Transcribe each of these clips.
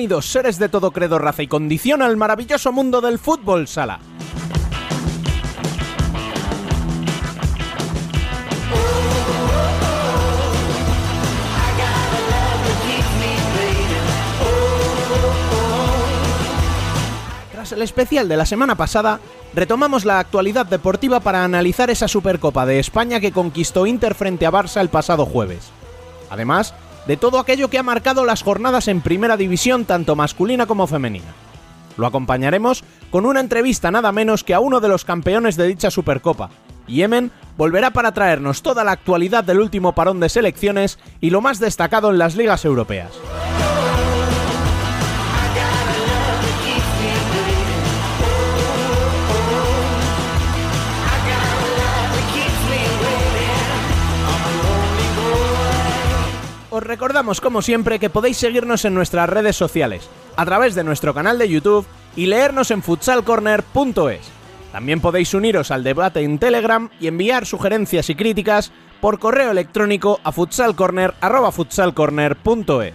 Bienvenidos, seres de todo credo, raza y condición, al maravilloso mundo del fútbol sala. Tras el especial de la semana pasada, retomamos la actualidad deportiva para analizar esa Supercopa de España que conquistó Inter frente a Barça el pasado jueves. Además, de todo aquello que ha marcado las jornadas en primera división tanto masculina como femenina. Lo acompañaremos con una entrevista nada menos que a uno de los campeones de dicha Supercopa. Yemen volverá para traernos toda la actualidad del último parón de selecciones y lo más destacado en las ligas europeas. Os recordamos como siempre que podéis seguirnos en nuestras redes sociales, a través de nuestro canal de YouTube y leernos en futsalcorner.es. También podéis uniros al debate en Telegram y enviar sugerencias y críticas por correo electrónico a futsalcorner@futsalcorner.es.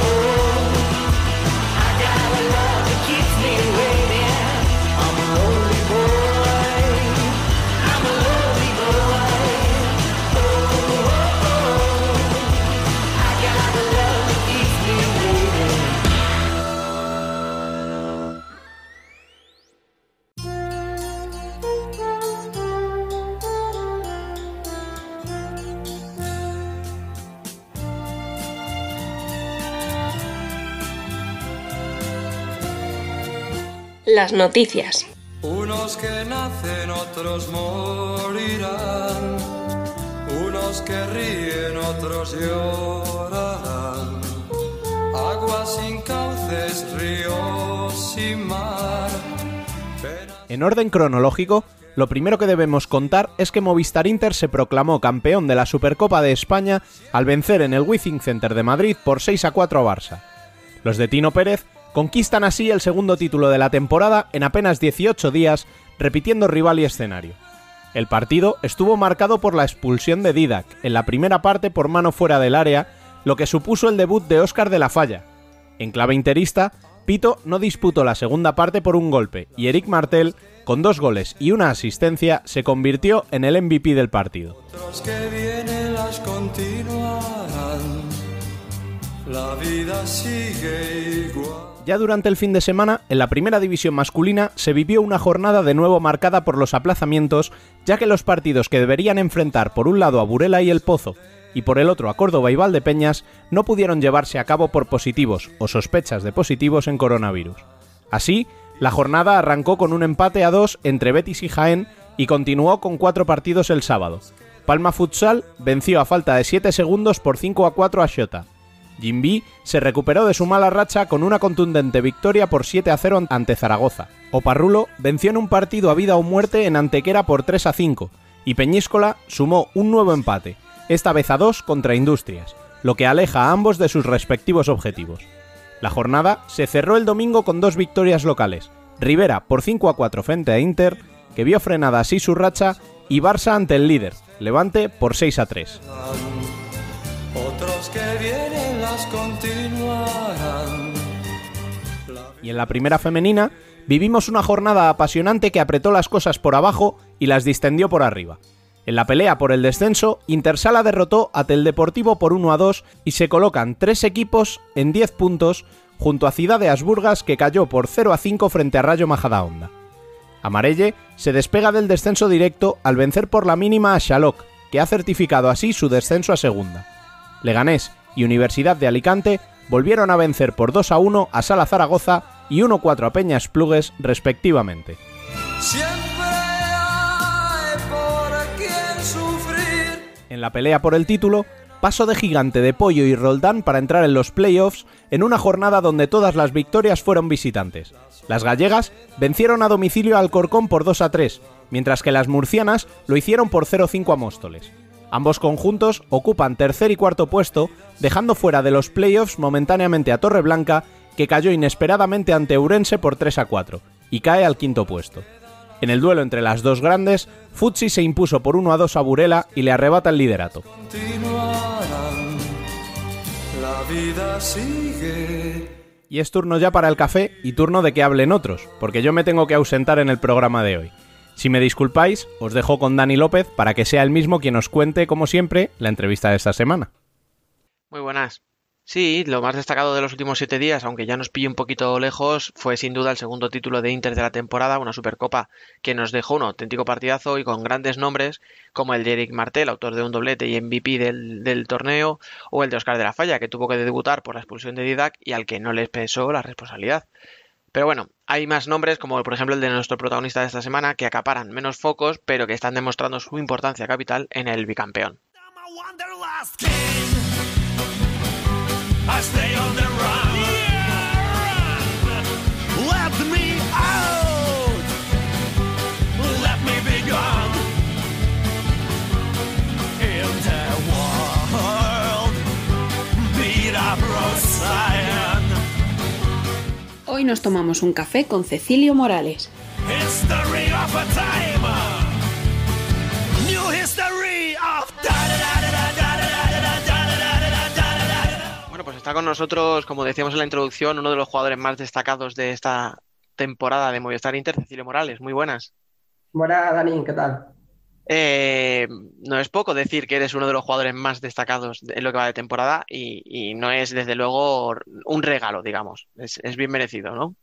Las noticias. Unos que nacen, otros morirán. Unos que ríen, otros llorarán. Agua sin cauces, ríos sin mar. En orden cronológico, lo primero que debemos contar es que Movistar Inter se proclamó campeón de la Supercopa de España al vencer en el Wizzing Center de Madrid por 6 a 4 a Barça. Los de Tino Pérez conquistan así el segundo título de la temporada en apenas 18 días, repitiendo rival y escenario. El partido estuvo marcado por la expulsión de Didac en la primera parte por mano fuera del área, lo que supuso el debut de Óscar de la Falla. En clave interista, Pito no disputó la segunda parte por un golpe y Eric Martel, con dos goles y una asistencia, se convirtió en el MVP del partido. Ya durante el fin de semana, en la primera división masculina, se vivió una jornada de nuevo marcada por los aplazamientos, ya que los partidos que deberían enfrentar por un lado a Burela y El Pozo y por el otro a Córdoba y Valdepeñas no pudieron llevarse a cabo por positivos o sospechas de positivos en coronavirus. Así, la jornada arrancó con un empate a dos entre Betis y Jaén y continuó con cuatro partidos el sábado. Palma Futsal venció a falta de 7 segundos por 5 a 4 a Xota. Jimby se recuperó de su mala racha con una contundente victoria por 7 a 0 ante Zaragoza. Oparrulo venció en un partido a vida o muerte en Antequera por 3 a 5 y Peñíscola sumó un nuevo empate, esta vez a 2 contra Industrias, lo que aleja a ambos de sus respectivos objetivos. La jornada se cerró el domingo con dos victorias locales, Rivera por 5 a 4 frente a Inter, que vio frenada así su racha, y Barça ante el líder, Levante por 6 a 3. Otros que vienen las continuarán. Y en la primera femenina vivimos una jornada apasionante que apretó las cosas por abajo y las distendió por arriba. En la pelea por el descenso, Intersala derrotó a Teldeportivo por 1 a 2 y se colocan tres equipos en 10 puntos junto a Ciudad de Asburgas que cayó por 0 a 5 frente a Rayo Majadahonda. Amarelle se despega del descenso directo al vencer por la mínima a Shalok, que ha certificado así su descenso a segunda. Leganés y Universidad de Alicante volvieron a vencer por 2 a 1 a Sala Zaragoza y 1 4 a Peñas Plugues respectivamente. En la pelea por el título, paso de gigante de Pollo y Roldán para entrar en los playoffs en una jornada donde todas las victorias fueron visitantes. Las gallegas vencieron a domicilio al Corcón por 2 a 3, mientras que las murcianas lo hicieron por 0-5 a Móstoles. Ambos conjuntos ocupan tercer y cuarto puesto, dejando fuera de los playoffs momentáneamente a Torreblanca, que cayó inesperadamente ante Urense por 3 a 4, y cae al quinto puesto. En el duelo entre las dos grandes, Futsi se impuso por 1 a 2 a Burela y le arrebata el liderato. continuarán. La vida sigue. Y es turno ya para el café y turno de que hablen otros, porque yo me tengo que ausentar en el programa de hoy. Si me disculpáis, os dejo con Dani López para que sea él mismo quien os cuente, como siempre, la entrevista de esta semana. Muy buenas. Sí, lo más destacado de los últimos siete días, aunque ya nos pille un poquito lejos, fue sin duda el segundo título de Inter de la temporada, una Supercopa que nos dejó un auténtico partidazo y con grandes nombres como el de Eric Martel, autor de un doblete y MVP del, del torneo, o el de Oscar de la Falla, que tuvo que debutar por la expulsión de Didac y al que no les pesó la responsabilidad. Pero bueno, hay más nombres, como por ejemplo el de nuestro protagonista de esta semana, que acaparan menos focos, pero que están demostrando su importancia capital en el bicampeón. Hoy nos tomamos un café con Cecilio Morales. Bueno, pues está con nosotros, como decíamos en la introducción, uno de los jugadores más destacados de esta temporada de Movistar Inter, Cecilio Morales. Muy buenas. Buenas, Dani, ¿qué tal? Eh, no es poco decir que eres uno de los jugadores más destacados en lo que va de temporada y, no es desde luego un regalo, digamos. Es, bien merecido, ¿no?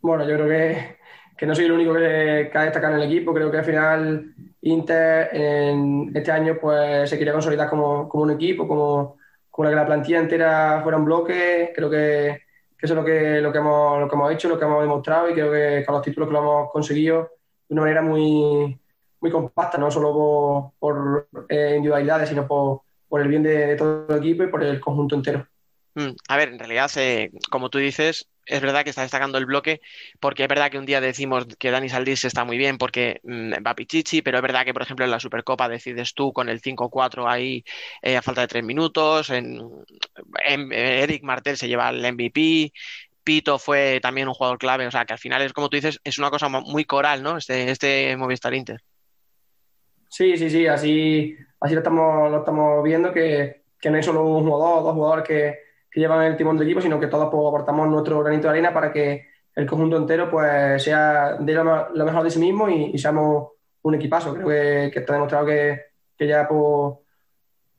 Bueno, yo creo que, que no soy el único que, ha destacado en el equipo. Creo que al final Inter en este año pues se quería consolidar como, como un equipo, como, como que la plantilla entera fuera un bloque. Creo que, que eso es lo que, lo, que hemos, lo que hemos hecho, lo que hemos demostrado y creo que con los títulos que lo hemos conseguido de una manera muy, muy compacta, no solo por, por eh, individualidades, sino por, por el bien de, todo el equipo y por el conjunto entero. Mm, A ver, en realidad, eh, como tú dices, es verdad que está destacando el bloque, porque es verdad que un día decimos que Dani Saldís está muy bien porque mm, va Pichichi, pero es verdad que, por ejemplo, en la Supercopa decides tú con el 5-4 ahí eh, a falta de tres minutos, en, en- Eric Martel se lleva el MVP, Pito fue también un jugador clave, o sea que al final es como tú dices, es una cosa muy coral, ¿no? Este, este Movistar Inter. Sí, sí, sí, así, así lo estamos, lo estamos viendo, que, que no hay solo un jugador o dos jugadores que, llevan el timón del equipo, sino que todos pues, aportamos nuestro granito de arena para que el conjunto entero pues sea de lo, mejor de sí mismo y, seamos un equipazo. Creo que, que está demostrado que, que ya pues,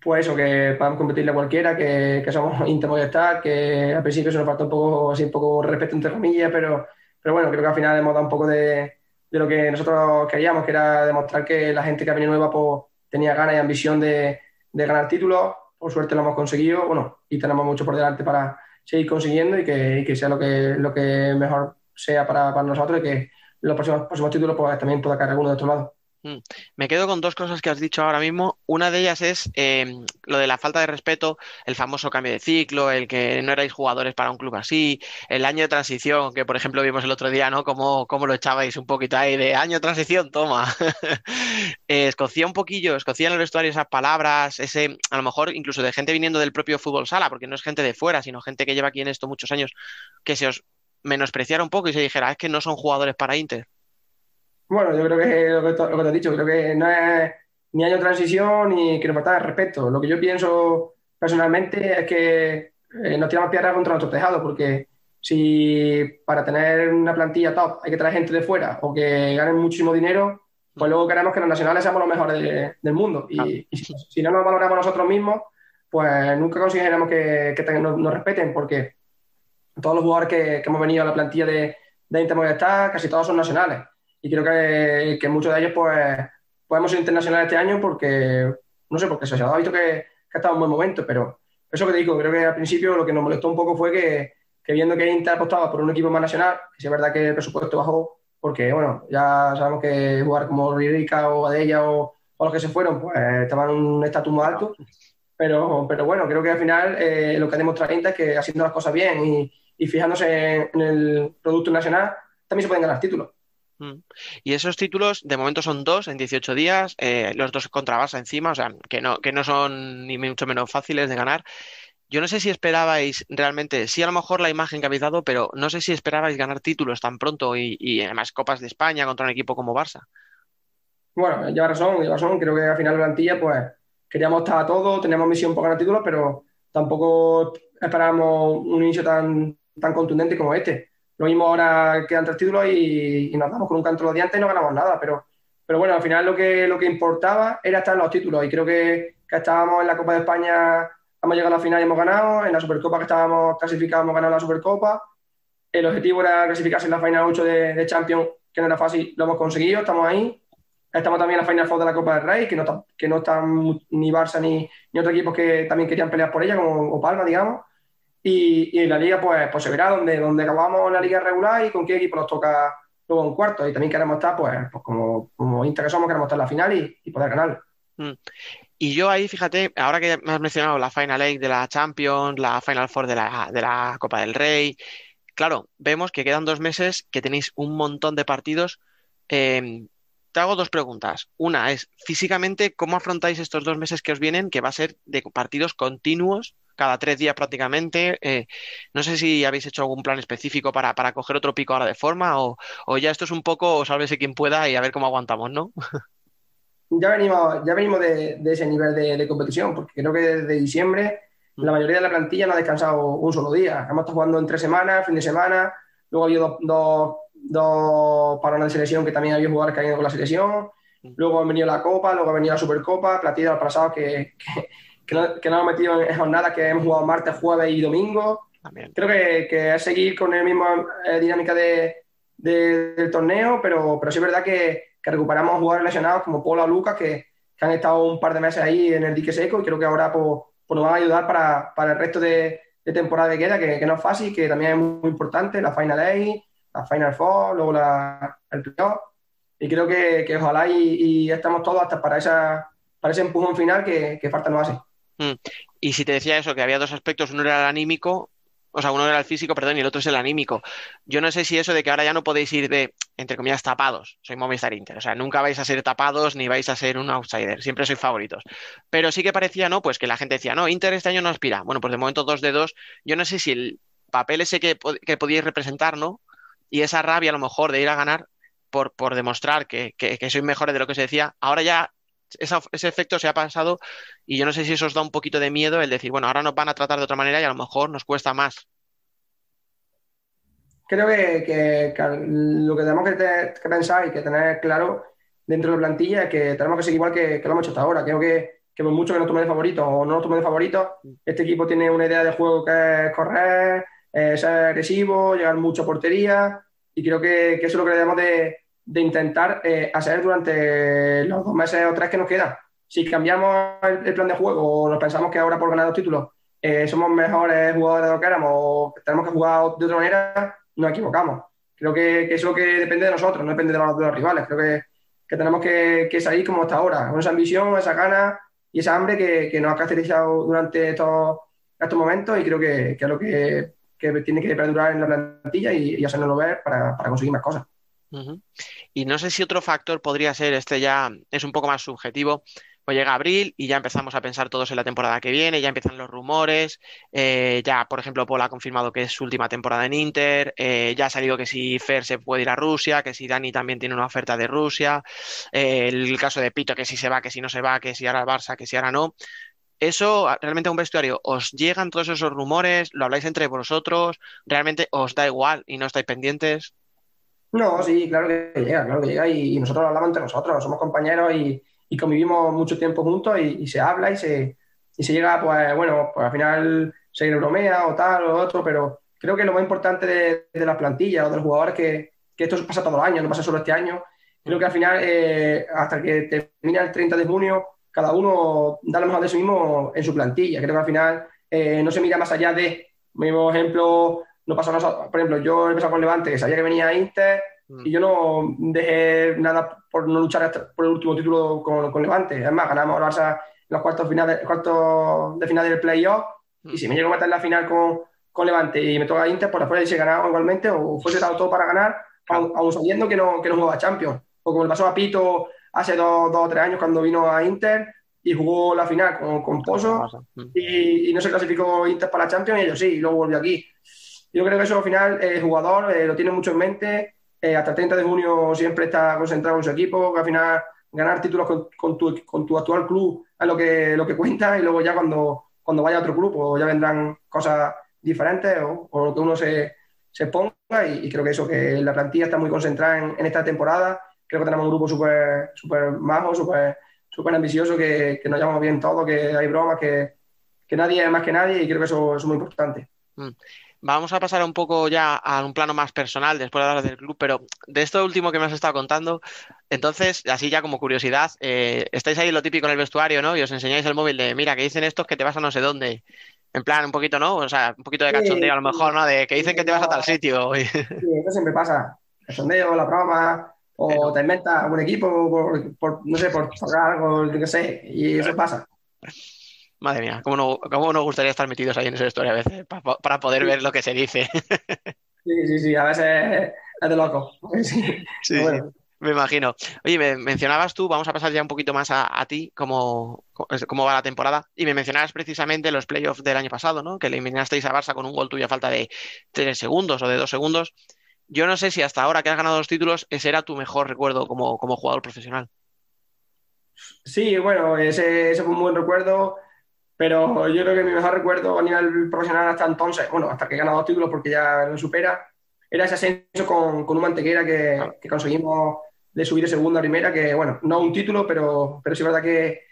pues eso, que podemos competirle a cualquiera, que, que somos Inter Movistar, que al principio se nos falta un poco, así un poco respeto entre comillas, pero, pero bueno, creo que al final hemos dado un poco de, de lo que nosotros queríamos, que era demostrar que la gente que ha venido nueva pues, tenía ganas y ambición de, ganar títulos. Por suerte lo hemos conseguido, bueno, y tenemos mucho por delante para seguir consiguiendo y que, que sea lo que, lo que mejor sea para, para nosotros y que los próximos, próximos títulos pues, también pueda caer alguno de estos lados. Mm. Me quedo con dos cosas que has dicho ahora mismo. Una de ellas es eh, lo de la falta de respeto, el famoso cambio de ciclo, el que no erais jugadores para un club así, el año de transición, que por ejemplo vimos el otro día, ¿no? Cómo, cómo lo echabais un poquito ahí de año de transición, toma. Eh, escocía un poquillo, escocía en el vestuario esas palabras, ese, a lo mejor incluso de gente viniendo del propio fútbol sala, porque no es gente de fuera, sino gente que lleva aquí en esto muchos años, que se os menospreciara un poco y se dijera, "Ah, es que no son jugadores para Inter. Bueno, yo creo que lo que, lo que te has dicho, creo que no es ni año de transición ni que nos falta de respeto. Lo que yo pienso personalmente es que eh, nos tiramos piedras contra nuestro tejado, porque si para tener una plantilla top hay que traer gente de fuera o que ganen muchísimo dinero, pues luego queremos que los nacionales seamos los mejores de- del mundo. Y, y si, si no nos valoramos nosotros mismos, pues nunca conseguiremos que, que te- nos, nos respeten, porque todos los jugadores que, que hemos venido a la plantilla de, de casi todos son nacionales. Y creo que, muchos de ellos, pues, podemos ser internacionales este año porque, no sé, porque se ha visto que, ha estado en buen momento, pero eso que te digo, creo que al principio lo que nos molestó un poco fue que, viendo que Inter apostaba por un equipo más nacional, que sí es verdad que el presupuesto bajó, porque, bueno, ya sabemos que jugar como Ririca o Adella o, los que se fueron, pues estaban en un estatus muy alto, pero, pero bueno, creo que al final eh, lo que ha demostrado Inter es que haciendo las cosas bien y, fijándose en el producto nacional, también se pueden ganar títulos. Mm. Y esos títulos, de momento son dos en 18 días, eh, los dos contra Barça encima, o sea, que no, que no son ni mucho menos fáciles de ganar. Yo no sé si esperabais realmente, sí a lo mejor la imagen que habéis dado, pero no sé si esperabais ganar títulos tan pronto y, y además Copas de España contra un equipo como Barça. Bueno, lleva razón, lleva razón. Creo que al final de la plantilla, pues queríamos estar a todo, teníamos misión por ganar títulos, pero tampoco esperábamos un inicio tan, tan contundente como este. Lo mismo ahora quedan tres títulos y, y nos damos con un canto los dientes y no ganamos nada, pero, pero bueno, al final lo que, lo que importaba era estar en los títulos y creo que, que estábamos en la Copa de España, hemos llegado a la final y hemos ganado, en la Supercopa que estábamos clasificados hemos ganado la Supercopa, el objetivo era clasificarse en la Final 8 de, de Champions, que no era fácil, lo hemos conseguido, estamos ahí, Estamos también en la Final Four de la Copa del Rey, que no, que no están ni Barça ni, ni otros equipos que también querían pelear por ella, como o Palma, digamos. Y, en la Liga, pues, pues se verá dónde, dónde acabamos la Liga regular y con qué equipo nos toca luego en cuarto. Y también queremos estar, pues, pues como, como Inter que somos, queremos estar en la final y, y poder ganar. Y yo ahí, fíjate, ahora que me has mencionado la Final Eight de la Champions, la Final Four de la, de la Copa del Rey, claro, vemos que quedan dos meses, que tenéis un montón de partidos. Eh, te hago dos preguntas. Una es, físicamente, ¿cómo afrontáis estos dos meses que os vienen, que va a ser de partidos continuos, cada tres días prácticamente? Eh, no sé si habéis hecho algún plan específico para, para coger otro pico ahora de forma o, o ya esto es un poco, sálvese quien pueda y a ver cómo aguantamos, ¿no? Ya venimos, ya venimos de, de ese nivel de, de competición, porque creo que desde diciembre la mayoría de la plantilla no ha descansado un solo día. Hemos estado jugando en tres semanas, fin de semana, luego ha habido dos, dos, dos parones de selección que también había jugadores que han ido con la selección, luego ha venido la Copa, luego ha venido la Supercopa, Platilla al pasado que, que, que, no, que no hemos metido en jornadas que hemos jugado martes, jueves y domingo. También. Creo que, que es seguir con la misma eh, dinámica de, de- del torneo, pero, pero sí es verdad que, que recuperamos jugadores lesionados como Polo o Lucas, que, que han estado un par de meses ahí en el dique seco y creo que ahora pues, pues nos van a ayudar para, para el resto de, de temporada que queda, que, que no es fácil, que también es muy importante, la Final Eight, la Final Four, luego la, el playoff. Y creo que, que ojalá y, y estamos todos hasta para, esa, para ese empujón final que, que falta nos hace. Mm. Y si te decía eso, que había dos aspectos, uno era el anímico, o sea, uno era el físico, perdón, y el otro es el anímico. Yo no sé si eso de que ahora ya no podéis ir de, entre comillas, tapados. Soy Movistar Inter. O sea, nunca vais a ser tapados ni vais a ser un outsider. Siempre sois favoritos. Pero sí que parecía, ¿no? Pues que la gente decía, no, Inter este año no aspira. Bueno, pues de momento dos de dos. Yo no sé si el papel ese que, que podíais representar, ¿no? Y esa rabia a lo mejor de ir a ganar por, por demostrar que, que, que sois mejores de lo que se decía, ahora ya ese efecto se ha pasado y yo no sé si eso os da un poquito de miedo el decir, bueno, ahora nos van a tratar de otra manera y a lo mejor nos cuesta más. creo que, que- lo que tenemos que, pensar y que tener claro dentro de la plantilla es que tenemos que ser igual que, lo hemos hecho hasta ahora. Creo que, que por mucho que nos tome de favorito o no nos tome de favorito, este equipo tiene una idea de juego que es correr, eh, ser agresivo, llegar mucho a portería y creo que, que eso es lo que debemos de, de intentar eh, hacer durante los dos meses o tres que nos quedan. Si cambiamos el, plan de juego o nos pensamos que ahora por ganar dos títulos eh, somos mejores jugadores de lo que éramos o tenemos que jugar de otra manera, nos equivocamos. Creo que, eso que depende de nosotros, no depende de los, rivales. Creo que, que tenemos que, que salir como hasta ahora, con esa ambición, esa gana y esa hambre que, que nos ha caracterizado durante estos, momentos y creo que, es lo que, tiene que perdurar en la plantilla y, y ver para, para conseguir más cosas. Y no sé si otro factor podría ser, este ya es un poco más subjetivo, pues llega abril y ya empezamos a pensar todos en la temporada que viene, ya empiezan los rumores, eh, ya por ejemplo Paul ha confirmado que es su última temporada en Inter, eh, ya ha salido que si Fer se puede ir a Rusia, que si Dani también tiene una oferta de Rusia, eh, el caso de Pito, que si se va, que si no se va, que si ahora el Barça, que si ahora no. Eso realmente a un vestuario, ¿os llegan todos esos rumores? ¿Lo habláis entre vosotros? ¿Realmente os da igual y no estáis pendientes? No, sí, claro que llega, claro que llega y, y nosotros lo hablamos entre nosotros, somos compañeros y, y convivimos mucho tiempo juntos y, se habla y se, y se llega, pues bueno, pues al final se bromea o tal o otro, pero creo que lo más importante de, de las plantillas o de los jugadores que, que esto pasa todos los años, no pasa solo este año. Creo que al final, eh, hasta que termina el 30 de junio, cada uno da lo mejor de sí mismo en su plantilla. Creo que al final eh, no se mira más allá de, mismo ejemplo, no pasa nada, por ejemplo, yo he empezado con Levante, que sabía que venía Inter, y yo no dejé nada por no luchar hasta por el último título con, con Levante. Es más, ganamos al Barça los cuartos, finales, cuartos de final del playoff, y si me llego a meter en la final con, con Levante y me toca Inter, pues después hubiese ganado igualmente, o fuese dado todo para ganar, aun sabiendo que no, que no jugaba Champions. O como le pasó a Pito hace dos, dos o tres años cuando vino a Inter y jugó la final con, con Pozo Mm. y, y no se clasificó Inter para la Champions y ellos sí, y luego volvió aquí. Yo creo que eso al final el jugador eh, lo tiene mucho en mente, eh, hasta el 30 de junio siempre está concentrado en su equipo, que al final ganar títulos con, tu, con tu actual club es lo que, lo que cuenta y luego ya cuando, cuando vaya a otro club pues ya vendrán cosas diferentes o, lo que uno se, se ponga y, creo que eso, que la plantilla está muy concentrada en, esta temporada, creo que tenemos un grupo súper súper majo, súper súper ambicioso, que, que nos llevamos bien todos, que hay bromas, que, que nadie es más que nadie y creo que eso, eso es muy importante. Vamos a pasar un poco ya a un plano más personal después de hablar del club, pero de esto último que me has estado contando, entonces, así ya como curiosidad, eh, estáis ahí lo típico en el vestuario, ¿no? Y os enseñáis el móvil de, mira, que dicen estos que te vas a no sé dónde. En plan, un poquito, ¿no? O sea, un poquito de cachondeo a lo mejor, ¿no? De que dicen que te vas a tal sitio. Sí, eso siempre pasa. El sondeo, la broma, o Pero- te inventas un equipo por, por, no sé, por tocar algo, yo qué sé, y eso pasa. Madre mía, cómo, no, cómo nos gustaría estar metidos ahí en esa historia a veces, pa- pa- para poder ver lo que se dice. Sí, sí, sí, a veces es de loco. Sí, bueno. Me imagino. Oye, me mencionabas tú, vamos a pasar ya un poquito más a, a ti, cómo, cómo va la temporada, y me mencionabas precisamente los playoffs del año pasado, ¿no? Que le eliminasteis a Barça con un gol tuyo a falta de tres segundos o de dos segundos. Yo no sé si hasta ahora que has ganado los títulos, ese era tu mejor recuerdo como, como jugador profesional. Sí, bueno, ese, ese fue un buen recuerdo, pero yo creo que mi mejor recuerdo a nivel profesional hasta entonces, bueno, hasta que he ganado dos títulos porque ya lo supera, era ese ascenso con, con un mantequera que, que conseguimos de subir de segunda a primera, que bueno, no un título, pero, pero sí es verdad que,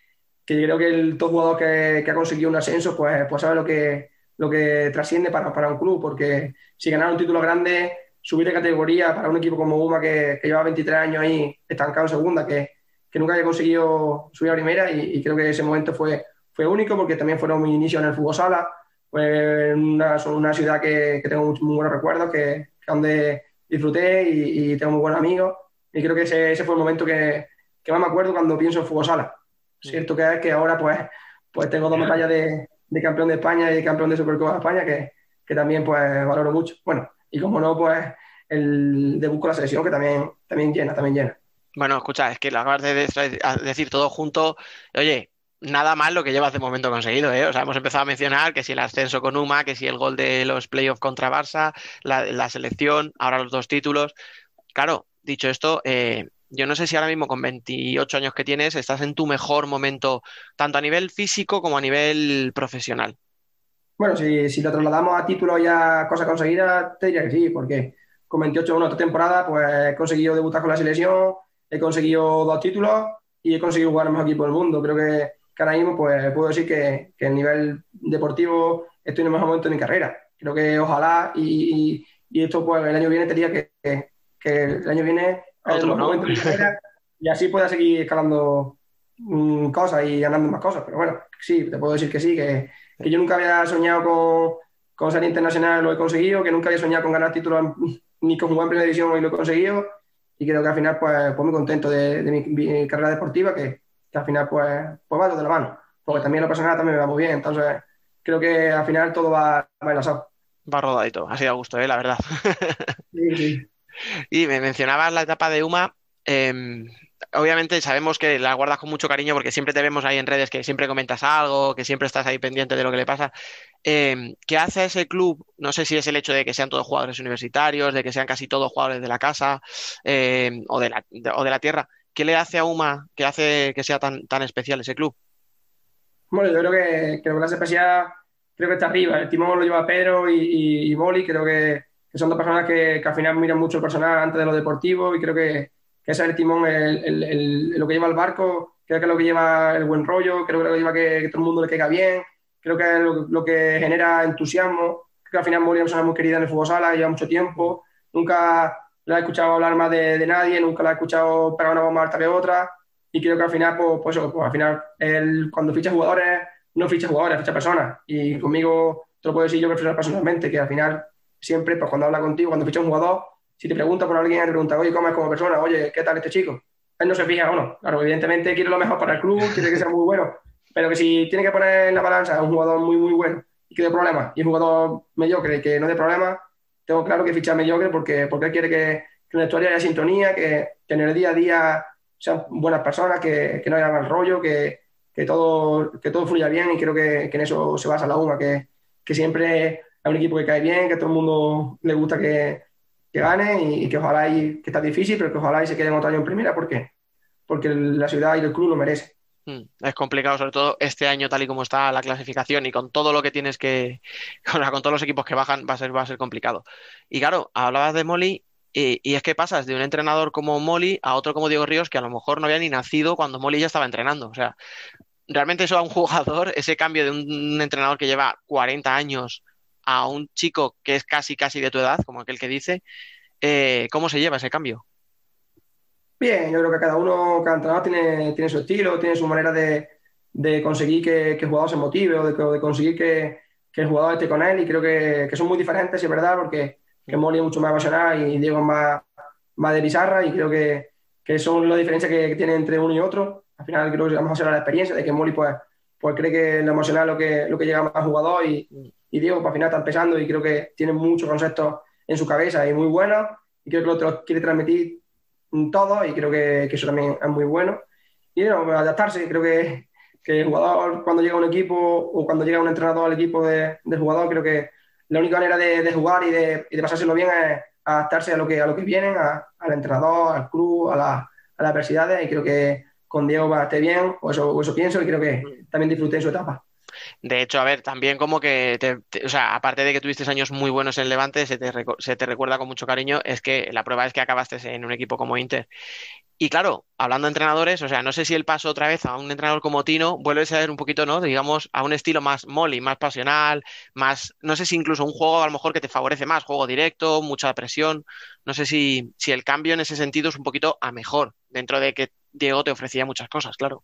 que yo creo que el todo jugador que, que ha conseguido un ascenso, pues, pues sabe lo que, lo que trasciende para, para un club, porque si ganar un título grande, subir de categoría para un equipo como UMA que, que lleva 23 años ahí estancado en segunda, que, que nunca había conseguido subir a primera y, y creo que ese momento fue, fue único porque también fueron mi inicio en el fútbol sala, fue una, ciudad que, que tengo muy, muy buenos recuerdos, que, que donde disfruté y, y tengo muy buenos amigos y creo que ese, ese fue el momento que, que más me acuerdo cuando pienso en fútbol sala. Cierto que es que ahora pues, pues tengo dos medallas de, de campeón de España y de campeón de Supercopa de España que, que también pues valoro mucho. Bueno, y como no, pues el debut con la selección que también, también llena, también llena. Bueno, escucha, es que lo acabas de decir todo junto. Oye, nada mal lo que llevas de momento conseguido, ¿eh? O sea, hemos empezado a mencionar que si el ascenso con UMA, que si el gol de los playoffs contra Barça, la, la selección, ahora los dos títulos. Claro, dicho esto, eh, yo no sé si ahora mismo con 28 años que tienes estás en tu mejor momento, tanto a nivel físico como a nivel profesional. Bueno, si, si lo trasladamos a títulos y a cosas conseguidas, te diría que sí, porque con 28 en otra temporada, pues he conseguido debutar con la selección, he conseguido dos títulos y he conseguido jugar el mejor equipo del mundo. Creo que, que ahora mismo pues, puedo decir que, que a nivel deportivo estoy en el mejor momento de mi carrera. Creo que ojalá y, y- y esto pues el año viene tendría que, que, que el año viene el Otro, ¿no? momento de mi carrera y así pueda seguir escalando mm, cosas y ganando más cosas. Pero bueno, sí, te puedo decir que sí, que, que yo nunca había soñado con, con ser internacional, lo he conseguido, que nunca había soñado con ganar títulos ni con jugar en primera división y lo he conseguido. Y creo que al final, pues, pues muy contento de, de mi, mi carrera deportiva, que, que al final, pues, pues va todo de la mano. Porque también lo personal también me va muy bien. Entonces, creo que al final todo va, va enlazado. Va rodadito, ha sido a gusto, ¿eh? La verdad. Sí, sí. Y me mencionabas la etapa de UMA. eh, obviamente sabemos que la guardas con mucho cariño porque siempre te vemos ahí en redes que siempre comentas algo, que siempre estás ahí pendiente de lo que le pasa. Eh, ¿qué hace a ese club? No sé si es el hecho de que sean todos jugadores universitarios, de que sean casi todos jugadores de la casa eh, o de la, de- o de la tierra. ¿Qué le hace a UMA que hace que sea tan, tan especial ese club? Bueno, yo creo que, que la clase especial creo que está arriba. El timón lo lleva Pedro y, y, Boli. Creo que, que son dos personas que, que al final miran mucho el personal antes de lo deportivo y creo que, que ese es el timón, el, lo que lleva el barco. Creo que es lo que lleva el buen rollo. Creo que lo que lleva que, que todo el mundo le caiga bien. Creo que es lo, lo que genera entusiasmo. Creo que al final Boli es una persona muy querida en el fútbol sala, lleva mucho tiempo. Nunca la he escuchado hablar más de, de nadie, nunca la he escuchado pegar una bomba alta que otra. Y creo que al final, pues, pues eso, pues al final, él, cuando ficha jugadores, no ficha jugadores, ficha personas. Y conmigo, te lo puedo decir yo personalmente, que al final, siempre, pues cuando habla contigo, cuando ficha un jugador, si te pregunta por alguien, te pregunta, oye, ¿cómo es como persona? Oye, ¿qué tal este chico? Él no se fija o no. Claro, evidentemente quiere lo mejor para el club, quiere que sea muy bueno. Pero que si tiene que poner en la balanza a un jugador muy, muy bueno y que dé problemas, y un jugador mediocre que no dé problemas, tengo claro que ficha mediocre porque, porque él quiere que, en el vestuario haya sintonía, que, que en el día a día sean buenas personas, que, que no haya mal rollo, que, todo, que todo fluya bien y creo que, en eso se basa la UMA, que, siempre hay un equipo que cae bien, que a todo el mundo le gusta que, gane y, que ojalá, y, que está difícil, pero que ojalá y se quede otro año en primera, ¿por qué? Porque la ciudad y el club lo merece. Mm, Es complicado, sobre todo este año, tal y como está la clasificación y con todo lo que tienes que, con, con todos los equipos que bajan, va a ser, va a ser complicado. Y claro, hablabas de Molly y, es que pasas de un entrenador como Molly a otro como Diego Ríos que a lo mejor no había ni nacido cuando Molly ya estaba entrenando. O sea, realmente eso a un jugador, ese cambio de un entrenador que lleva 40 años a un chico que es casi, casi de tu edad, como aquel que dice, eh, ¿cómo se lleva ese cambio? Bien, yo creo que cada uno, cada entrenador tiene, tiene su estilo, tiene su manera de, de conseguir que, que el jugador se motive o de, conseguir que, que, el jugador esté con él. Y creo que, son muy diferentes, es verdad, porque que Molly es mucho más apasionado y Diego es más, más de pizarra. Y creo que, que son las diferencias que, que tiene entre uno y otro. Al final creo que vamos a hacer la experiencia de que Molly pues, pues cree que lo emocional es lo que, lo que llega más al jugador. Y, y Diego pues, al final está empezando y creo que tiene muchos conceptos en su cabeza y muy buenos y creo que lo otro quiere transmitir todo y creo que, eso también es muy bueno. Y no, adaptarse, creo que, que, el jugador cuando llega un equipo o cuando llega un entrenador al equipo de, del jugador, creo que la única manera de, jugar y de, y de, pasárselo bien es adaptarse a lo que, a lo que vienen, al entrenador, al club, a, la, a las adversidades y creo que con Diego va a estar bien, o eso, eso pienso y creo que también disfruté en su etapa. De hecho, a ver, también como que, te, o sea, aparte de que tuviste años muy buenos en Levante, se te, se te, recuerda con mucho cariño, es que la prueba es que acabaste en un equipo como Inter. Y claro, hablando de entrenadores, o sea, no sé si el paso otra vez a un entrenador como Tino vuelve a ser un poquito, ¿no? Digamos, a un estilo más molly, más pasional, más, no sé si incluso un juego a lo mejor que te favorece más, juego directo, mucha presión. No sé si, si el cambio en ese sentido es un poquito a mejor, dentro de que Diego te ofrecía muchas cosas, claro.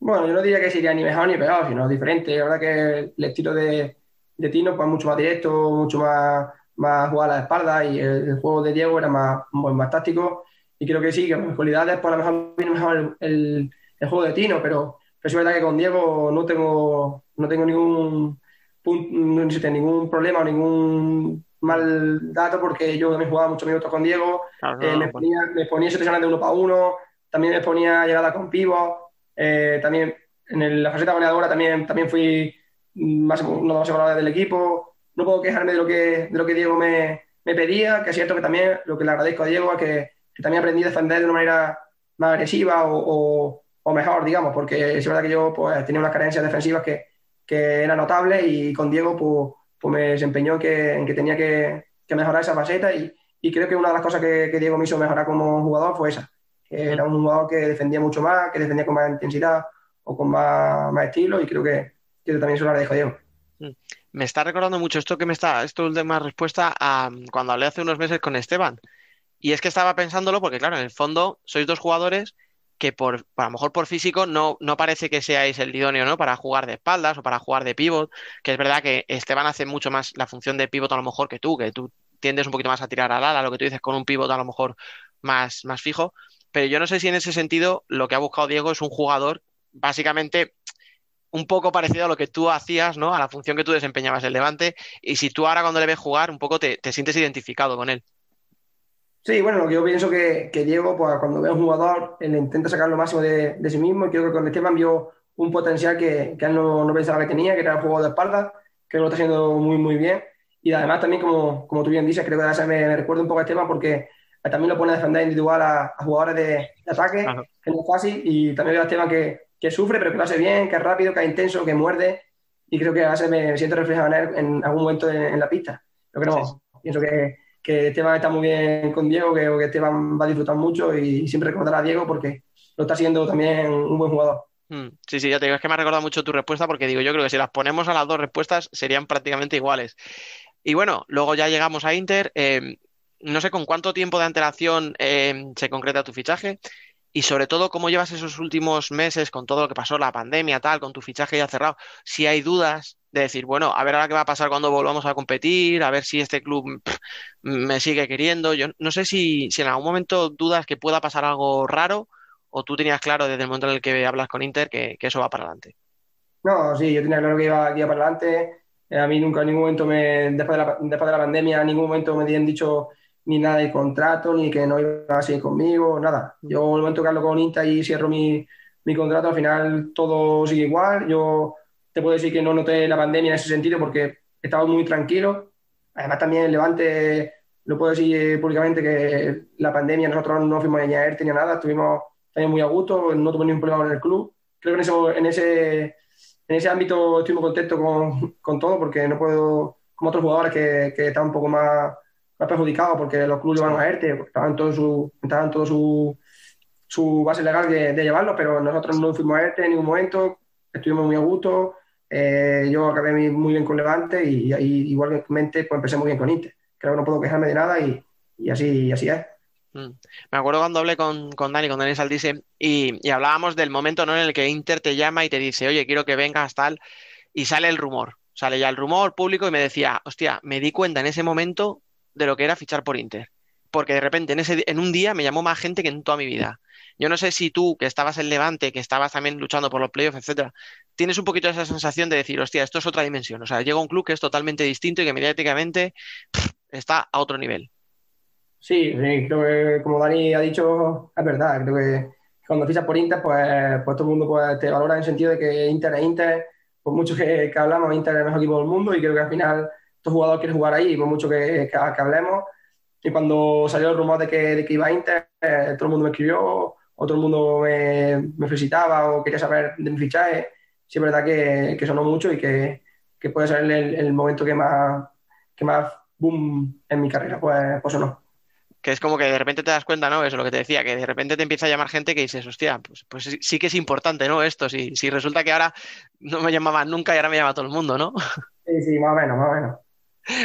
Bueno, yo no diría que sería ni mejor ni peor, sino diferente. La verdad que el estilo de, de Tino pues mucho más directo, mucho más, más jugar a la espalda y el, el juego de Diego era más, más táctico. Y creo que sí, que mis cualidades, pues a lo mejor viene mejor el, el, el, juego de Tino, pero, pero es verdad que con Diego no tengo, no tengo ningún, punto, no ningún problema o ningún mal dato porque yo también jugaba muchos minutos con Diego, claro, no, eh, me, ponía, me ponía situaciones de uno para uno, también me ponía llegada con pivos eh, también en el, la faceta goleadora también, también fui más, uno de los goleadores del equipo. No puedo quejarme de lo que, de lo que Diego me, me pedía, que es cierto que también lo que le agradezco a Diego es que, que también aprendí a defender de una manera más agresiva o, o, o, mejor, digamos, porque es verdad que yo pues, tenía unas carencias defensivas que, que eran notables y con Diego pues, pues me desempeñó que, en que tenía que, que mejorar esa faceta y, y, creo que una de las cosas que, que Diego me hizo mejorar como jugador fue esa era un jugador que defendía mucho más, que defendía con más intensidad o con más, estilo y creo que, que también se lo agradezco a Diego. Me está recordando mucho esto que me está, esto última respuesta a cuando hablé hace unos meses con Esteban. Y es que estaba pensándolo porque, claro, en el fondo sois dos jugadores que por, a lo mejor por físico no, no parece que seáis el idóneo, ¿no? Para jugar de espaldas o para jugar de pivot, que es verdad que Esteban hace mucho más la función de pivot a lo mejor que tú, que tú tiendes un poquito más a tirar al ala, lo que tú dices con un pivot a lo mejor más, más fijo, pero yo no sé si en ese sentido lo que ha buscado Diego es un jugador básicamente un poco parecido a lo que tú hacías, ¿no? A la función que tú desempeñabas el Levante, y si tú ahora cuando le ves jugar, un poco te, te sientes identificado con él. Sí, bueno, lo que yo pienso que, que Diego, pues cuando ve a un jugador, él intenta sacar lo máximo de, de, sí mismo, y creo que con Esteban vio un potencial que, que él no, no, pensaba que tenía, que era el juego de espalda, que lo está haciendo muy, muy bien, y además también, como, como tú bien dices, creo que me, me recuerda un poco a Esteban porque también lo pone a defender individual a, a jugadores de, de ataque, Ajá. que no es fácil, y también veo a Esteban que, que, sufre, pero que lo hace bien, que es rápido, que es intenso, que muerde, y creo que a veces me, me siento reflejado en él en algún momento en, en la pista. Yo creo, sí. pienso que, que Esteban está muy bien con Diego, que, que Esteban va a disfrutar mucho y siempre recordará a Diego porque lo está haciendo también un buen jugador. Hmm. Sí, sí, ya te digo, es que me ha recordado mucho tu respuesta porque digo, yo creo que si las ponemos a las dos respuestas serían prácticamente iguales. Y bueno, luego ya llegamos a Inter. Eh, no sé con cuánto tiempo de antelación eh, se concreta tu fichaje y sobre todo cómo llevas esos últimos meses con todo lo que pasó, la pandemia, tal, con tu fichaje ya cerrado. Si hay dudas de decir, bueno, a ver ahora qué va a pasar cuando volvamos a competir, a ver si este club me sigue queriendo. Yo no sé si, si en algún momento dudas que pueda pasar algo raro o tú tenías claro desde el momento en el que hablas con Inter que, eso va para adelante. No, sí, yo tenía claro que iba, que para adelante. A mí nunca en ningún momento, me, después, de la, después de la pandemia, en ningún momento me habían dicho ni nada de contrato, ni que no iba a seguir conmigo, nada. Yo en el momento que hablo con Inter y cierro mi, mi contrato, al final todo sigue igual. Yo te puedo decir que no noté la pandemia en ese sentido porque estaba muy tranquilo. Además también el Levante, lo puedo decir eh, públicamente que la pandemia nosotros no fuimos a ERTE ni a nada, estuvimos también muy a gusto, no tuve ningún problema en el club. Creo que en ese, en ese, en ese ámbito estoy muy contento con, con todo porque no puedo, como otros jugadores que, que están un poco más, más perjudicados porque los clubes van a ERTE, porque estaban todo su, estaban todo su, su base legal de, de llevarlo, pero nosotros no fuimos a ERTE en ningún momento, estuvimos muy a gusto. Eh, yo acabé muy- bien con Levante y, ahí igualmente pues empecé muy bien con Inter. Creo que no puedo quejarme de nada y, y así, y así es. Mm. Me acuerdo cuando hablé con, con Dani, con Dani Saldise, y, y hablábamos del momento, ¿no? en el que Inter te llama y te dice, oye, quiero que vengas, tal, y sale el rumor, sale ya el rumor público y me decía, hostia, me di cuenta en ese momento de lo que era fichar por Inter, porque de repente en ese, en un día me llamó más gente que en toda mi vida. Yo no sé si tú, que estabas en Levante, que estabas también luchando por los playoffs, etcétera, tienes un poquito esa sensación de decir, hostia, esto es otra dimensión. O sea, llega un club que es totalmente distinto y que mediáticamente está a otro nivel. Sí, sí, creo que como Dani ha dicho, es verdad. Creo que cuando fichas por Inter, pues, pues todo el mundo pues, te valora en el sentido de que Inter es Inter. Por mucho que, que hablamos, Inter es el mejor equipo del mundo y creo que al final todo jugador quiere jugar ahí, por mucho que, que, que hablemos. Y cuando salió el rumor de que, de que iba a Inter, eh, todo el mundo me escribió, o todo el mundo me, me felicitaba o quería saber de mi fichaje. Sí, es verdad que, que sonó mucho y que, que puede ser el, el momento que más, que más boom en mi carrera, pues, pues sonó. Que es como que de repente te das cuenta, ¿no? Eso es lo que te decía, que de repente te empieza a llamar gente que dices, hostia, pues, pues sí, sí que es importante, ¿no? Esto, si, si resulta que ahora no me llamaban nunca y ahora me llama todo el mundo, ¿no? Sí, sí, más o menos, más o menos.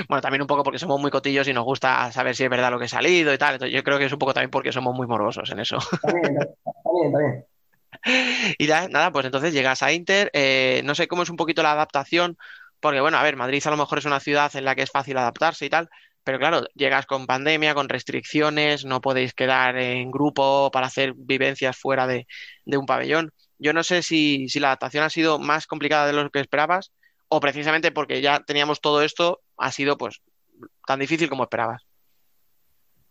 Bueno, también un poco porque somos muy cotillos y nos gusta saber si es verdad lo que ha salido y tal. Entonces yo creo que es un poco también porque somos muy morbosos en eso. También, también, también. Y da- nada, pues entonces llegas a Inter, eh, no sé cómo es un poquito la adaptación, porque bueno, a ver, Madrid a lo mejor es una ciudad en la que es fácil adaptarse y tal, pero claro, llegas con pandemia, con restricciones, no podéis quedar en grupo para hacer vivencias fuera de, de un pabellón. Yo no sé si, si la adaptación ha sido más complicada de lo que esperabas o precisamente porque ya teníamos todo esto, ha sido pues tan difícil como esperabas.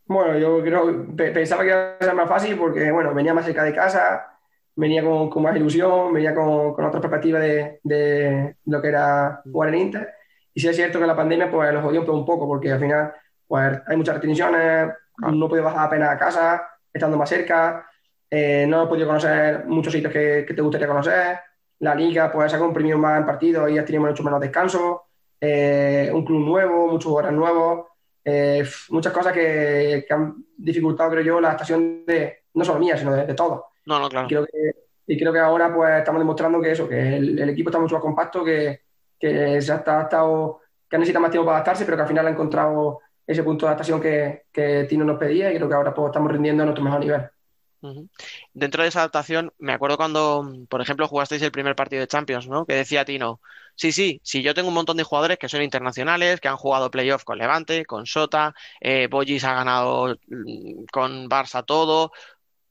Bueno, yo creo, pe- pensaba que iba a ser más fácil porque, bueno, venía más cerca de casa, venía con, con más ilusión, venía con, con otra perspectiva de, de lo que era jugar en Inter. Y sí es cierto que la pandemia pues nos jodió un poco porque al final pues hay muchas restricciones, no he podido bajar apenas a casa, estando más cerca, eh, no he podido conocer muchos sitios que, que te gustaría conocer. La liga pues se ha comprimido más en partidos y has tenido mucho menos descanso. Eh, un club nuevo, muchos jugadores nuevos. Eh, muchas cosas que, que han dificultado, creo yo, la adaptación de, no solo mía, sino de, de todos. No, no, claro. Y creo que, y creo que ahora pues estamos demostrando que eso, que el, el equipo está mucho más compacto, que, que se ha adaptado, que necesita más tiempo para adaptarse, pero que al final ha encontrado ese punto de adaptación que, que Tino nos pedía y creo que ahora pues estamos rindiendo a nuestro mejor nivel. Dentro de esa adaptación, me acuerdo cuando, por ejemplo, jugasteis el primer partido de Champions, ¿no? Que decía Tino, sí, sí, sí, yo tengo un montón de jugadores que son internacionales, que han jugado playoff con Levante, con Sota, eh, Boyis ha ganado mm, con Barça todo,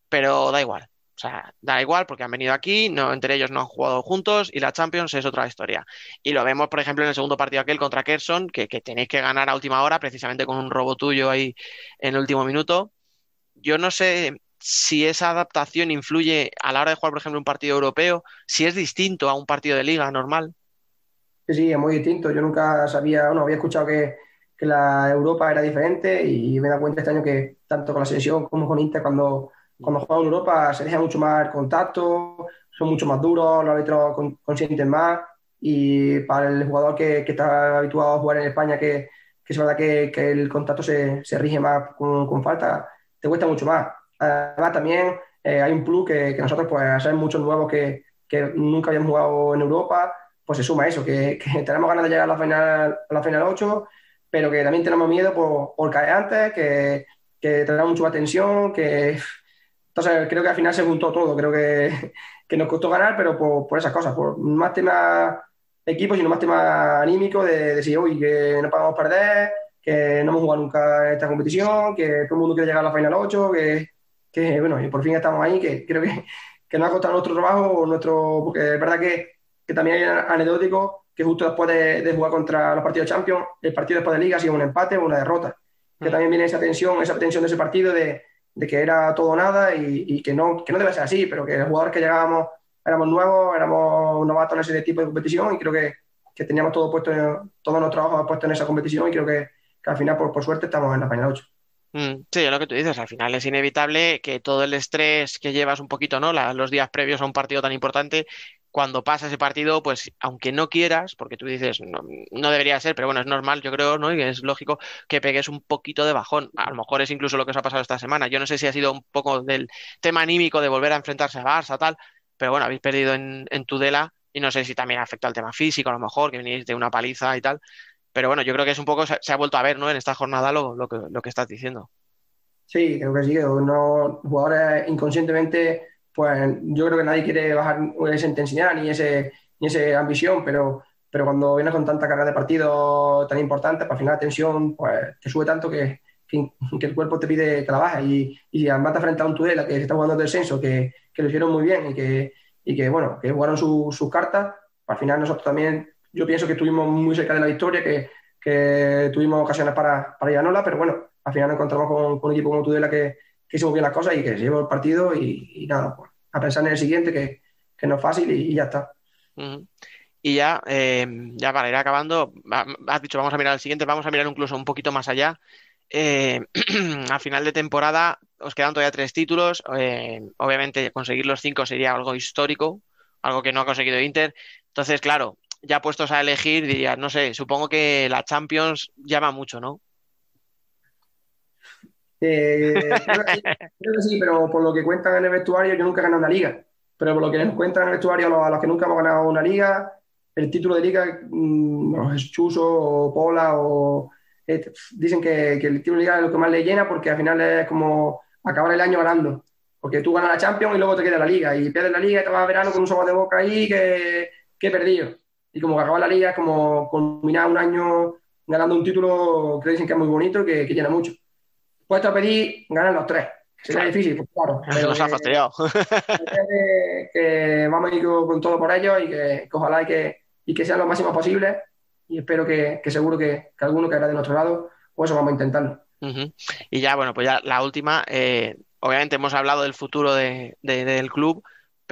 pero da igual. O sea, da igual porque han venido aquí, no, entre ellos no han jugado juntos y la Champions es otra historia. Y lo vemos, por ejemplo, en el segundo partido aquel contra Kerson, que, que tenéis que ganar a última hora, precisamente con un robo tuyo ahí en el último minuto. Yo no sé si esa adaptación influye a la hora de jugar, por ejemplo, un partido europeo, si es distinto a un partido de liga normal. Sí, sí, es muy distinto. Yo nunca sabía, bueno, había escuchado que, que la Europa era diferente y me dado cuenta este año que tanto con la selección como con Inter, cuando, cuando juegan en Europa se deja mucho más contacto, son mucho más duros, los árbitros con- consienten más y para el jugador que, que está habituado a jugar en España, que, que es verdad que, que el contacto se, se rige más con, con falta, te cuesta mucho más. Además, también eh, hay un plus que, nosotros, pues, ser muchos nuevos que nunca habían jugado en Europa, pues se suma eso, que, que tenemos ganas de llegar a la final, a la final 8, pero que también tenemos miedo por, por caer antes, que, que tenemos mucha tensión, que... Entonces creo que al final se juntó todo, creo que, que nos costó ganar, pero por, por esas cosas, por más tema equipo, sino más tema anímico de, de decir, uy, que no podemos perder, que no hemos jugado nunca esta competición, que todo el mundo quiere llegar a la final 8, que, que bueno, y por fin estamos ahí, que creo que, que nos ha costado nuestro trabajo, nuestro, porque es verdad que, que también hay anecdótico que justo después de, de jugar contra los partidos de Champions, el partido después de Liga ha sido un empate o una derrota. que también viene esa tensión, esa tensión de ese partido de, de que era todo o nada y, y que, no, que no debe ser así, pero que los jugadores que llegábamos éramos nuevos, éramos novatos en ese tipo de competición y creo que, que teníamos todo puesto, en- todo nuestro trabajo puesto en esa competición y creo que, que al final, por, por suerte, estamos en la final 8. Mm, Sí, es lo que tú dices, al final es inevitable que todo el estrés que llevas un poquito, ¿no? Los días previos a un partido tan importante, cuando pasa ese partido, pues aunque no quieras, porque tú dices, no, no debería ser, pero bueno, es normal, yo creo, ¿no? Y es lógico que pegues un poquito de bajón. A lo mejor es incluso lo que os ha pasado esta semana. Yo no sé si ha sido un poco del tema anímico de volver a enfrentarse a Barça, tal, pero bueno, habéis perdido en, en Tudela y no sé si también afecta al tema físico, a lo mejor, que venís de una paliza y tal. Pero bueno, yo creo que es un poco, se, ha vuelto a ver, ¿no? En esta jornada lo, que, lo que estás diciendo. Sí, creo que sí, que no, jugadores inconscientemente, pues yo creo que nadie quiere bajar esa intensidad ni ese, ni esa ambición, pero, pero cuando vienes con tanta carga de partidos tan importantes, pues al final la tensión pues, te sube tanto que, que, el cuerpo te pide que la bajes y, y además te frente a un Tudela que está jugando el descenso, que, que lo hicieron muy bien y que, y que bueno, que jugaron su- sus cartas, al final nosotros también, yo pienso que estuvimos muy cerca de la victoria, que, tuvimos ocasiones para, para ganarla, pero bueno, al final nos encontramos con, un equipo como Tudela que, que hicimos bien las cosas y que se llevó el partido y, nada, pues, a pensar en el siguiente, que, que no es fácil y, ya está. Y ya, eh, ya para ir acabando, has dicho, vamos a mirar al siguiente, vamos a mirar incluso un poquito más allá. Eh, a final de temporada os quedan todavía tres títulos. eh, obviamente conseguir los cinco sería algo histórico, algo que no ha conseguido Inter. Entonces, claro, ya puestos a elegir, diría, no sé, supongo que la Champions llama mucho, ¿no? Eh, creo, que sí, creo que sí, pero por lo que cuentan en el vestuario, yo nunca he ganado una liga. Pero por lo que nos cuentan en el vestuario a los, a los que nunca hemos ganado una liga, el título de liga, mm, es Chuso o Pola o eh, dicen que, que el título de liga es lo que más le llena porque al final es como acabar el año ganando. Porque tú ganas la Champions y luego te queda la liga y pierdes la liga y te vas a verano con un sabor de boca ahí que, que he perdido. Y como que la liga es como culminar un año ganando un título que dicen que es muy bonito y que, que llena mucho puesto a pedir ganar los tres. Sería difícil, pues claro. Pero Nos ha que- fastidiado. que, que vamos a ir con, todo por ellos y que, que ojalá y que, y que sean lo máximo posible. Y espero que, seguro que, que alguno caerá de nuestro lado, pues eso vamos a intentarlo. Y ya, bueno, pues ya la última, eh, obviamente hemos hablado del futuro de- de- del club,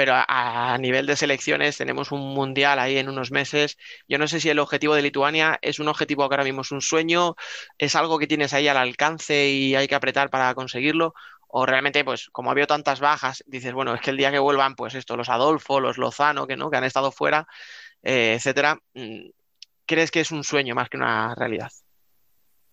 pero a, nivel de selecciones tenemos un mundial ahí en unos meses. Yo no sé si el objetivo de Lituania es un objetivo que ahora mismo es un sueño, es algo que tienes ahí al alcance y hay que apretar para conseguirlo, o realmente, pues como ha habido tantas bajas, dices, bueno, es que el día que vuelvan, pues esto, los Adolfo, los Lozano, que no, que han estado fuera, eh, etcétera, mm, ¿crees que es un sueño más que una realidad?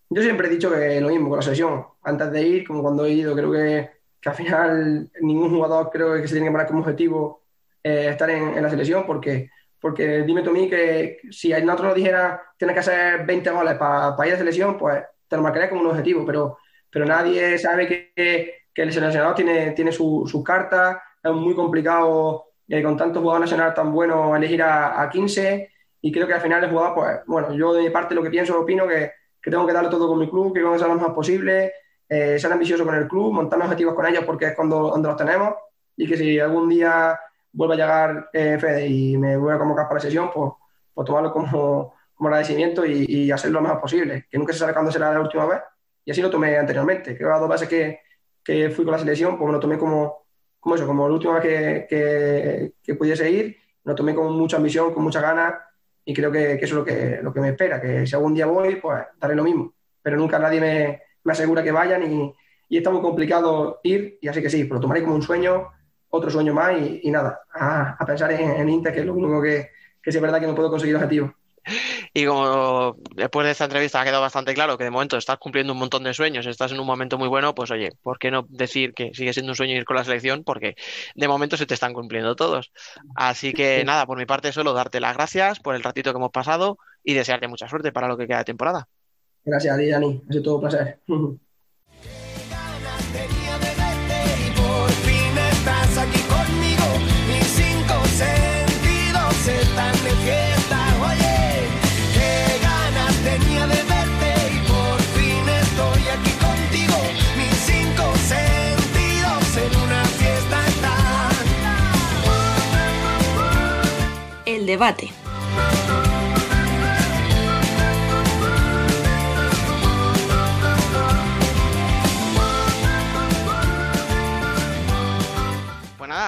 Yo siempre he dicho que lo mismo con la selección. Antes de ir, como cuando he ido, creo que, que al final ningún jugador creo que se tiene que poner como objetivo eh, estar en, en la selección, porque, porque dime tú a mí que si a nosotros nos dijera tienes que hacer 20 goles para ir a la selección, pues te lo marcaría como un objetivo, pero, pero nadie sabe que, que el seleccionador tiene, tiene su- sus cartas, es muy complicado eh, con tantos jugadores nacionales tan buenos elegir a, a 15 y creo que al final el jugador, pues bueno, yo de mi parte lo que pienso, opino que, que tengo que darlo todo con mi club, que tengo que ser lo mejor posible, eh, ser ambicioso con el club, montar objetivos con ellos porque es cuando, donde los tenemos. Y que si algún día vuelve a llegar eh, Fede y me vuelve a convocar para la sesión, pues, pues tomarlo como, como agradecimiento y, y hacerlo lo mejor posible, que nunca se sabe cuándo será la última vez. Y así lo tomé anteriormente, que las dos veces que, que fui con la selección, pues me lo tomé como, como eso, como la última vez que, que, que pudiese ir, me lo tomé con mucha ambición, con muchas ganas y creo que, que eso es lo que, lo que me espera, que si algún día voy, pues daré lo mismo, pero nunca nadie me, me asegura que vayan y, está muy complicado ir y así que sí, lo tomaré como un sueño, otro sueño más y, nada, a, pensar en, en Inter, que es lo único que, que es verdad que no puedo conseguir objetivos. Y como después de esta entrevista ha quedado bastante claro que de momento estás cumpliendo un montón de sueños, estás en un momento muy bueno, pues oye, ¿por qué no decir que sigue siendo un sueño ir con la selección? Porque de momento se te están cumpliendo todos. Así que nada, por mi parte solo darte las gracias por el ratito que hemos pasado y desearte mucha suerte para lo que queda de temporada. Gracias a ti, Dani, ha sido todo un placer. Tenía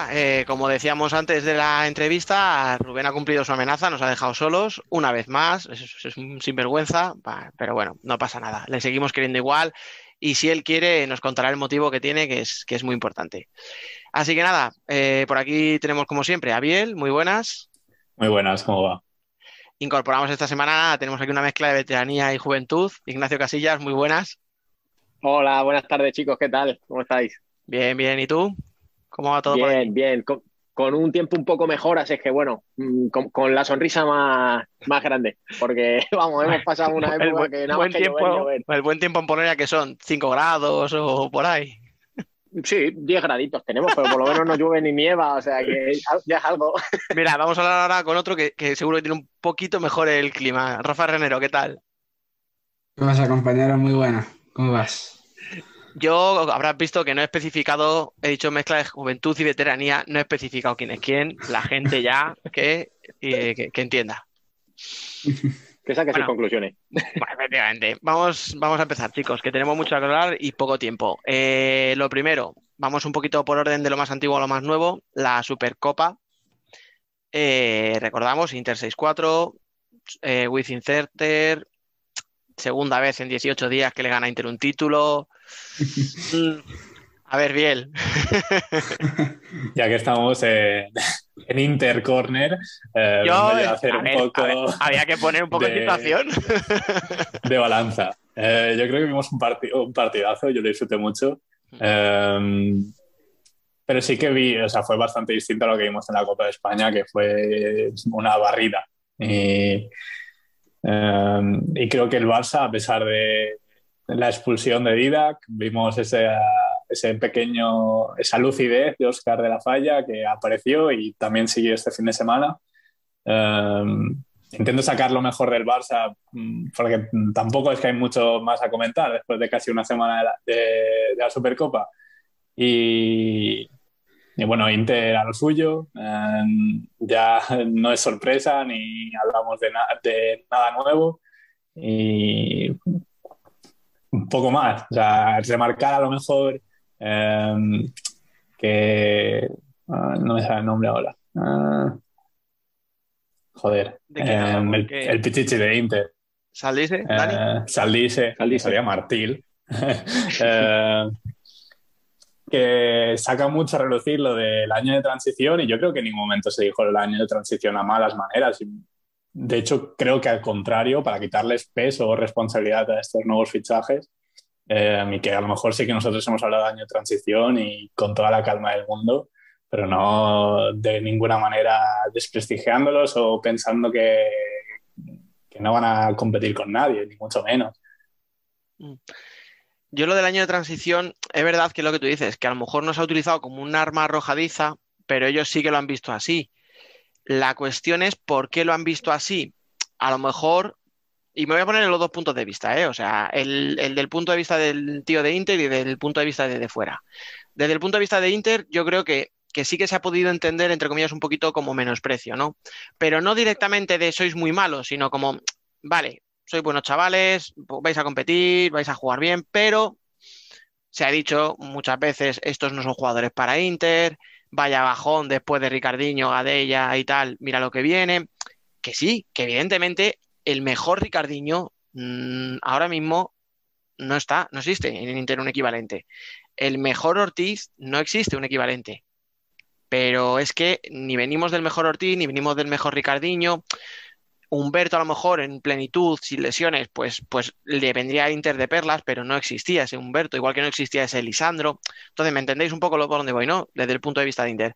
nada, eh, como decíamos antes de la entrevista, Rubén ha cumplido su amenaza, nos ha dejado solos una vez más, es, es un sinvergüenza, pero bueno, no pasa nada, le seguimos queriendo igual y si él quiere nos contará el motivo que tiene, que es, que es muy importante. Así que nada, eh, por aquí tenemos como siempre a Biel, muy buenas. Muy buenas, ¿cómo va? Incorporamos esta semana, tenemos aquí una mezcla de veteranía y juventud. Ignacio Casillas, muy buenas. Hola, buenas tardes chicos, ¿qué tal? ¿Cómo estáis? Bien, bien, ¿y tú? ¿Cómo va todo por ahí? Bien, bien, con, con un tiempo un poco mejor, así es que bueno, mm, con, con la sonrisa más, más grande, porque vamos, hemos pasado una El época buen, que nada buen más que llover, tiempo, llover. el buen tiempo en Polonia que son 5 grados o por ahí. Sí, 10 graditos tenemos, pero por lo menos no llueve ni nieva, o sea que ya es algo. Mira, vamos a hablar ahora con otro que, que seguro que tiene un poquito mejor el clima. Rafa Renero, ¿qué tal? ¿Qué pasa, compañero? Muy buena. ¿Cómo vas? Yo habrás visto que no he especificado, he dicho mezcla de juventud y veteranía, no he especificado quién es quién, la gente ya que, eh, que, que entienda. Que saque Bueno. sus conclusiones. Bueno, efectivamente. Vamos, vamos a empezar, chicos, que tenemos mucho que hablar y poco tiempo. Eh, lo primero, vamos un poquito por orden de lo más antiguo a lo más nuevo, la Supercopa. Eh, recordamos, Inter 6-4, eh, with Incerter, segunda vez en 18 días que le gana a Inter un título. Mm, A ver, Biel. Ya que estamos eh, en Inter Corner, eh, Yo, vengo yo a hacer a un ver, poco a ver, había que poner un poco de situación. de balanza. Eh, yo creo que vimos un, parti- un partidazo, yo lo disfruté mucho. Eh, pero sí que vi, o sea, fue bastante distinto a lo que vimos en la Copa de España, que fue una barrida. Y, eh, y creo que el Barça, a pesar de la expulsión de Didac, vimos ese, ese pequeño, esa lucidez de Oscar de la Falla que apareció y también siguió este fin de semana. Eh, intento sacar lo mejor del Barça mm, porque tampoco es que hay mucho más a comentar después de casi una semana de la, de- de la Supercopa. Y, y bueno, Inter a lo suyo. eh, ya no es sorpresa ni hablamos de, na- de nada nuevo. Y un poco más. O sea, remarcar a lo mejor eh, que. ah, no me sale el nombre ahora. Ah, joder. ¿De qué Eh, el, ¿Qué? el Pichichi de Inter. ¿Saliste, Dani? Eh, Saldise, Saldise. salía Martil, Eh, que saca mucho a relucir lo del año de transición y yo creo que en ningún momento se dijo el año de transición a malas maneras. De hecho, creo que al contrario, para quitarles peso o responsabilidad a estos nuevos fichajes, eh, y que a lo mejor sí que nosotros hemos hablado de año de transición y con toda la calma del mundo, pero no de ninguna manera desprestigiándolos o pensando que, que no van a competir con nadie, ni mucho menos. Yo lo del año de transición, es verdad que lo que tú dices, que a lo mejor no se ha utilizado como un arma arrojadiza, pero ellos sí que lo han visto así. La cuestión es por qué lo han visto así. A lo mejor, y me voy a poner en los dos puntos de vista, ¿eh? O sea, el, el del punto de vista del tío de Inter y del punto de vista de, de fuera. Desde el punto de vista de Inter, yo creo que, que sí que se ha podido entender, entre comillas, un poquito como menosprecio, ¿no? Pero no directamente de sois muy malos, sino como, vale, sois buenos chavales, vais a competir, vais a jugar bien, pero se ha dicho muchas veces, estos no son jugadores para Inter, vaya bajón después de Ricardinho, Gadella y tal, mira lo que viene. Que sí, que evidentemente el mejor Ricardinho mmm, ahora mismo no está, no existe en Inter un equivalente. El mejor Ortiz no existe un equivalente. Pero es que ni venimos del mejor Ortiz, ni venimos del mejor Ricardinho. Humberto a lo mejor en plenitud, sin lesiones, pues, pues le vendría a Inter de perlas, pero no existía ese Humberto, igual que no existía ese Lisandro. Entonces, ¿me entendéis un poco lo por dónde voy, no? Desde el punto de vista de Inter.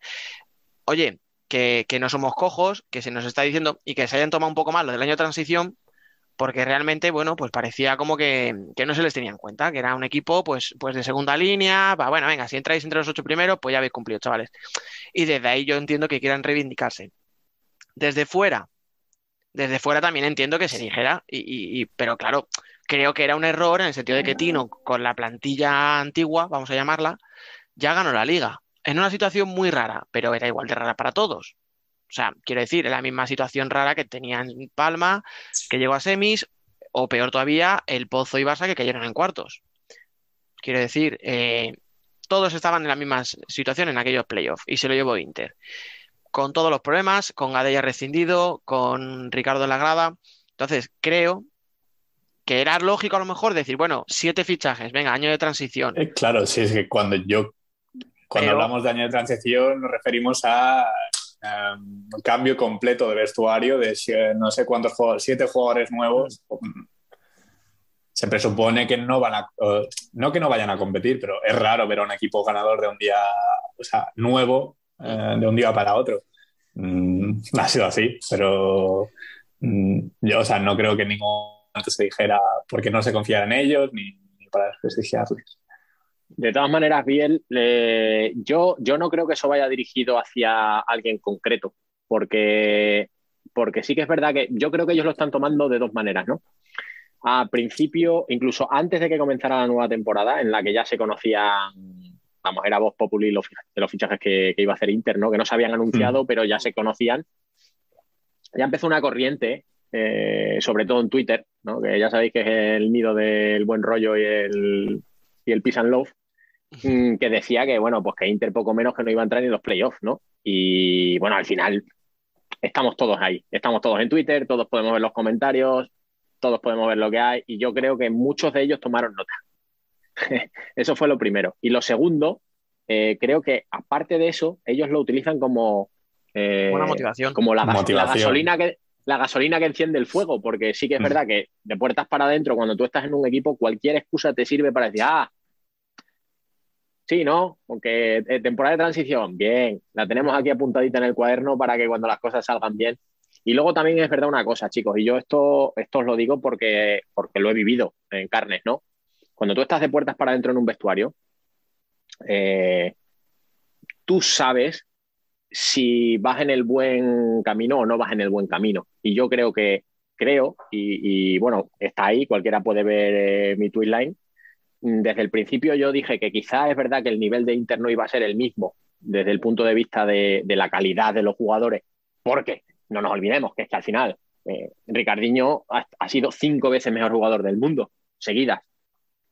Oye, que, que no somos cojos, que se nos está diciendo y que se hayan tomado un poco más lo del año de transición, porque realmente, bueno, pues parecía como que, que no se les tenía en cuenta, que era un equipo pues, pues de segunda línea, va, bueno, venga, si entráis entre los ocho primeros, pues ya habéis cumplido, chavales. Y desde ahí yo entiendo que quieran reivindicarse. Desde fuera, desde fuera también entiendo que se dijera, y, y, y, pero claro, creo que era un error en el sentido de que Tino, con la plantilla antigua, vamos a llamarla, ya ganó la liga. En una situación muy rara, pero era igual de rara para todos. O sea, quiero decir, era la misma situación rara que tenían Palma, que llegó a semis, o peor todavía, el Pozo y Barça que cayeron en cuartos. Quiero decir, eh, todos estaban en la misma situación en aquellos playoffs y se lo llevó Inter. Con todos los problemas, con Gadella rescindido, con Ricardo en la grada. Entonces, creo que era lógico a lo mejor decir, bueno, siete fichajes, venga, año de transición. Eh, claro, sí, es que cuando yo, cuando Pero- hablamos de año de transición, nos referimos a um, un cambio completo de vestuario de no sé cuántos jugadores, siete jugadores nuevos. Se presupone que no van a, no que no vayan a competir, pero es raro ver a un equipo ganador de un día, o sea, nuevo, eh, de un día para otro. Mm, ha sido así, pero mm, yo, o sea, no creo que en ningún se dijera porque no se confiara en ellos ni, ni para desprestigiarles. De todas maneras, Biel, yo, yo no creo que eso vaya dirigido hacia alguien concreto, porque, porque sí que es verdad que yo creo que ellos lo están tomando de dos maneras, ¿no? A principio, incluso antes de que comenzara la nueva temporada, en la que ya se conocían, vamos, era voz populi los, de los fichajes que, que iba a hacer Inter, ¿no? Que no se habían anunciado, pero ya se conocían. Ya empezó una corriente, eh, sobre todo en Twitter, ¿no? Que ya sabéis que es el nido del buen rollo y el, y el peace and love, mm, que decía que, bueno, pues que Inter poco menos que no iba a entrar en los playoffs, ¿no? Y bueno, al final estamos todos ahí, estamos todos en Twitter, todos podemos ver los comentarios, todos podemos ver lo que hay, y yo creo que muchos de ellos tomaron nota. Eso fue lo primero. Y lo segundo, eh, creo que aparte de eso, ellos lo utilizan como, eh, Buena motivación. como la, gasolina que la gasolina que enciende el fuego, porque sí que es Mm. verdad que de puertas para adentro, cuando tú estás en un equipo, cualquier excusa te sirve para decir, ah, sí, ¿no? Aunque eh, temporada de transición, bien, la tenemos aquí apuntadita en el cuaderno para que cuando las cosas salgan bien. Y luego también es verdad una cosa, chicos, y yo esto, esto os lo digo porque, porque lo he vivido en carnes, ¿no? Cuando tú estás de puertas para adentro en un vestuario, eh, tú sabes si vas en el buen camino o no vas en el buen camino. Y yo creo que, creo, y, bueno, está ahí, cualquiera puede ver eh, mi tweet line. Mm, Desde el principio yo dije que quizá es verdad que el nivel de Inter no iba a ser el mismo desde el punto de vista de, de la calidad de los jugadores, porque no nos olvidemos que es que al final eh, Ricardinho ha, ha sido cinco veces mejor jugador del mundo, seguidas.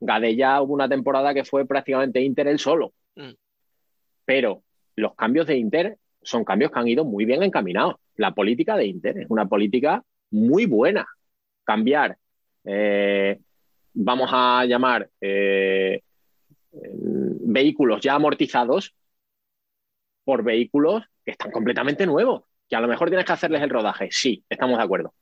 Gadella hubo una temporada que fue prácticamente Inter él solo. Mm. Pero los cambios de Inter son cambios que han ido muy bien encaminados. La política de Inter es una política muy buena. Cambiar, eh, vamos a llamar eh, eh, vehículos ya amortizados por vehículos que están completamente nuevos. Que a lo mejor tienes que hacerles el rodaje. Sí, estamos de acuerdo.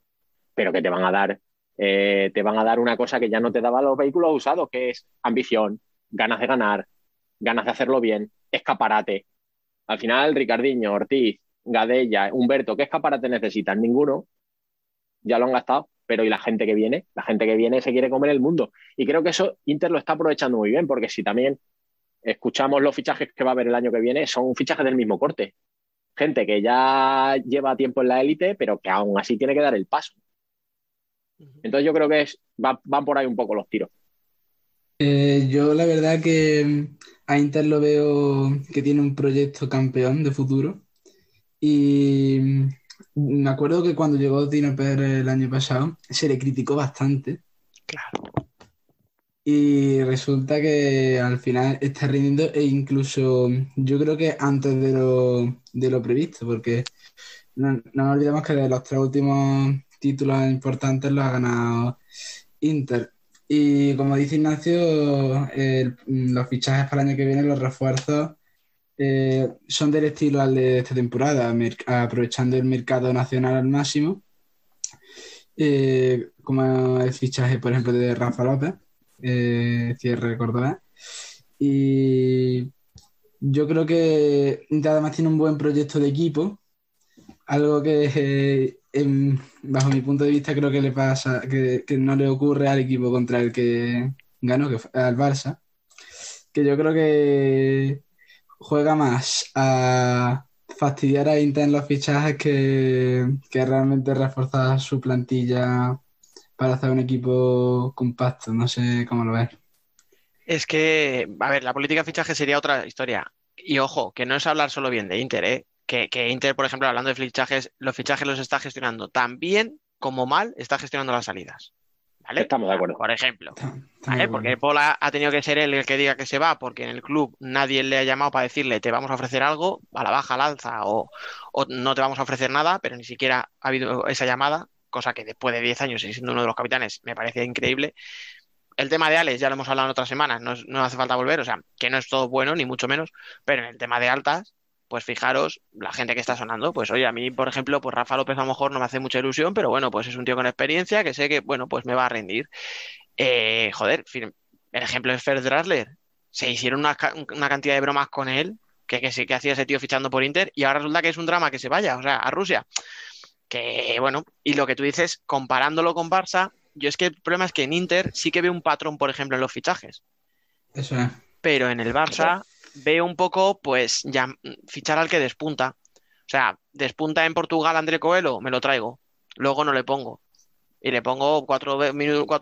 Pero que te van a dar, eh, te van a dar una cosa que ya no te daban los vehículos usados, que es ambición, ganas de ganar, ganas de hacerlo bien, escaparate. Al final, Ricardinho, Ortiz, Gadella, Humberto, ¿qué escaparate necesitan? Ninguno. Ya lo han gastado. Pero ¿y la gente que viene? La gente que viene se quiere comer el mundo. Y creo que eso Inter lo está aprovechando muy bien, porque si también escuchamos los fichajes que va a haber el año que viene, son fichajes del mismo corte. Gente que ya lleva tiempo en la élite, pero que aún así tiene que dar el paso. Entonces yo creo que es, va- van por ahí un poco los tiros. Eh, yo la verdad que a Inter lo veo que tiene un proyecto campeón de futuro y me acuerdo que cuando llegó Tino Pérez el año pasado se le criticó bastante Claro. y resulta que al final está rindiendo e incluso yo creo que antes de lo, de lo previsto porque no, no nos olvidemos que de los tres últimos títulos importantes los ha ganado Inter. Y como dice Ignacio, los fichajes para el año que viene, los refuerzos, eh, son del estilo al de esta temporada, aprovechando el mercado nacional al máximo. Eh, como el fichaje, por ejemplo, de Rafa López, eh, cierre cordobés. Y yo creo que además tiene un buen proyecto de equipo, algo que eh, en- bajo mi punto de vista creo que le pasa, que, no le ocurre al equipo contra el que ganó, que fue al Barça, que yo creo que juega más a fastidiar a Inter en los fichajes que, que realmente reforzar su plantilla para hacer un equipo compacto, no sé cómo lo ves. Es que, a ver, la política de fichaje sería otra historia. Y ojo, que no es hablar solo bien de Inter, ¿eh? Que, que Inter, por ejemplo, hablando de fichajes, los fichajes los está gestionando tan bien como mal está gestionando las salidas. ¿Vale? Estamos de acuerdo. Por ejemplo. Porque Pola ha tenido que ser él el que diga que se va, porque en el club nadie le ha llamado para decirle te vamos a ofrecer algo, a la baja, al alza, o, o no te vamos a ofrecer nada, pero ni siquiera ha habido esa llamada, cosa que después de 10 años y siendo uno de los capitanes me parece increíble. El tema de Alex ya lo hemos hablado en otras semanas, no, no hace falta volver, o sea, que no es todo bueno, ni mucho menos, pero en el tema de altas, pues fijaros, la gente que está sonando, pues oye, a mí, por ejemplo, pues Rafa López a lo mejor no me hace mucha ilusión, pero bueno, pues es un tío con experiencia que sé que, bueno, pues me va a rendir. Eh, joder, el ejemplo es Fer Drasler. Se hicieron una, ca- una cantidad de bromas con él que, que sí que hacía ese tío fichando por Inter y ahora resulta que es un drama que se vaya, o sea, a Rusia. Que bueno, y lo que tú dices, comparándolo con Barça, yo es que el problema es que en Inter sí que veo un patrón, por ejemplo, en los fichajes, Eso es. pero en el Barça veo un poco, pues, ya fichar al que despunta. O sea, despunta en Portugal André Coelho, me lo traigo, luego no le pongo. Y le pongo cuatro,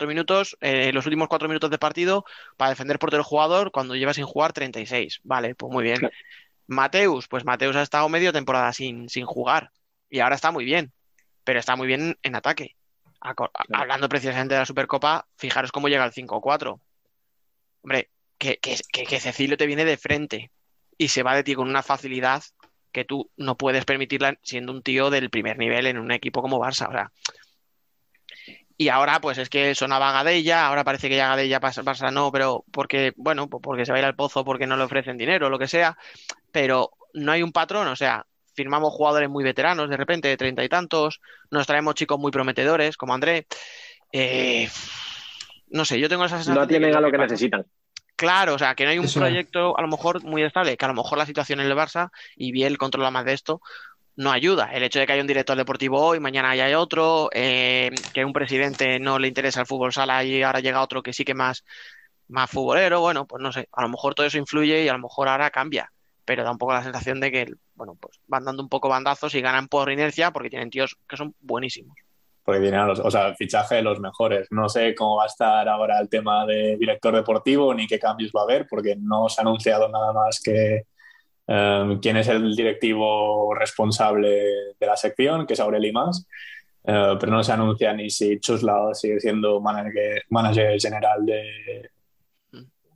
minutos, eh, los últimos cuatro minutos de partido para defender por el jugador cuando lleva sin jugar 36. Vale, pues muy bien. Claro. Mateus, pues Mateus ha estado medio temporada sin, sin jugar y ahora está muy bien, pero está muy bien en ataque. Hablando precisamente de la Supercopa, fijaros cómo llega el 5-4. Hombre, que, que, que, Cecilio te viene de frente y se va de ti con una facilidad que tú no puedes permitirla siendo un tío del primer nivel en un equipo como Barça. O sea, y ahora, pues es que sonaba Gadella, ahora parece que ya Gadella pasa, Barça no, pero porque, bueno, pues porque se va a ir al pozo, porque no le ofrecen dinero, lo que sea, pero no hay un patrón, o sea, firmamos jugadores muy veteranos de repente, de treinta y tantos, nos traemos chicos muy prometedores, como André. Eh, no sé, yo tengo esa sensación No tienen a lo que necesitan. Claro, o sea, que no hay un Eso proyecto a lo mejor muy estable, que a lo mejor la situación en el Barça y Biel controla más de esto, no ayuda. El hecho de que haya un director deportivo hoy, mañana haya otro, eh, que un presidente no le interesa el fútbol sala y ahora llega otro que sí que más, más futbolero, bueno, pues no sé, a lo mejor todo eso influye y a lo mejor ahora cambia, pero da un poco la sensación de que, bueno, pues van dando un poco bandazos y ganan por inercia porque tienen tíos que son buenísimos. Porque tienen los, o sea, fichaje de los mejores. No sé cómo va a estar ahora el tema de director deportivo ni qué cambios va a haber, porque no se ha anunciado nada más que eh, quién es el directivo responsable de la sección, que es Aureli Mas. Eh, pero no se anuncia ni si Chuslao sigue siendo manager, manager general de,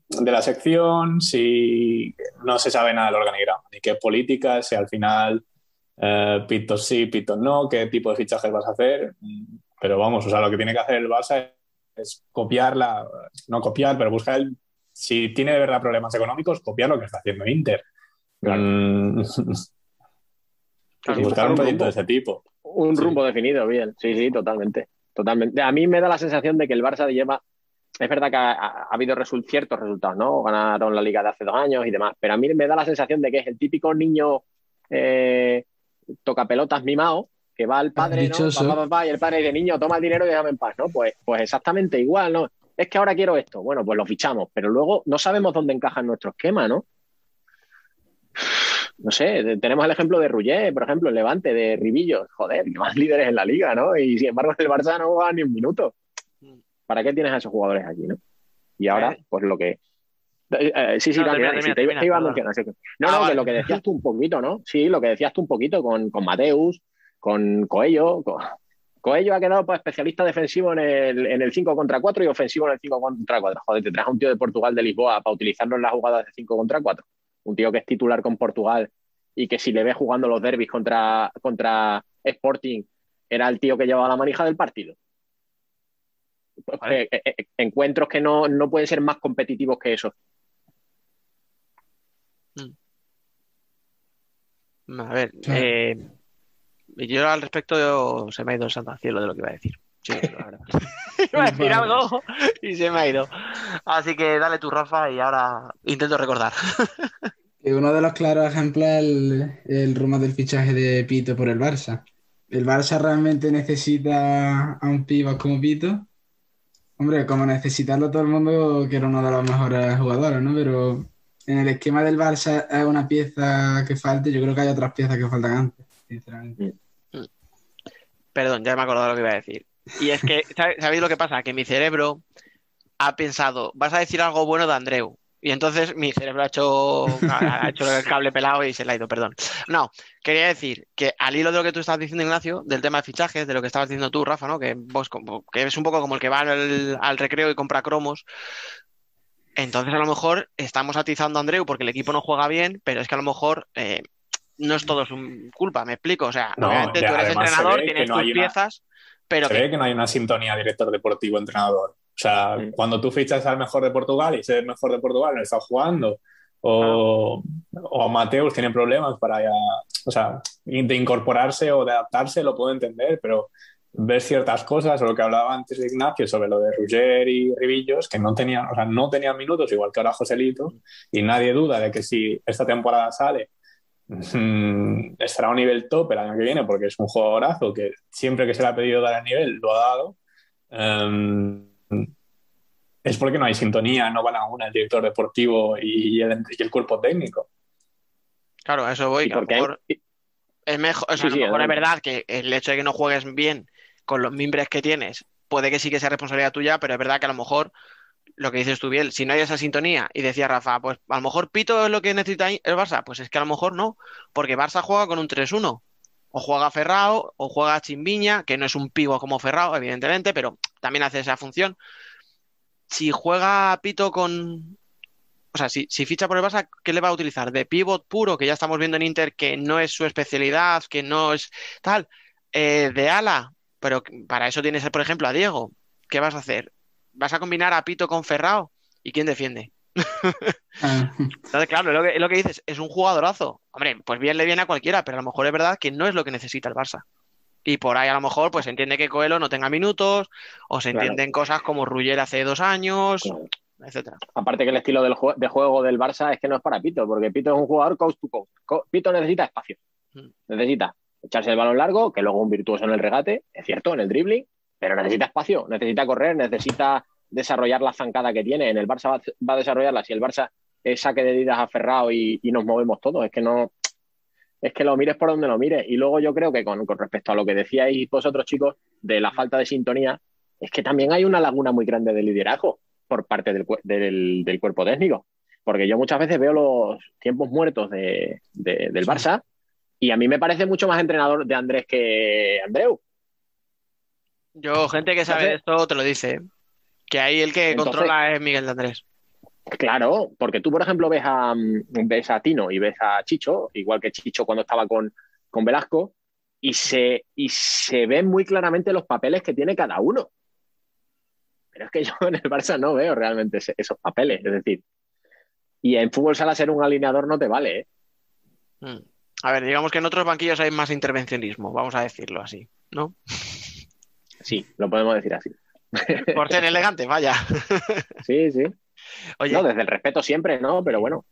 de la sección, si no se sabe nada del organigrama, ni qué políticas, si al final eh, pito sí, pito no, qué tipo de fichajes vas a hacer. Pero vamos, o sea, lo que tiene que hacer el Barça es copiarla, no copiar, pero buscar el. Si tiene de verdad problemas económicos, copiar lo que está haciendo Inter. Mm, Claro, y buscar un proyecto rumbo. de ese tipo. Un Sí. rumbo definido, bien. Sí, sí, totalmente. Totalmente. A mí me da la sensación de que el Barça lleva. Es verdad que ha, ha habido ciertos resultados, ¿no? Ganaron la liga de hace dos años y demás, pero a mí me da la sensación de que es el típico niño eh, toca pelotas mimado que va al padre, ¿no? Dichoso. Pa, pa, pa, pa, y el padre dice, niño, toma el dinero y déjame en paz, ¿no? Pues, pues exactamente igual, ¿no? Es que ahora quiero esto. Bueno, pues lo fichamos, pero luego no sabemos dónde encaja en nuestro esquema, ¿no? No sé, de- tenemos el ejemplo de Rullet, por ejemplo, el Levante, de Ribillos, joder, que más líderes en la liga, ¿no? Y sin embargo, el Barça no juega ni un minuto. ¿Para qué tienes a esos jugadores aquí, no? Y ahora, Eh. pues lo que. Eh, sí, sí, No, termina, sí, termina, te, iba- a mencionar, sí. No, Ah, no, vale. que lo que decías tú un poquito, ¿no? Sí, lo que decías tú un poquito con, con Mateus, con Coello. Con... Coello ha quedado pues, especialista defensivo en el, en el 5 contra 4 y ofensivo en el 5 contra 4. Joder, te traes a un tío de Portugal de Lisboa para utilizarlo en las jugadas de 5 contra 4. Un tío que es titular con Portugal y que si le ves jugando los derbis contra, contra Sporting, era el tío que llevaba la manija del partido. Pues, Vale. eh, eh, encuentros que no, no pueden ser más competitivos que eso. A ver, Sí. eh, yo al respecto se me ha ido el santo al cielo de lo que iba a decir. Sí, la verdad. iba a decir algo y se me ha ido. Así que dale tu Rafa, y ahora intento recordar. Uno de los claros ejemplos es el, el rumor del fichaje de Pito por el Barça. ¿El Barça realmente necesita a un pibas como Pito? Hombre, como necesitarlo todo el mundo, que era uno de los mejores jugadores, ¿no? Pero en el esquema del Barça es una pieza que falta, yo creo que hay otras piezas que faltan antes, sinceramente. Perdón, ya me he acordado lo que iba a decir. Y es que, ¿sabe- ¿sabéis lo que pasa? Que mi cerebro ha pensado, vas a decir algo bueno de Andreu. Y entonces mi cerebro ha hecho, ha hecho el cable pelado y se le ha ido, perdón. No, quería decir que al hilo de lo que tú estabas diciendo, Ignacio, del tema de fichajes, de lo que estabas diciendo tú, Rafa, ¿no? Que vos que es un poco como el que va al recreo y compra cromos. Entonces a lo mejor estamos atizando a Andreu porque el equipo no juega bien, pero es que a lo mejor eh, no es todo su culpa, me explico. O sea, No, obviamente ya, tú eres entrenador, tienes no tus hay una- piezas, pero Se que ve que no hay una sintonía director deportivo-entrenador. O sea, Mm. cuando tú fichas al mejor de Portugal y ese mejor de Portugal no está jugando, o, o Mateus tiene problemas para ya, o sea, de incorporarse o de adaptarse, lo puedo entender, pero ver ciertas cosas, o lo que hablaba antes de Ignacio sobre lo de Ruger y Ribillos, que no tenían, o sea, no tenían minutos, igual que ahora Joselito, y nadie duda de que si esta temporada sale, mm, estará a un nivel top el año que viene, porque es un jugadorazo que siempre que se le ha pedido dar el nivel, lo ha dado. Em, es porque no hay sintonía, no van a una el director deportivo y el, y el cuerpo técnico. claro, a eso voy. Que a lo porque hay- mejor es mejor, o sea, Sí, a lo sí, mejor es verdad que el hecho de que no juegues bien con los mimbres que tienes, puede que sí que sea responsabilidad tuya, pero es verdad que a lo mejor lo que dices tú, Biel, si no hay esa sintonía, y decía Rafa, pues a lo mejor Pito es lo que necesita el Barça, pues es que a lo mejor no, porque Barça juega con un 3-1. O juega Ferrao, o juega Chimbiña, que no es un pivo como Ferrao, evidentemente, pero también hace esa función. Si juega Pito con. O sea, si, si ficha por el Barça, ¿qué le va a utilizar? ¿De pivot puro, que ya estamos viendo en Inter que no es su especialidad, que no es tal? Eh, ¿de ala? Pero para eso tienes, por ejemplo, a Diego. ¿Qué vas a hacer? ¿Vas a combinar a Pito con Ferrao? ¿Y quién defiende? Ah, Entonces, claro, es lo, que, lo que dices, es un jugadorazo. Hombre, pues bien le viene a cualquiera, pero a lo mejor es verdad que no es lo que necesita el Barça. Y por ahí a lo mejor pues se entiende que Coelho no tenga minutos, o se Claro. entienden cosas como Ruller hace dos años, Claro. etcétera. Aparte que el estilo del jue- de juego del Barça es que no es para Pito, porque Pito es un jugador coast to coast. Co- Pito necesita espacio. Mm. Necesita echarse el balón largo, que luego un virtuoso en el regate, es cierto, en el dribbling, pero necesita espacio, necesita correr, necesita desarrollar la zancada que tiene. En el Barça va, va a desarrollarla. Si el Barça es saque de Didas aferrado y, y nos movemos todos, es que no. Es que lo mires por donde lo mires. Y luego yo creo que con, con respecto a lo que decíais vosotros, chicos, de la falta de sintonía, es que también hay una laguna muy grande de liderazgo por parte del, del- del cuerpo técnico. Porque yo muchas veces veo los tiempos muertos de- de- del Barça y a mí me parece mucho más entrenador de Andrés que Andreu. Yo, gente que sabe de esto, te lo dice, ¿eh? que ahí el que Entonces- controla es Miguel de Andrés. Claro, porque tú, por ejemplo, ves a, mm, ves a Tino y ves a Chicho, igual que Chicho cuando estaba con, con Velasco, y se, y se ven muy claramente los papeles que tiene cada uno. Pero es que yo en el Barça no veo realmente ese- esos papeles, es decir, y en fútbol sala ser un alineador no te vale, ¿eh? Mm. A ver, digamos que en otros banquillos hay más intervencionismo, vamos a decirlo así, ¿no? Sí, lo podemos decir así. Por ser elegante, vaya. Sí, sí. Oye, No, desde el respeto siempre, ¿no? Pero bueno,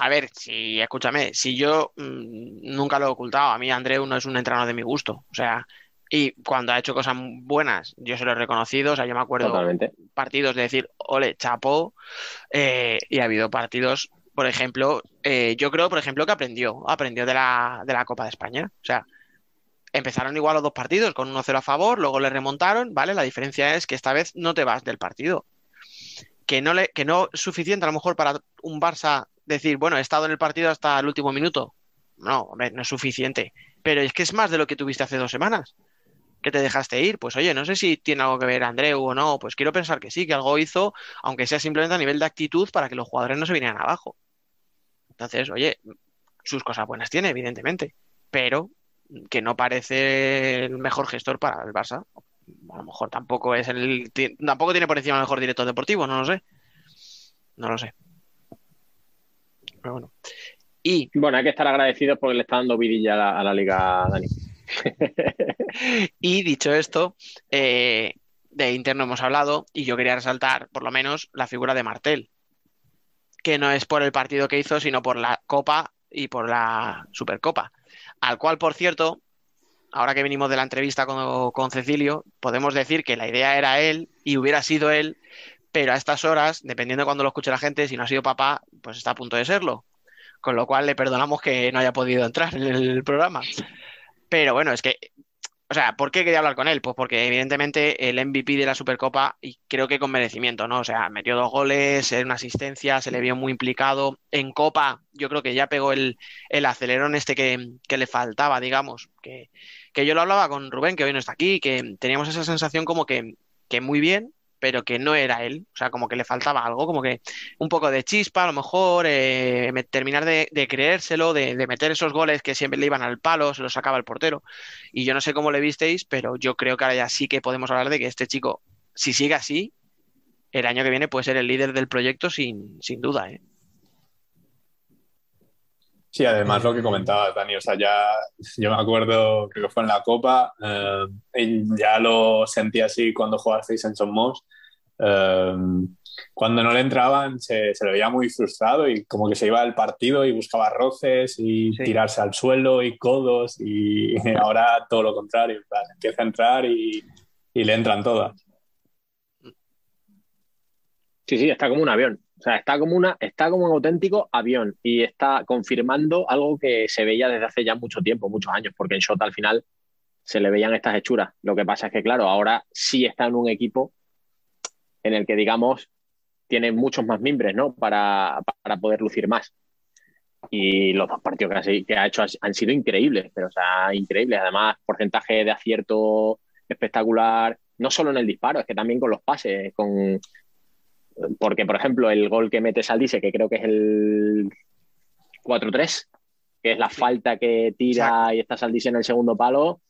a ver, si, escúchame, si yo mm, nunca lo he ocultado, a mí Andreu no es un entrenador de mi gusto, o sea, y cuando ha hecho cosas buenas, yo se lo he reconocido, o sea, yo me acuerdo totalmente. partidos de decir, ole, chapo, eh, y ha habido partidos, por ejemplo, eh, yo creo, por ejemplo, que aprendió, aprendió de la, de la Copa de España. O sea, empezaron igual los dos partidos, con 1-0 a favor, luego le remontaron, ¿vale? La diferencia es que esta vez no te vas del partido. Que no, le, que no es suficiente a lo mejor para un Barça decir, bueno, he estado en el partido hasta el último minuto. No, hombre, no es suficiente. Pero es que es más de lo que tuviste hace dos semanas que te dejaste ir. Pues oye, no sé si tiene algo que ver Andreu o no, pues quiero pensar que sí, que algo hizo, aunque sea simplemente a nivel de actitud para que los jugadores no se vinieran abajo. Entonces, oye, sus cosas buenas tiene, evidentemente, pero que no parece el mejor gestor para el Barça. A lo mejor tampoco es el tampoco tiene por encima el mejor director deportivo, no lo sé. No lo sé. Pero bueno. Y Bueno, hay que estar agradecidos porque le está dando vidilla a la, a la liga, Dani. Y dicho esto, eh, de Inter no hemos hablado y yo quería resaltar por lo menos la figura de Martel, que no es por el partido que hizo, sino por la Copa y por la Supercopa, al cual, por cierto, ahora que venimos de la entrevista con, con Cecilio, podemos decir que la idea era él y hubiera sido él, pero a estas horas, dependiendo de cuando lo escuche la gente, si no ha sido papá, pues está a punto de serlo. Con lo cual le perdonamos que no haya podido entrar en el programa. Pero bueno, es que O sea, ¿por qué quería hablar con él? Pues porque evidentemente el MVP de la Supercopa, y creo que con merecimiento, ¿no? O sea, metió dos goles, una asistencia, se le vio muy implicado. En Copa, yo creo que ya pegó el, el acelerón este que, que le faltaba, digamos. Que, que yo lo hablaba con Rubén, que hoy no está aquí, que teníamos esa sensación como que, que muy bien, pero que no era él, o sea, como que le faltaba algo, como que un poco de chispa, a lo mejor, eh, terminar de, creérselo, de, de meter esos goles que siempre le iban al palo, se los sacaba el portero. Y yo no sé cómo le visteis, pero yo creo que ahora ya sí que podemos hablar de que este chico, si sigue así, el año que viene puede ser el líder del proyecto sin, sin duda, ¿eh? Sí, además lo que comentabas, Dani, o sea, ya yo me acuerdo, creo que fue en la Copa, eh, y ya lo sentí así cuando jugasteis en Somos. Eh, cuando no le entraban se, se le veía muy frustrado y como que se iba al partido y buscaba roces y Sí. tirarse al suelo y codos y ahora todo lo contrario, plan, empieza a entrar y, y le entran todas. Sí, sí, está como un avión. O sea, está como una, está como un auténtico avión y está confirmando algo que se veía desde hace ya mucho tiempo, muchos años, porque en Shota al final se le veían estas hechuras. Lo que pasa es que, claro, ahora sí está en un equipo en el que, digamos, tiene muchos más mimbres, ¿no? Para, para poder lucir más. Y los dos partidos que ha, que ha hecho han sido increíbles, pero, o sea, increíbles. Además, porcentaje de acierto espectacular, no solo en el disparo, es que también con los pases, con porque, por ejemplo, el gol que mete Saldice, que creo que es el 4-3, que es la falta que tira Exacto. y está Saldice en el segundo palo,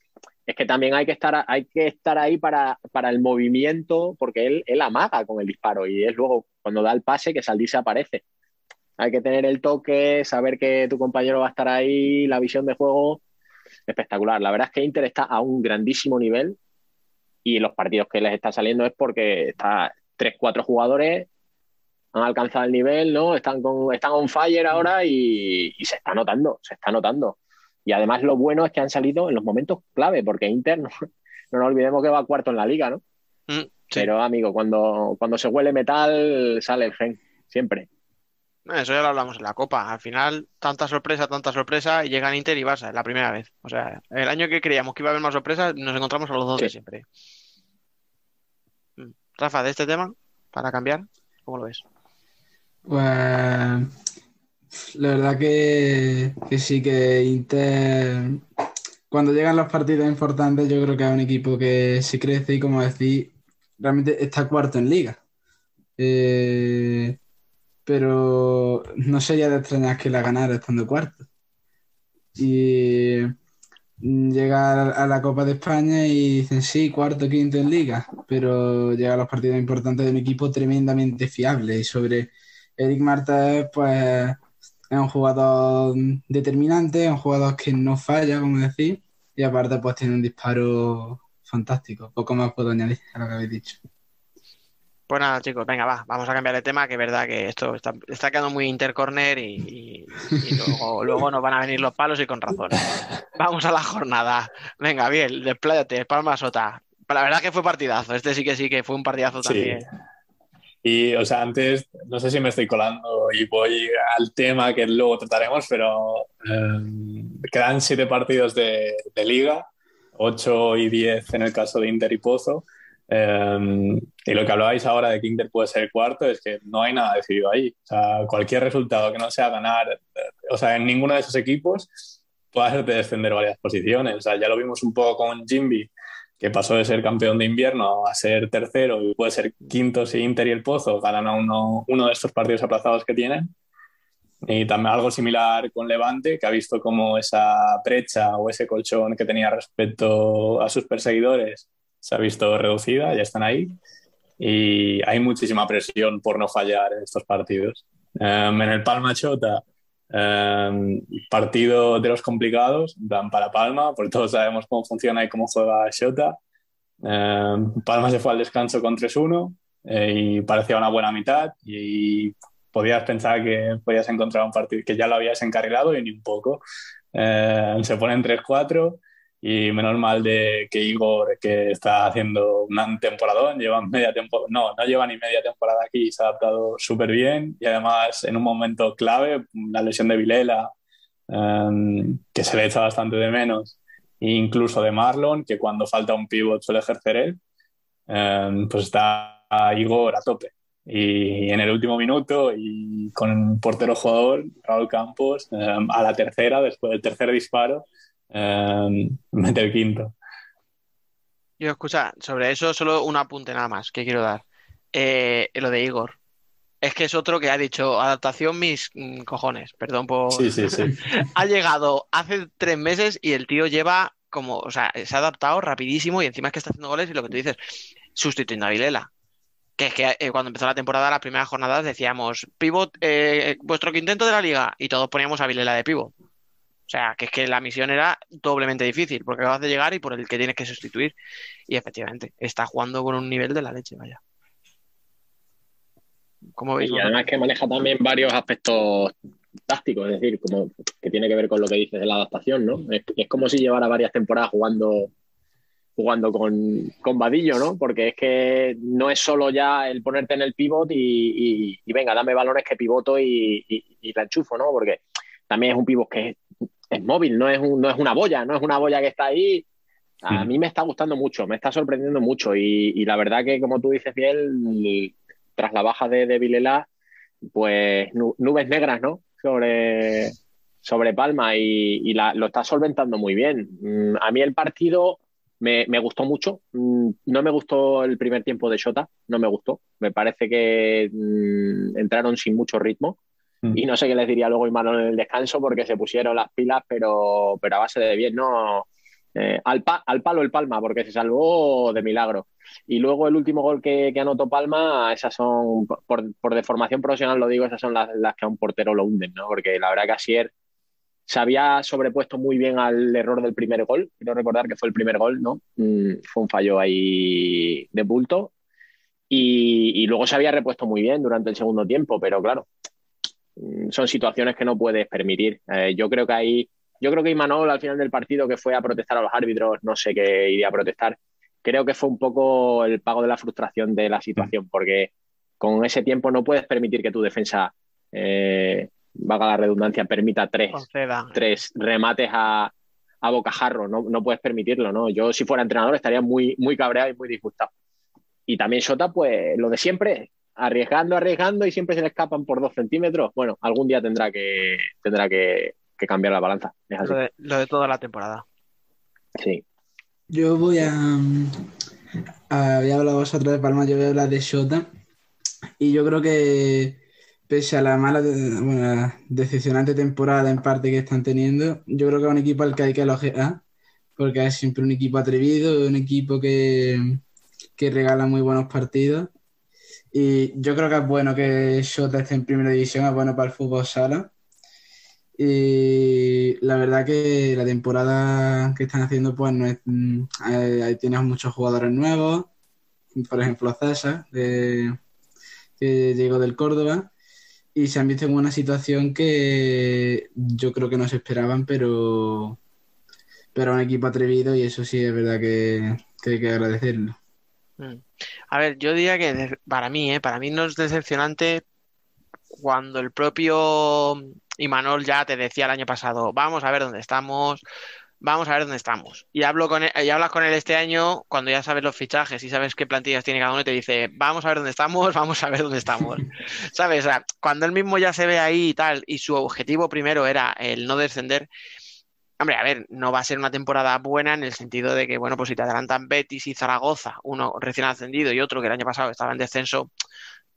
es que también hay que estar, hay que estar ahí para, para el movimiento, porque él, él amaga con el disparo y es luego cuando da el pase que Saldice aparece. Hay que tener el toque, saber que tu compañero va a estar ahí, la visión de juego, espectacular. La verdad es que Inter está a un grandísimo nivel y los partidos que les está saliendo es porque está tres, cuatro jugadores han alcanzado el nivel, ¿no? Están, con, están on fire ahora y, y se está notando, se está notando. Y además lo bueno es que han salido en los momentos clave, porque Inter, no, no nos olvidemos que va cuarto en la liga, ¿no? Mm, sí. Pero, amigo, cuando, cuando se huele metal, sale el gen, siempre. Eso ya lo hablamos en la Copa. Al final, tanta sorpresa, tanta sorpresa, y llegan Inter y Barça, es la primera vez. O sea, el año que creíamos que iba a haber más sorpresas, nos encontramos a los dos de siempre. Rafa, de este tema, para cambiar, ¿cómo lo ves? Pues la verdad que, que sí, que Inter, cuando llegan los partidos importantes, yo creo que es un equipo que se crece y como decís, realmente está cuarto en liga. Eh, pero no sería de extrañar que la ganara estando cuarto. Y llega a la Copa de España y dicen sí, cuarto, quinto en liga, pero llega a los partidos importantes de un equipo tremendamente fiable y sobre Eric Marta pues es un jugador determinante, es un jugador que no falla, como decir, y aparte pues tiene un disparo fantástico. Poco más puedo añadir a lo que habéis dicho. Pues nada, chicos, venga, va, vamos a cambiar de tema, que es verdad que esto está, está quedando muy intercorner y, y- y luego, luego nos van a venir los palos y con razón. Vamos a la jornada. Venga, bien, despláyate, Palma Sota. La verdad que fue partidazo, este sí que sí que fue un partidazo Sí. también. Y, o sea, antes, no sé si me estoy colando y voy al tema que luego trataremos, pero eh, quedan siete partidos de, de liga, ocho y diez en el caso de Inter y Pozo. Eh, y lo que hablabais ahora de que Inter puede ser cuarto es que no hay nada decidido ahí. O sea, cualquier resultado que no sea ganar, eh, o sea, en ninguno de esos equipos puede hacerte descender varias posiciones. O sea, ya lo vimos un poco con Jimby, que pasó de ser campeón de invierno a ser tercero y puede ser quinto si Inter y el Pozo ganan a uno, uno de estos partidos aplazados que tienen. Y también algo similar con Levante, que ha visto como esa brecha o ese colchón que tenía respecto a sus perseguidores se ha visto reducida, ya están ahí. Y hay muchísima presión por no fallar en estos partidos. Um, en el Palma Chota, um, partido de los complicados, dan para Palma, porque todos sabemos cómo funciona y cómo juega Chota. Um, Palma se fue al descanso con 3-1 eh, y parecía una buena mitad y podías pensar que podías encontrar un partido que ya lo habías encarrilado y ni un poco. Se ponen 3-4 y menos mal de que Igor, que está haciendo un temporadón, lleva media temporada, no, no lleva ni media temporada aquí se ha adaptado súper bien y además en un momento clave, la lesión de Vilela, um, que se le echa bastante de menos e incluso de Marlon, que cuando falta un pivot suele ejercer él, eh, pues está Igor a tope. Y en el último minuto, y con un portero jugador, Raúl Campos, eh, a la tercera, después del tercer disparo, eh, mete el quinto. Yo, escucha, sobre eso solo un apunte nada más que quiero dar. Eh, lo de Igor. Es que es otro que ha dicho, adaptación mis mm, cojones, perdón por... Sí, sí, sí. ha llegado hace tres meses y el tío lleva como, o sea, se ha adaptado rapidísimo y encima es que está haciendo goles y lo que tú dices, sustituyendo a Vilela. Que es que eh, cuando empezó la temporada, las primeras jornadas decíamos, pivot, eh, vuestro quinteto de la liga, y todos poníamos a Vilela de pivot. O sea, que es que la misión era doblemente difícil, porque acabas de llegar y por el que tienes que sustituir. Y efectivamente, está jugando con un nivel de la leche, vaya. ¿Cómo veis? Y además que maneja también varios aspectos tácticos, es decir, como que tiene que ver con lo que dices de la adaptación, ¿no? Es, es como si llevara varias temporadas jugando jugando con, con Vadillo, ¿no? Porque es que no es solo ya el ponerte en el pivot y, y- y venga, dame balones que pivoto y, y- y la enchufo, ¿no? Porque también es un pivot que es, es móvil, no es, un- no es una boya, no es una boya que está ahí. A mí me está gustando mucho, me está sorprendiendo mucho y, y la verdad que, como tú dices, Biel, tras la baja de, de Vilela, pues nu- nubes negras, ¿no? Sobre, sobre Palma y, y la- lo está solventando muy bien. Mm, A mí el partido me, me gustó mucho. Mm, No me gustó el primer tiempo de Shota, no me gustó. Me parece que mm, entraron sin mucho ritmo. Y no sé qué les diría luego Imanol en el descanso porque se pusieron las pilas, pero, pero a base de bien, ¿no? Eh, al, pa- al palo el Palma, porque se salvó de milagro. Y luego el último gol que, que anotó Palma, esas son, por, por deformación profesional lo digo, esas son las, las que a un portero lo hunden, ¿no? Porque la verdad que Asier se había sobrepuesto muy bien al error del primer gol. Quiero recordar que fue el primer gol, ¿no? Mm, fue un fallo ahí de bulto. Y, y luego se había repuesto muy bien durante el segundo tiempo, pero claro, son situaciones que no puedes permitir. Eh, yo creo que ahí, yo creo que Imanol al final del partido que fue a protestar a los árbitros, no sé qué iría a protestar, creo que fue un poco el pago de la frustración de la situación, porque con ese tiempo no puedes permitir que tu defensa, eh, valga la redundancia, permita tres, tres remates a, a bocajarro, no, no puedes permitirlo, ¿no? Yo si fuera entrenador estaría muy, muy cabreado y muy disgustado. Y también Shota, pues lo de siempre, arriesgando, arriesgando y siempre se le escapan por dos centímetros. Bueno, algún día tendrá que, tendrá que, que cambiar la balanza. Es así. Lo de, lo de toda la temporada. Sí. Yo voy a. mm, Había hablado vosotros de Palma, yo voy a hablar de Shota. Y yo creo que, pese a la mala, de- bueno, la decepcionante temporada en parte que están teniendo, yo creo que es un equipo al que hay que elogiar, porque es siempre un equipo atrevido, un equipo que, que regala muy buenos partidos. Y yo creo que es bueno que Shota esté en primera división, es bueno para el fútbol sala. Y la verdad que la temporada que están haciendo, pues no es. mm, Ahí tienes muchos jugadores nuevos, por ejemplo César, de- que llegó del Córdoba, y se han visto en una situación que yo creo que no se esperaban, pero, pero un equipo atrevido, y eso sí es verdad que, que hay que agradecerlo. Mm. A ver, yo diría que para mí, ¿eh? Para mí no es decepcionante cuando el propio Imanol ya te decía el año pasado, vamos a ver dónde estamos, vamos a ver dónde estamos. Y hablo con él- y hablas con él este año cuando ya sabes los fichajes y sabes qué plantillas tiene cada uno y te dice, vamos a ver dónde estamos, vamos a ver dónde estamos. ¿Sabes? O sea, cuando él mismo ya se ve ahí y tal, y su objetivo primero era el no descender, Hombre, a ver, no va a ser una temporada buena en el sentido de que, bueno, pues si te adelantan Betis y Zaragoza, uno recién ascendido y otro que el año pasado estaba en descenso,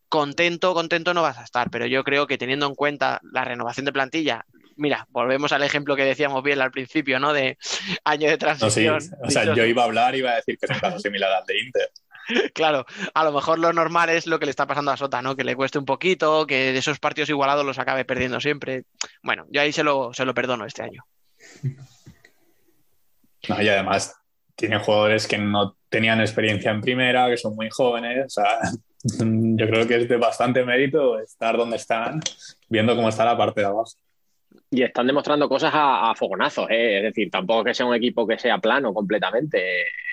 contento, contento no vas a estar, pero yo creo que teniendo en cuenta la renovación de plantilla, mira, volvemos al ejemplo que decíamos bien al principio, ¿no? De año de No, sí. transición. O sea, Dicho- yo iba a hablar y iba a decir que es un caso similar al de Inter. Claro, a lo mejor lo normal es lo que le está pasando a Sota, ¿no? Que le cueste un poquito, que de esos partidos igualados los acabe perdiendo siempre. Bueno, yo ahí se lo, se lo perdono este año. No, y además tiene jugadores que no tenían experiencia en primera, que son muy jóvenes. O sea, yo creo que es de bastante mérito estar donde están, viendo cómo está la parte de abajo. Y están demostrando cosas a, a fogonazos, ¿eh? es decir, tampoco que sea un equipo que sea plano completamente.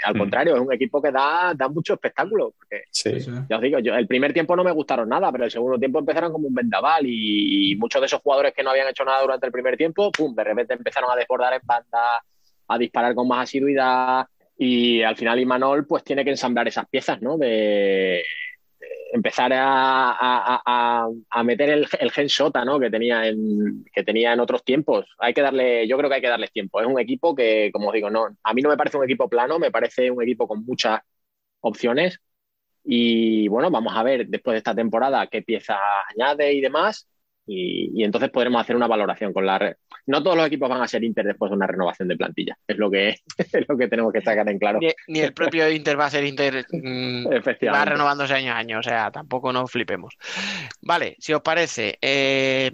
Al Mm. contrario, es un equipo que da, da mucho espectáculo. Porque, Sí. Ya os digo, yo, el primer tiempo no me gustaron nada, pero el segundo tiempo empezaron como un vendaval y, y muchos de esos jugadores que no habían hecho nada durante el primer tiempo, pum, de repente empezaron a desbordar en banda, a disparar con más asiduidad y al final Imanol pues tiene que ensamblar esas piezas, ¿no? De, empezar a, a- a- a meter el, el gen Sota, ¿no? Que tenía, en, que tenía en otros tiempos. Hay que darle, yo creo que hay que darles tiempo. Es un equipo que, como os digo, no, a mí no me parece un equipo plano, me parece un equipo con muchas opciones. Y bueno, vamos a ver después de esta temporada qué piezas añade y demás. Y, y entonces podremos hacer una valoración con la red. No todos los equipos van a ser Inter después de una renovación de plantilla. Es lo que, es lo que tenemos que sacar en claro. Ni, ni el propio Inter va a ser Inter, mm, va renovándose año a año, o sea, tampoco nos flipemos. Vale, si os parece, eh,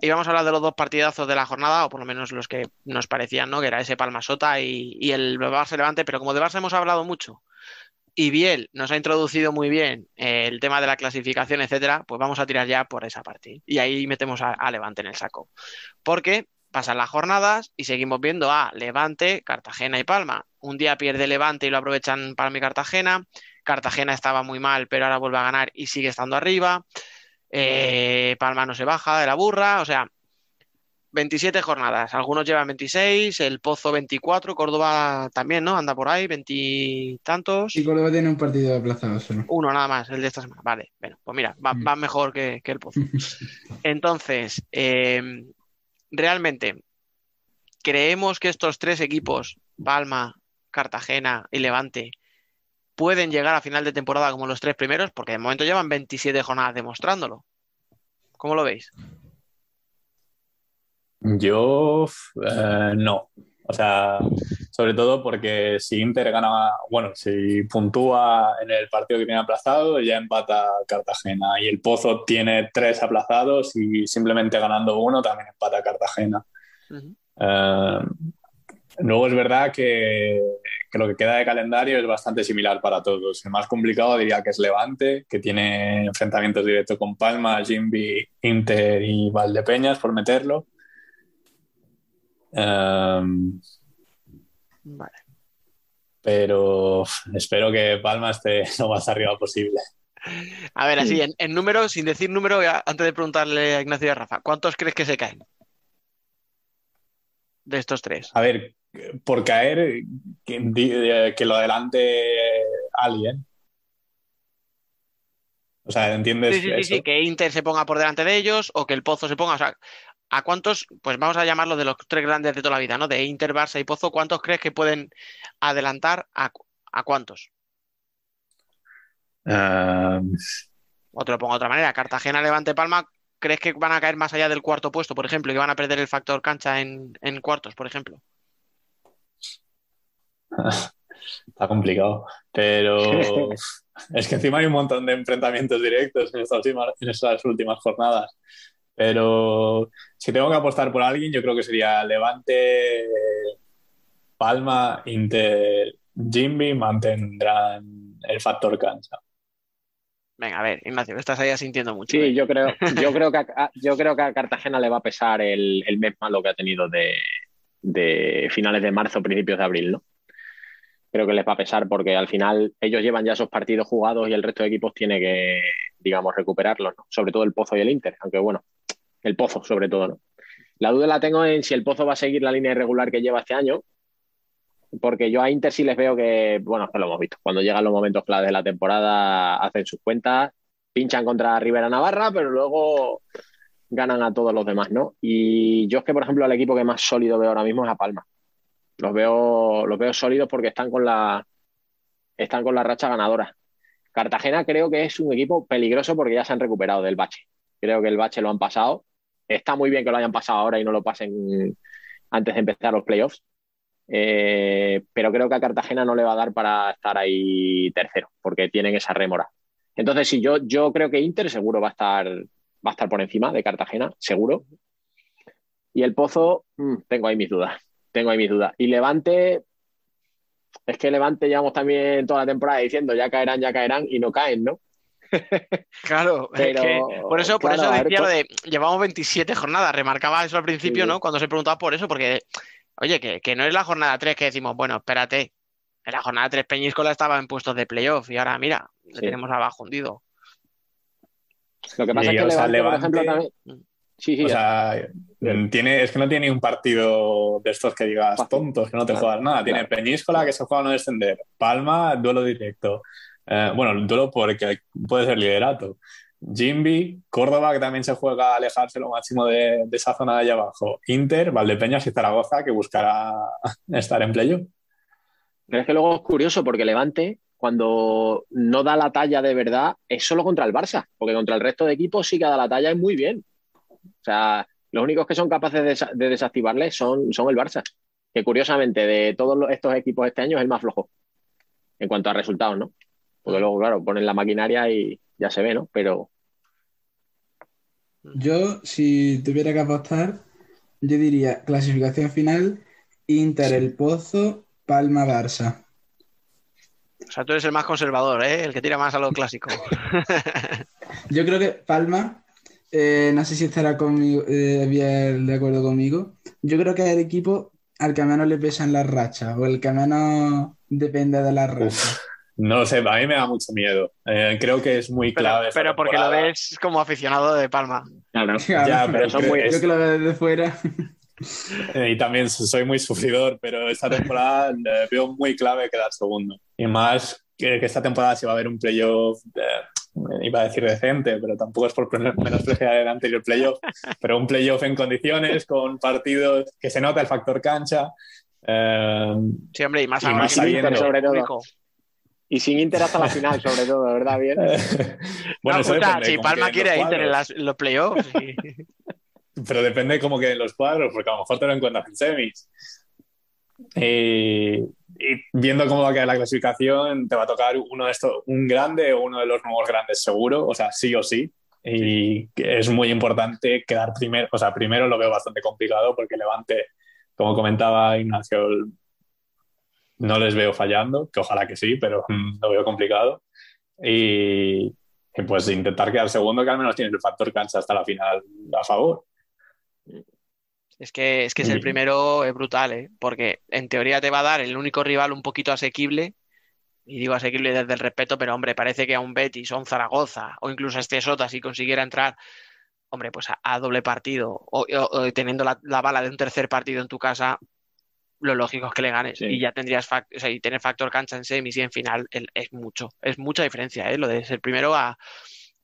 íbamos a hablar de los dos partidazos de la jornada, o por lo menos los que nos parecían, ¿no? Que era ese Palma Sota y, y el Barça Levante, pero como de Barça hemos hablado mucho y Biel nos ha introducido muy bien eh, el tema de la clasificación, etcétera, pues vamos a tirar ya por esa parte. Y ahí metemos a, Levante en el saco. Porque pasan las jornadas y seguimos viendo a Levante, Cartagena y Palma. Un día pierde Levante y lo aprovechan Palma y Cartagena. Cartagena estaba muy mal, pero ahora vuelve a ganar y sigue estando arriba. Eh, Palma no se baja de la burra, o sea, 27 jornadas. Algunos llevan 26, el Pozo 24, Córdoba también, ¿no? Anda por ahí, 20 y Córdoba tiene un partido aplazado solo. Uno nada más, el de esta semana. Vale, bueno, pues mira, va, va mejor que, que el Pozo. Entonces, eh, realmente, ¿creemos que estos tres equipos, Palma, Cartagena y Levante, pueden llegar a final de temporada como los tres primeros? Porque de momento llevan 27 jornadas demostrándolo. ¿Cómo lo veis? Yo eh, no. O sea, sobre todo porque si Inter gana, bueno, si puntúa en el partido que tiene aplazado, ya empata Cartagena. Y el Pozo tiene tres aplazados y simplemente ganando uno también empata Cartagena. Eh, luego es verdad que, que lo que queda de calendario es bastante similar para todos. El más complicado diría que es Levante, que tiene enfrentamientos directos con Palma, Jimby, Inter y Valdepeñas, por meterlo. Um, Vale. pero espero que Palma esté lo más arriba posible. A ver, así, en, en números, sin decir número, antes de preguntarle a Ignacio y a Rafa, ¿cuántos crees que se caen? De estos tres. A ver, por caer, que, eh, que lo adelante alguien. O sea, ¿entiendes sí, sí, eso? sí, que Inter se ponga por delante de ellos o que el Pozo se ponga, o sea, ¿a cuántos, pues vamos a llamarlo de los tres grandes de toda la vida, ¿no? De Inter, Barça y Pozo, ¿cuántos crees que pueden adelantar a, a cuántos? Um, O te lo pongo de otra manera, Cartagena, Levante, Palma, ¿crees que van a caer más allá del cuarto puesto, por ejemplo, y que van a perder el factor cancha en, en cuartos, por ejemplo? está complicado. Pero es que encima hay un montón de enfrentamientos directos en estas últimas, en estas últimas jornadas. Pero si tengo que apostar por alguien, yo creo que sería Levante, Palma, Inter, Jimby mantendrán el factor cancha. Venga, a ver, Ignacio, estás ahí sintiendo mucho. ¿eh? Sí, yo creo, yo creo que a, yo creo que a Cartagena le va a pesar el, el mes malo que ha tenido de, de finales de marzo, principios de abril, ¿no? Creo que les va a pesar porque al final ellos llevan ya esos partidos jugados y el resto de equipos tiene que, digamos, recuperarlos, ¿no? Sobre todo el Pozo y el Inter, aunque bueno, el Pozo sobre todo, ¿no? La duda la tengo en si el Pozo va a seguir la línea irregular que lleva este año, porque yo a Inter sí les veo que, bueno, que lo hemos visto, cuando llegan los momentos claves de la temporada hacen sus cuentas, pinchan contra Rivera Navarra, pero luego ganan a todos los demás, ¿no? Y yo es que, por ejemplo, el equipo que más sólido veo ahora mismo es a Palma. Los veo, los veo sólidos porque están con la, están con la racha ganadora. Cartagena creo que es un equipo peligroso porque ya se han recuperado del bache. Creo que el bache lo han pasado. Está muy bien que lo hayan pasado ahora y no lo pasen antes de empezar los playoffs. Eh, pero creo que a Cartagena no le va a dar para estar ahí tercero, porque tienen esa rémora. Entonces, sí, yo, creo que Inter seguro va a estar, va a estar por encima de Cartagena, seguro. Y el Pozo, mm, tengo ahí mis dudas. Tengo ahí mis dudas. Y Levante, es que Levante llevamos también toda la temporada diciendo ya caerán, ya caerán, y no caen, ¿no? Claro, es Pero, que por eso, por claro, eso decía lo de llevamos 27 jornadas, remarcaba eso al principio, Sí. ¿no? Cuando se preguntaba por eso, porque, oye, que, que no es la jornada 3 que decimos, bueno, espérate, en la jornada 3 Peñíscola estaba en puestos de playoff y ahora mira, le Sí. tenemos abajo hundido. Lo que pasa Y, es que sea, Levante, por Levante- ejemplo, también. Sí, sí. O sea, tiene, es que no tiene un partido de estos que digas tontos, que no te Claro, juegas nada. Tiene claro. Peñíscola, que se juega a no descender. Palma, duelo directo. Eh, bueno, el duelo porque puede ser liderato. Jimby, Córdoba, que también se juega a alejarse lo máximo de, esa zona de allá abajo. Inter, Valdepeñas y Zaragoza, que buscará estar en playoff. Pero es que luego es curioso porque Levante, cuando no da la talla de verdad, es solo contra el Barça, porque contra el resto de equipos sí que da la talla y muy bien. O sea, los únicos que son capaces de, de desactivarle son, son el Barça, que curiosamente de todos estos equipos este año es el más flojo, en cuanto a resultados, ¿no? Porque luego, claro, ponen la maquinaria y ya se ve, ¿no? Pero Yo, si tuviera que apostar, yo diría clasificación final, Inter el Pozo, Palma Barça. O sea, tú eres el más conservador, ¿eh? El que tira más a lo clásico. Yo creo que Palma, eh, no sé si estará conmigo, eh, bien de acuerdo conmigo. Yo creo que es el equipo al que menos le pesan las rachas o el que menos depende de las rachas. No lo sé, a mí me da mucho miedo. Eh, creo que es muy clave. pero porque lo ves como aficionado de Palma. claro, Claro, Ya, pero son creo- muy- es- Yo que lo veo desde fuera. Eh, Y también soy muy sufridor, pero esta temporada eh, veo muy clave quedar segundo. Y más que, que esta temporada se va a ver un playoff, eh, iba a decir decente, pero tampoco es por pre- menospreciar el anterior playoff, pero un playoff en condiciones, con partidos que se nota el factor cancha. eh, Sí, hombre, y más Y sabiendo- sobre todo. Y sin Inter hasta la final, sobre todo, ¿verdad? Bien. bueno, No, eso escucha, depende, si cómo Palma quiere a los Inter en, cuadros. las- en los playoffs. sí. Pero depende cómo queden los cuadros, porque a lo mejor te lo encuentras en semis. Y, y viendo cómo va a quedar la clasificación, te va a tocar uno de estos, un grande o uno de los nuevos grandes seguro, o sea, sí o sí. Y que es muy importante quedar primero, o sea, primero lo veo bastante complicado porque Levante, como comentaba Ignacio, no les veo fallando, que ojalá que sí, pero lo veo complicado. Y, y pues intentar quedar segundo, que al menos tienes el factor cancha hasta la final a favor. Es que, es que ser Sí. primero es brutal, ¿eh? Porque en teoría te va a dar el único rival un poquito asequible. Y digo asequible desde el respeto, pero hombre, parece que a un Betis o un Zaragoza o incluso a este Sota, si consiguiera entrar, hombre, pues a, a doble partido o, o- o teniendo la, la bala de un tercer partido en tu casa, lo lógico es que le ganes. Sí. Y ya tendrías, o sea, y tener factor cancha en semis y en final el- es mucho, es mucha diferencia, ¿eh? Lo de ser primero a,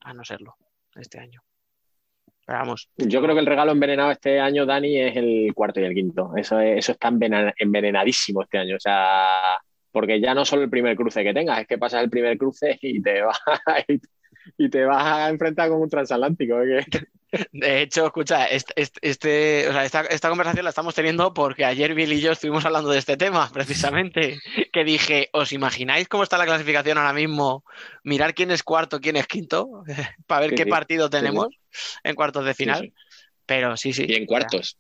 a no serlo este año. Pero vamos, Yo creo que el regalo envenenado este año, Dani, es el cuarto y el quinto. Eso, es- eso está envenenadísimo este año. O sea, porque ya no solo el primer cruce que tengas, es que pasas el primer cruce y te vas, y, y te vas a enfrentar con un transatlántico. ¿eh? Que- De hecho, escucha, este, o sea, esta, esta conversación la estamos teniendo porque ayer Bill y yo estuvimos hablando de este tema, precisamente, que dije, ¿os imagináis cómo está la clasificación ahora mismo? Mirar quién es cuarto, quién es quinto, para ver Sí, qué sí. partido tenemos en cuartos de final. Pero sí, sí. Y en cuartos.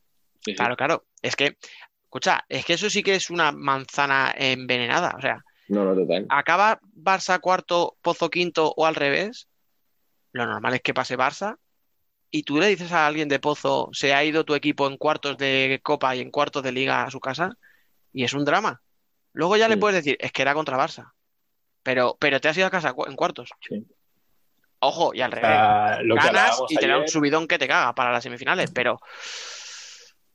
Claro, claro. Es que, escucha, es que eso sí que es una manzana envenenada. O sea, No, no, total. acaba Barça cuarto, Pozo quinto o al revés, lo normal es que pase Barça y tú le dices a alguien de Pozo, se ha ido tu equipo en cuartos de Copa y en cuartos de Liga a su casa y es un drama. Luego ya le puedes decir, es que era contra Barça, pero, pero te has ido a casa en cuartos. Sí. Ojo, y al revés. lo Ganas y te da un subidón que te caga para las semifinales, pero...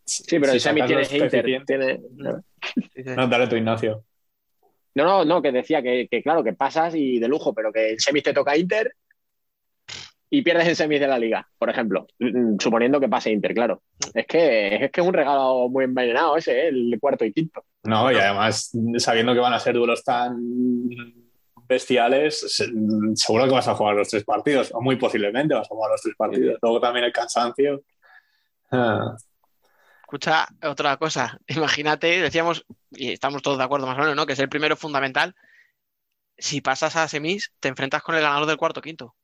Sí, pero si los Inter. coeficientes- tiene- No, dale tú, Ignacio. No, no, no, que decía que, que claro, que pasas y de lujo, pero que el semis te toca Inter y pierdes el semis de la liga, por ejemplo, Mm, suponiendo que pase Inter, claro. Es que es que es un regalo muy envenenado ese, ¿eh? el cuarto y quinto. No, y además, sabiendo que van a ser duelos tan bestiales, se- seguro que vas a jugar los tres partidos, o muy posiblemente vas a jugar los tres partidos. Luego también el cansancio. Ah, Escucha, otra cosa. Imagínate, decíamos, y estamos todos de acuerdo más o menos, ¿no? Que es el primero fundamental. Si pasas a semis, te enfrentas con el ganador del cuarto quinto.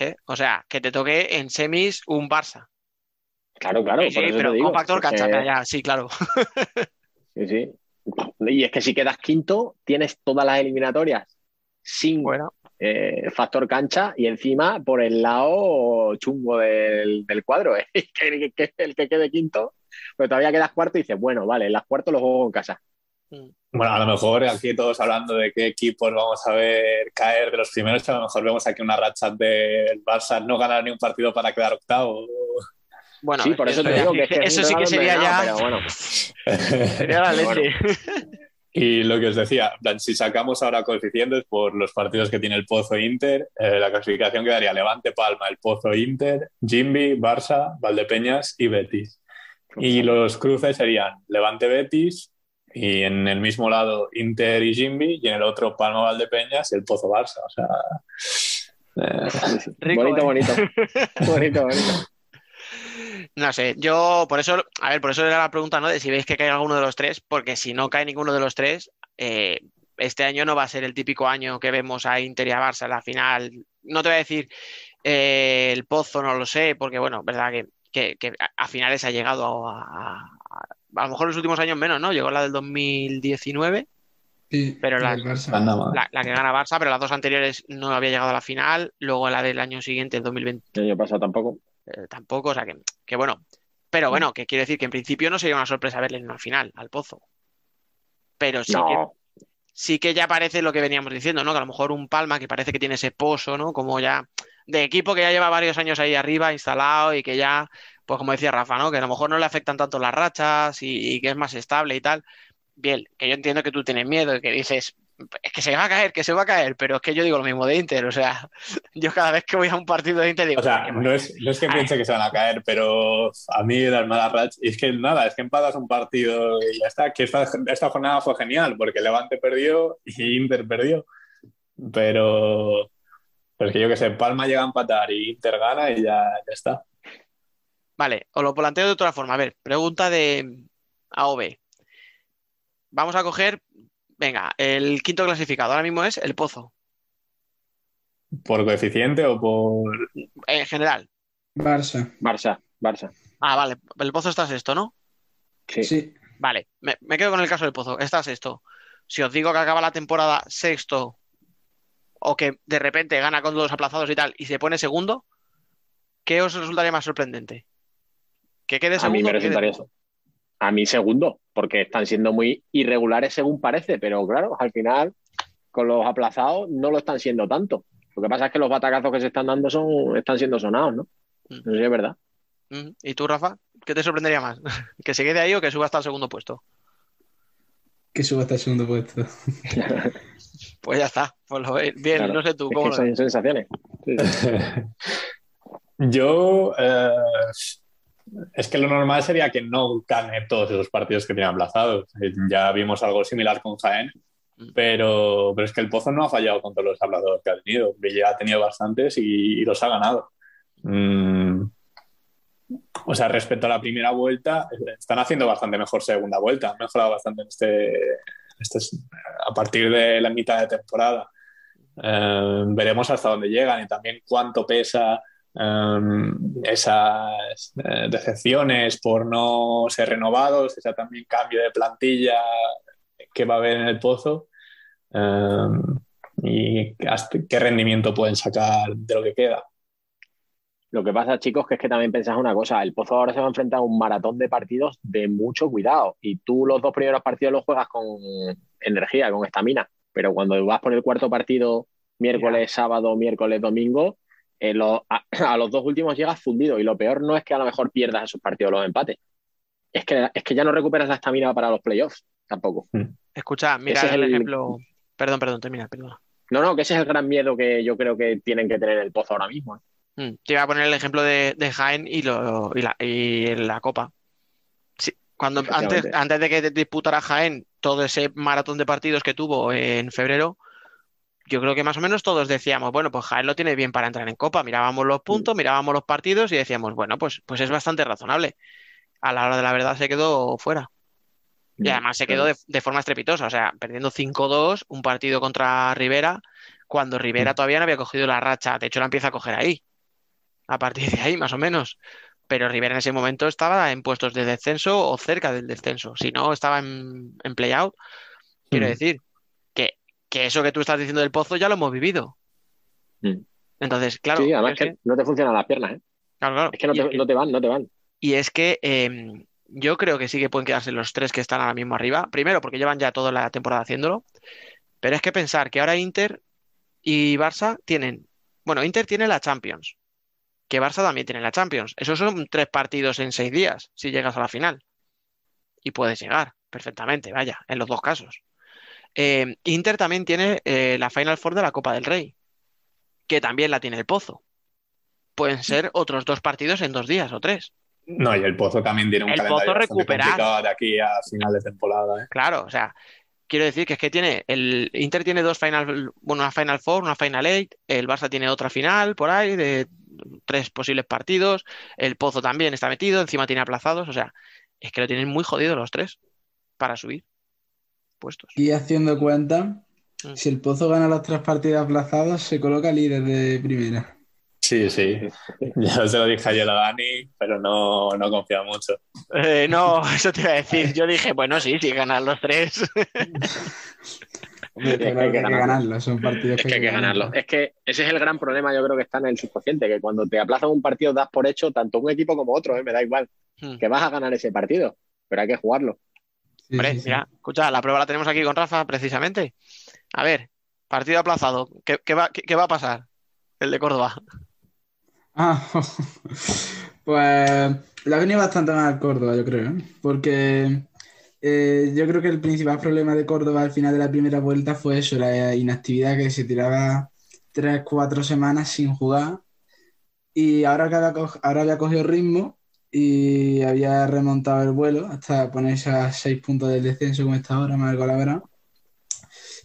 ¿Eh? O sea, que te toque en semis un Barça. Claro, claro, Sí, por sí, eso pero te digo. factor cancha, ya, sí, claro. Sí, sí. Y es que si quedas quinto, tienes todas las eliminatorias sin Bueno, eh, factor cancha y encima por el lado chungo del, del cuadro. ¿eh? Que, que- que el que quede quinto, pero todavía quedas cuarto y dices, bueno, vale, las cuartos los juego en casa. Bueno, a lo mejor aquí todos hablando de qué equipos vamos a ver caer de los primeros, a lo mejor vemos aquí una racha del Barça no ganar ni un partido para quedar octavo. Bueno, Sí, por eso te digo que es que eso sí que sería ya. Pero bueno, Sería la Bueno. leche. Y lo que os decía, si sacamos ahora coeficientes por los partidos que tiene el Pozo Inter, eh, la clasificación quedaría Levante, Palma, el Pozo Inter, Jimby, Barça, Valdepeñas y Betis. Y los cruces serían Levante Betis y en el mismo lado Inter y Jimby y en el otro Palma Valdepeñas y el Pozo Barça. O sea, eh, Rico, bonito, ¿eh? bonito. bonito, bonito. No sé, yo por eso, a ver, por eso era la pregunta, ¿no? De si veis que cae alguno de los tres, porque si no cae ninguno de los tres, eh, este año no va a ser el típico año que vemos a Inter y a Barça en la final. No te voy a decir eh, el Pozo, no lo sé, porque bueno, verdad que, que- que a- a finales ha llegado a, a- a lo mejor en los últimos años menos, ¿no? Llegó la del 2019, Sí, Pero la- la, la que gana Barça, pero las dos anteriores no había llegado a la final, luego la del año siguiente, el 2020, El año pasado tampoco. eh, tampoco, o sea que, que bueno, pero bueno, que quiero decir que en principio no sería una sorpresa verle en una final al Pozo. Pero sí que, sí que ya parece lo que veníamos diciendo, ¿no? Que a lo mejor un Palma que parece que tiene ese pozo, ¿no? Como ya de equipo que ya lleva varios años ahí arriba instalado y que ya, pues como decía Rafa, ¿no? Que a lo mejor no le afectan tanto las rachas y, y que es más estable y tal. Bien, que yo entiendo que tú tienes miedo y que dices, es que se va a caer, que se va a caer, pero es que yo digo lo mismo de Inter, o sea, yo cada vez que voy a un partido de Inter digo, O sea, "Qué no es, no es que piense que se van a caer, pero a mí las malas rachas. Y es que nada, es que empatas un partido y ya está. Que esta, esta jornada fue genial porque Levante perdió y Inter perdió. Pero, pero es que yo que sé, Palma llega a empatar y Inter gana y ya, ya está. Vale, os lo planteo de otra forma. A ver, pregunta de A o B. Vamos a coger, venga, el quinto clasificado. Ahora mismo es el Pozo, ¿Por coeficiente o por.? en general. Barça. Barça, Barça. Ah, vale, el Pozo está sexto, ¿no? Sí. Sí. Vale, me, me quedo con el caso del Pozo. Está sexto. Si os digo que acaba la temporada sexto o que de repente gana con los aplazados y tal y se pone segundo, ¿qué os resultaría más sorprendente? ¿Que quede A mí segundo? me resultaría eso. A mí segundo, porque están siendo muy irregulares según parece, pero claro, al final con los aplazados no lo están siendo tanto. Lo que pasa es que los batacazos que se están dando son, están siendo sonados, ¿no? Mm. No sé si es verdad. Mm, ¿Y tú, Rafa? ¿Qué te sorprendería más? ¿Que se quede ahí o que suba hasta el segundo puesto? Que suba hasta el segundo puesto. Pues ya está. Pues lo veis. Bien, Claro. no sé tú, Es ¿cómo que lo son ves? sensaciones. Sí, sí. Yo. eh, es que lo normal sería que no gane todos esos partidos que tiene aplazados. Eh, Ya vimos algo similar con Jaén, pero, pero es que el Pozo no ha fallado con todos los aplazados que ha tenido. Villa ha tenido bastantes y, y los ha ganado. Mm, o sea, respecto a la primera vuelta, están haciendo bastante mejor segunda vuelta. Han mejorado bastante en este, este- a partir de la mitad de temporada. Eh, veremos hasta dónde llegan y también cuánto pesa eh, esas eh, decepciones por no ser renovados, ese también cambio de plantilla que va a haber en el pozo eh, y hasta qué rendimiento pueden sacar de lo que queda. Lo que pasa, chicos, que es que también pensás una cosa, el Pozo ahora se va a enfrentar a un maratón de partidos de mucho cuidado y tú los dos primeros partidos los juegas con energía, con estamina, pero cuando vas por el cuarto partido miércoles, sábado, miércoles, domingo, eh, lo- a, a los dos últimos llegas fundido y lo peor no es que a lo mejor pierdas esos partidos los empates, es que, es que ya no recuperas la estamina para los playoffs tampoco. Escucha, mira es el el- ejemplo. Perdón, perdón, termina, perdona. No, no, que ese es el gran miedo que yo creo que tienen que tener el Pozo ahora mismo. ¿eh? Mm, Te iba a poner el ejemplo de, de Jaén y, lo, y, la, y la Copa. Sí, cuando antes, antes de que disputara Jaén todo ese maratón de partidos que tuvo en febrero, yo creo que más o menos todos decíamos, bueno, pues Jaén lo tiene bien para entrar en Copa. Mirábamos los puntos, mirábamos los partidos y decíamos, bueno, pues, pues es bastante razonable. A la hora de la verdad se quedó fuera. Y además se quedó de, de forma estrepitosa, o sea, perdiendo 5-2 un partido contra Rivera, cuando Rivera todavía no había cogido la racha, de hecho la empieza a coger ahí, a partir de ahí más o menos. Pero Rivera en ese momento estaba en puestos de descenso o cerca del descenso, si no estaba en, en play-out. Quiero Mm. decir que, eso que tú estás diciendo del pozo ya lo hemos vivido. Mm. Entonces, claro, sí, además es que no te funcionan las piernas, ¿eh? claro, claro. Es que no te, no te van, no te van. y es que eh, yo creo que sí que pueden quedarse los tres que están ahora mismo arriba. Primero, porque llevan ya toda la temporada haciéndolo. Pero es que pensar que ahora Inter y Barça tienen. Bueno, Inter tiene la Champions. Que Barça también tiene la Champions. Esos son tres partidos en seis días, si llegas a la final. Y puedes llegar perfectamente, vaya, en los dos casos. Eh, Inter también tiene eh, la Final Four de la Copa del Rey, que también la tiene el Pozo. Pueden ser otros dos partidos en dos días o tres. No, y el Pozo también tiene un El calendario Pozo complicado de aquí a final de temporada. ¿eh? Claro, o sea, quiero decir que es que tiene el Inter tiene dos final, bueno, una Final Four, una Final Eight, el Barça tiene otra final por ahí de tres posibles partidos, el Pozo también está metido, encima tiene aplazados, o sea, es que lo tienen muy jodido los tres para subir puestos. Y haciendo cuenta, Mm. si el Pozo gana los tres partidos aplazados, se coloca líder de primera. Sí, sí. Ya se lo dije ayer a Dani, pero no, no confía mucho. Eh, no, eso te iba a decir. Yo dije, bueno, sí, si ganan los tres. Hombre, Sí, es que claro hay que que hay que ganarlo. ganarlo, son partidos Es que hay que ganarlo. Es que ese es el gran problema, yo creo que está en el subconsciente, que cuando te aplazan un partido das por hecho tanto un equipo como otro, ¿eh? me da igual, Hmm. que vas a ganar ese partido, pero hay que jugarlo. Sí, Hombre, sí, sí. mira, escucha, la prueba la tenemos aquí con Rafa, precisamente. A ver, partido aplazado. ¿Qué, qué va, qué- qué va a pasar? El de Córdoba. Ah, pues le ha venido bastante mal al Córdoba, yo creo, ¿eh? porque eh, yo creo que el principal problema de Córdoba al final de la primera vuelta fue eso, la inactividad que se tiraba tres, cuatro semanas sin jugar y ahora, que había, ahora había cogido ritmo y había remontado el vuelo hasta ponerse a seis puntos del descenso como está ahora, gol ahora.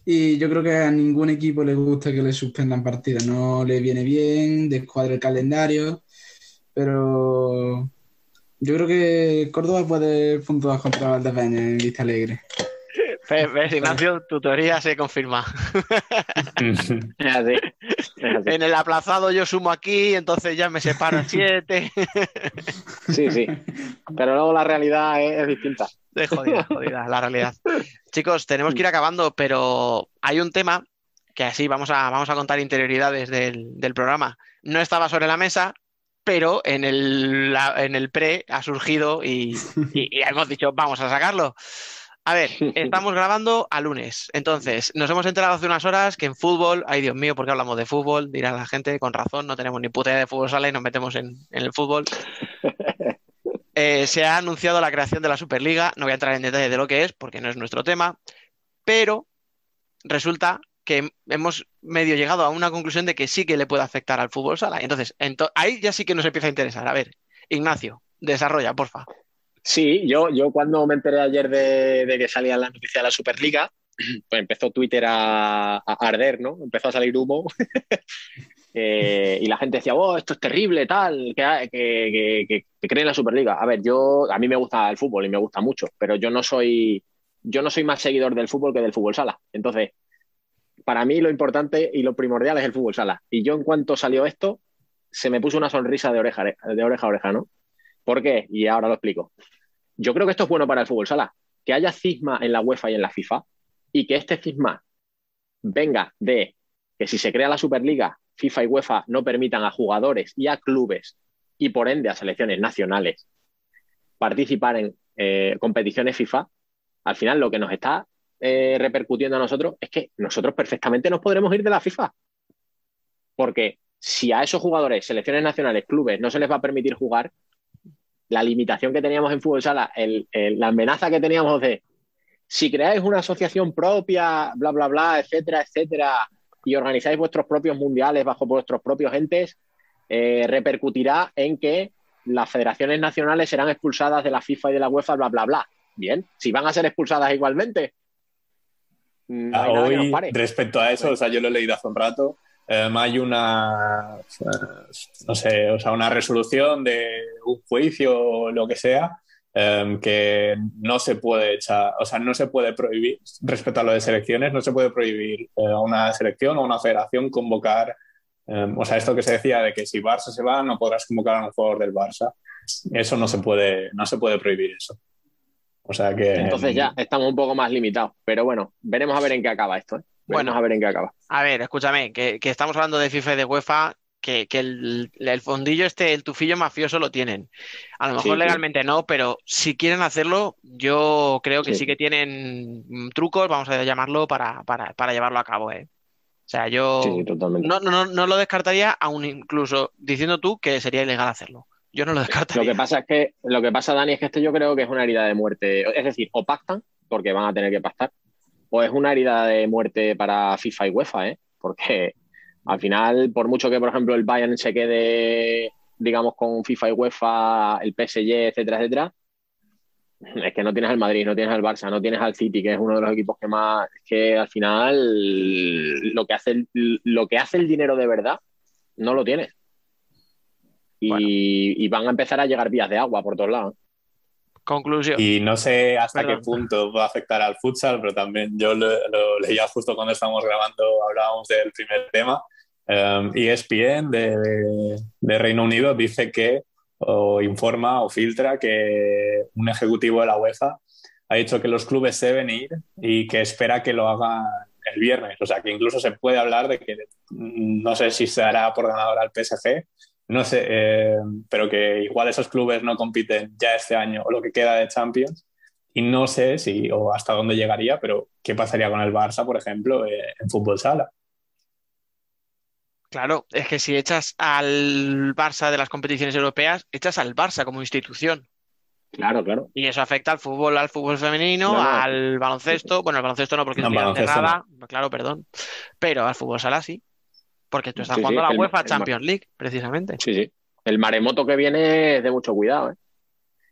Y yo creo que a ningún equipo le gusta que le suspendan partidas. No le viene bien, descuadra el calendario. Pero yo creo que Córdoba puede puntuar contra Valdepeña en Vista Alegre. Ves, Ignacio, tu teoría se confirma. Es así. Es así. En el aplazado yo sumo aquí, entonces ya me separo en siete. Sí, sí. Pero luego la realidad es, es distinta. De jodida, jodida, la realidad. Chicos, tenemos que ir acabando, pero hay un tema que así vamos a, vamos a contar interioridades del, del programa. No estaba sobre la mesa, pero en el, la- en el pre ha surgido y, y- y hemos dicho, vamos a sacarlo. A ver, estamos grabando a lunes, entonces nos hemos enterado hace unas horas que en fútbol, ay Dios mío, ¿por qué hablamos de fútbol? Dirá la gente, con razón, no tenemos ni puta idea de fútbol sala y nos metemos en, en el fútbol. Eh, se ha anunciado la creación de la Superliga. No voy a entrar en detalle de lo que es porque no es nuestro tema, pero resulta que hemos medio llegado a una conclusión de que sí que le puede afectar al fútbol sala. Entonces, ento- ahí ya sí que nos empieza a interesar. A ver, Ignacio, desarrolla, porfa. Sí, yo, yo cuando me enteré ayer de, de que salía la noticia de la Superliga, pues empezó Twitter a, arder, ¿no? Empezó a salir humo. Eh, y la gente decía, oh, esto es terrible, tal, que, que, que, que- que creen la Superliga. A ver, yo, a mí me gusta el fútbol y me gusta mucho, pero yo no soy, yo no soy más seguidor del fútbol que del fútbol sala. Entonces, para mí lo importante y lo primordial es el fútbol sala. Y yo en cuanto salió esto, se me puso una sonrisa de oreja, de oreja a oreja, ¿no? ¿Por qué? Y ahora lo explico. Yo creo que esto es bueno para el fútbol sala. Que haya cisma en la UEFA y en la FIFA y que este cisma venga de que si se crea la Superliga, FIFA y UEFA no permitan a jugadores y a clubes y por ende a selecciones nacionales participar en eh, competiciones FIFA, al final lo que nos está eh, repercutiendo a nosotros es que nosotros perfectamente nos podremos ir de la FIFA. Porque si a esos jugadores, selecciones nacionales, clubes, no se les va a permitir jugar, la limitación que teníamos en fútbol sala, el- el- la amenaza que teníamos de si creáis una asociación propia, bla, bla, bla, etcétera, etcétera, y organizáis vuestros propios mundiales bajo vuestros propios entes, eh, repercutirá en que las federaciones nacionales serán expulsadas de la FIFA y de la UEFA, bla, bla, bla. Bien, si van a ser expulsadas igualmente, mm, no Hoy, pare. respecto a eso, o sea, yo lo he leído hace un rato, eh, hay una, eh, no sé, o sea, una resolución de un juicio o lo que sea, eh, que no se puede echar, o sea, no se puede prohibir, respecto a lo de selecciones, no se puede prohibir eh, a una selección o a una federación convocar, eh, o sea, esto que se decía de que si Barça se va, no podrás convocar a un jugador del Barça. Eso no se puede, no se puede prohibir eso. O sea que. Entonces ya estamos un poco más limitados. Pero bueno, veremos a ver en qué acaba esto. ¿eh? Bueno. a ver en qué acaba. A ver, escúchame, que, que estamos hablando de FIFA y de UEFA, que, que el, el fondillo este, el tufillo mafioso lo tienen. A lo mejor sí. legalmente no, pero si quieren hacerlo, yo creo que sí, Sí. que tienen trucos, vamos a llamarlo, para, para, para llevarlo a cabo, ¿eh? O sea, yo no, no, no, lo descartaría, aún incluso diciendo tú que sería ilegal hacerlo. Yo no lo Lo descartaría. que pasa es que, lo que pasa, Dani, es que esto yo creo que es una herida de muerte. Es decir, o pactan, porque van a tener que pactar, o es una herida de muerte para FIFA y UEFA, ¿eh? Porque al final, por mucho que, por ejemplo, el Bayern se quede, digamos, con FIFA y UEFA, el PSG, etcétera, etcétera, es que no tienes al Madrid, no tienes al Barça, no tienes al City, que es uno de los equipos que más, es que al final lo que hace el, lo que hace el dinero de verdad no lo tienes. Y, Bueno. y van a empezar a llegar vías de agua por todos lados. Conclusión. Y no sé hasta Perdón. qué punto va a afectar al futsal, pero también yo lo, lo leía justo cuando estábamos grabando, hablábamos del primer tema. Um, ESPN de, de- de Reino Unido dice que, o informa o filtra que un ejecutivo de la UEFA ha dicho que los clubes deben ir y que espera que lo hagan el viernes. O sea, que incluso se puede hablar de que mm, no sé si se hará por ganador al PSG, no sé, eh, pero que igual esos clubes no compiten ya este año o lo que queda de Champions. Y no sé si o hasta dónde llegaría, pero ¿qué pasaría con el Barça, por ejemplo, eh, en fútbol sala? Claro, es que si echas al Barça de las competiciones europeas, echas al Barça como institución. Claro, claro. Y eso afecta al fútbol, al fútbol femenino, No, no. al baloncesto. Bueno, al baloncesto no, porque es No, liga baloncesto cerrada. Claro, perdón. Pero al fútbol sala sí. Porque tú estás Sí, sí, jugando a la el- UEFA el- Champions League, precisamente. Sí, sí. El maremoto que viene es de mucho cuidado, ¿eh?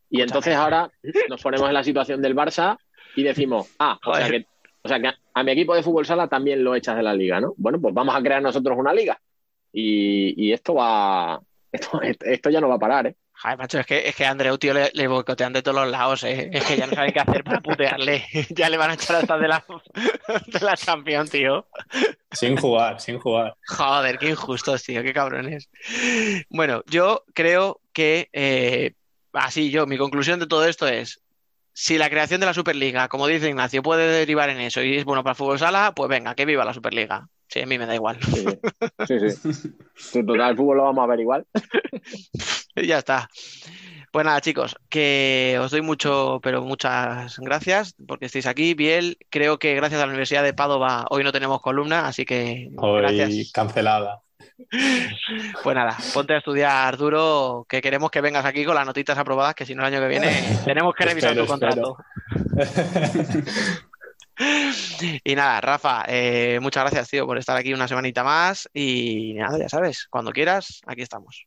Y entonces ahora nos ponemos en la situación del Barça y decimos, ah, o sea, que, o sea que a mi equipo de fútbol sala también lo echas de la liga, ¿no? Bueno, pues vamos a crear nosotros una liga. Y, y esto va, esto, esto ya no va a parar, ¿eh? Joder, macho, es que, es que a Andreu, tío, le, le boicotean de todos los lados, ¿eh? Es que ya no saben qué hacer para putearle. Ya le van a echar hasta de la, de la Champions, tío. Sin jugar, sin jugar. Joder, qué injustos, tío, qué cabrones. Bueno, yo creo que, eh, así yo, mi conclusión de todo esto es, si la creación de la Superliga, como dice Ignacio, puede derivar en eso y es bueno para el fútbol sala, pues venga, que viva la Superliga. Sí, a mí me da igual. Sí, sí. sí, Total, el fútbol lo vamos a ver igual. Y ya está. Pues nada, chicos, que os doy mucho, pero muchas gracias porque estéis aquí. Biel, creo que gracias a la Universidad de Padova hoy no tenemos columna, así que Hoy gracias. cancelada. Pues nada, ponte a estudiar duro, que queremos que vengas aquí con las notitas aprobadas, que si no el año que viene tenemos que revisar Espero, tu contrato. Y nada, Rafa, eh, muchas gracias, tío, por estar aquí una semanita más y nada, ya sabes, cuando quieras, aquí estamos.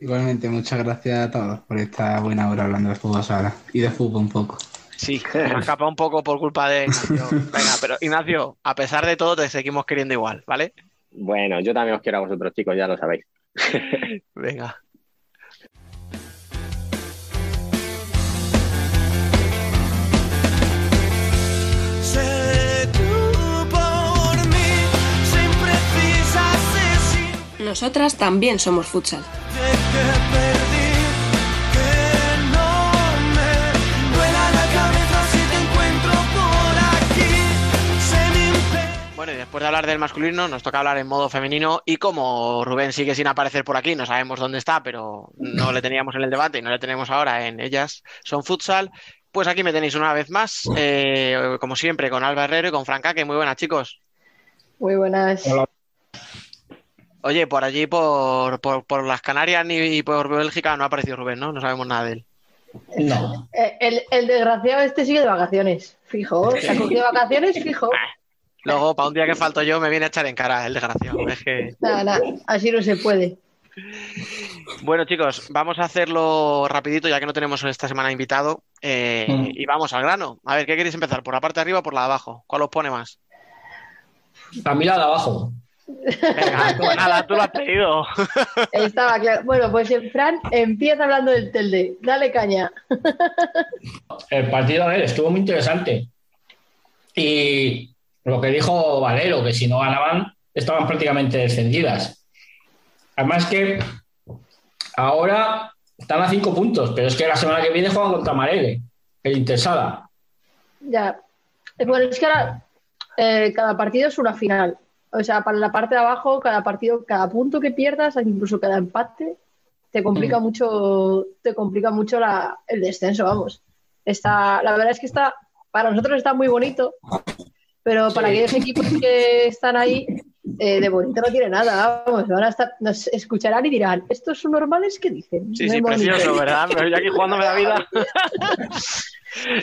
Igualmente, muchas gracias a todos por esta buena hora hablando de fútbol sala y de fútbol un poco. Sí, me ha escapado un poco por culpa de Ignacio. Venga, pero Ignacio, a pesar de todo, te seguimos queriendo igual, ¿vale? Bueno, yo también os quiero a vosotros, chicos, ya lo sabéis. Venga. Aquí. Se me impide. Bueno, y después de hablar del masculino, nos toca hablar en modo femenino. Y como Rubén sigue sin aparecer por aquí, no sabemos dónde está, pero no le teníamos en el debate y no le tenemos ahora en Ellas son futsal. Pues aquí me tenéis una vez más, eh, como siempre, con Alba Herrero y con Franca, que muy buenas, chicos. Muy buenas. Oye, por allí, por, por, por las Canarias ni y por Bélgica, no ha aparecido Rubén, ¿no? No sabemos nada de él. No. Eh, el, el desgraciado este sigue de vacaciones, fijo. Se ha cogido vacaciones, fijo. Luego, para un día que falto yo, me viene a echar en cara el desgraciado. Es que... Nada, nada, así no se puede. Bueno, chicos, vamos a hacerlo rapidito, ya que no tenemos esta semana invitado. eh, Mm. Y vamos al grano. A ver, ¿qué queréis empezar? ¿Por la parte de arriba o por la de abajo? ¿Cuál os pone más? Para mí la de abajo. Venga, tú, nada, tú lo has pedido. Estaba claro. Bueno, pues eh, Fran empieza hablando del Telde. Dale caña. El partido, a ver, estuvo muy interesante. Y lo que dijo Valero, que si no ganaban, estaban prácticamente descendidas. Además que ahora están a cinco puntos, pero es que la semana que viene juegan contra Marele, el Intersala. Ya. Eh, Bueno, es que ahora eh, cada partido es una final. O sea, para la parte de abajo, cada partido, cada punto que pierdas, incluso cada empate, te complica Mm. mucho, te complica mucho la- el descenso, vamos. Está, la verdad es que está, para nosotros está muy bonito, pero para Sí. aquellos equipos que están ahí, eh, de bonito no tiene nada, vamos, van a estar, nos escucharán y dirán, ¿estos son normales? ¿Qué dicen? Sí, No sí, es bonito". precioso, ¿verdad? Pero yo aquí jugándome la vida.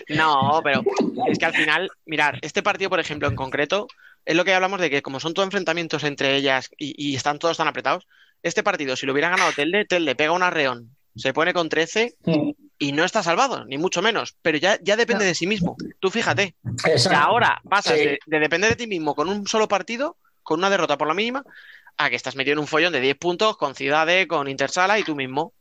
No, pero es que al final, mirar, este partido, por ejemplo, en concreto, es lo que hablamos de que como son todos enfrentamientos entre ellas y, y están todos tan apretados, este partido, si lo hubiera ganado Telde, Telde pega un arreón, se pone con 13 Mm. y no está salvado, ni mucho menos, pero ya, ya depende de sí mismo. Tú fíjate, que ahora pasas Sí. de, de depender de ti mismo con un solo partido, con una derrota por la mínima, a que estás metido en un follón de 10 puntos con Ciudade, con Intersala y tú mismo.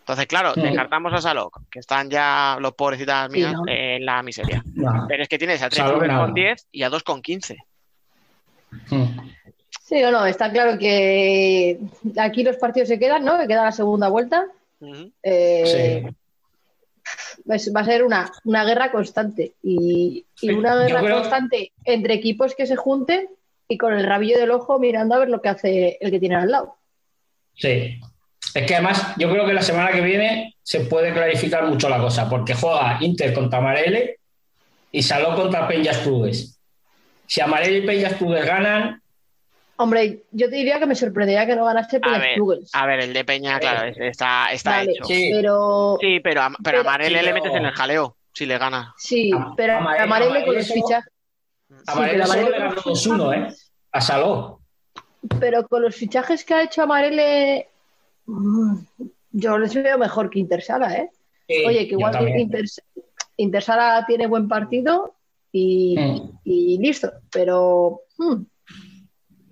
Entonces, claro, descartamos a Salok, que están ya los pobrecitas mías ¿no? en la miseria. No. Pero es que tienes a tres Salok clubes nada. con 10 y a dos con 15. Mm. Sí o no, está claro que aquí los partidos se quedan, ¿no? Que queda la segunda vuelta. Eh, es- va a ser una, una guerra constante y, y una guerra creo- constante entre equipos que se junten y con el rabillo del ojo mirando a ver lo que hace el que tiene al lado. Sí. Es que además, yo creo que la semana que viene se puede clarificar mucho la cosa, porque juega Inter contra Amarele y Saló contra Peñas Clubes. Si Amarele y Peñas Clubes ganan, Hombre, yo te diría que me sorprendería que no ganase Peñas Clubes. a ver, el de Peña, claro, es- está, está Vale, hecho. Sí. Pero Sí, pero, pero Pero- sí, le metes en el jaleo si le gana. sí, pero Amarele- Amarele con los fichajes. Solo Amarele le ganó los 2-1, ¿eh? A Saló. Pero con los fichajes que ha hecho Amarele, mm, yo les veo mejor que Intersala, ¿eh? Sí, Oye, que igual Intersala tiene buen partido y, Mm. y listo, pero mm,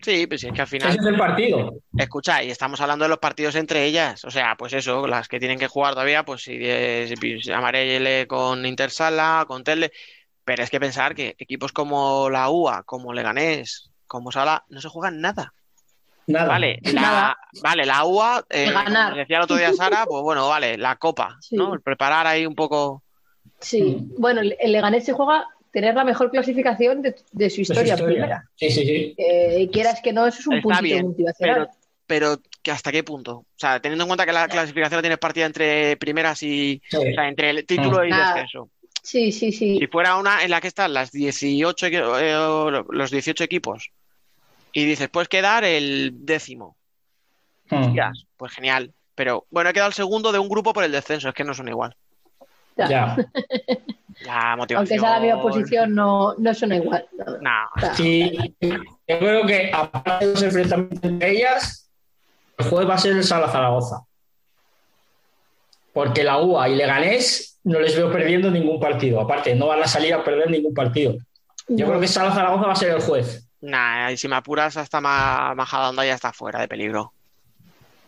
Sí, pues es que al final, Ese es el partido. escucha, y estamos hablando de los partidos entre ellas. O sea, pues eso, las que tienen que jugar todavía, pues si es si Amarele con Intersala, con Telde. Pero es que pensar que equipos como la UA, como Leganés, como Sala, no se juegan nada. Nada. Vale, la, Nada. vale, la UA, eh, como decía el otro día Sara, pues bueno, vale, la copa, Sí. ¿no? El preparar ahí un poco. sí. Mm. Bueno, el Leganés se juega tener la mejor clasificación de, de su historia, primera. Sí, sí, sí. Eh, quieras que no, eso es un Está puntito bien, motivacional. pero, pero que hasta qué punto. O sea, teniendo en cuenta que la clasificación la tienes partida entre primeras y. Sí. O sea, entre el título y Nada. descenso. Sí, sí, sí. Si fuera una en la que están las 18, equi- eh, los 18 equipos y dices, puedes quedar el décimo, Mm. Hostias, pues genial. Pero bueno, he quedado el segundo de un grupo por el descenso, es que no son igual. Ya. Ya. La Aunque sea la misma posición, no, no suena igual. No. No, O sea, Sí, yo creo que aparte de los enfrentamientos entre ellas, el jueves va a ser el Sala Zaragoza. Porque la UA y Leganés no les veo perdiendo ningún partido. Aparte, no van a salir a perder ningún partido. Yo no. creo que Sala Zaragoza va a ser el juez. nah, y si me apuras hasta Ma- Majadahonda ya está fuera de peligro.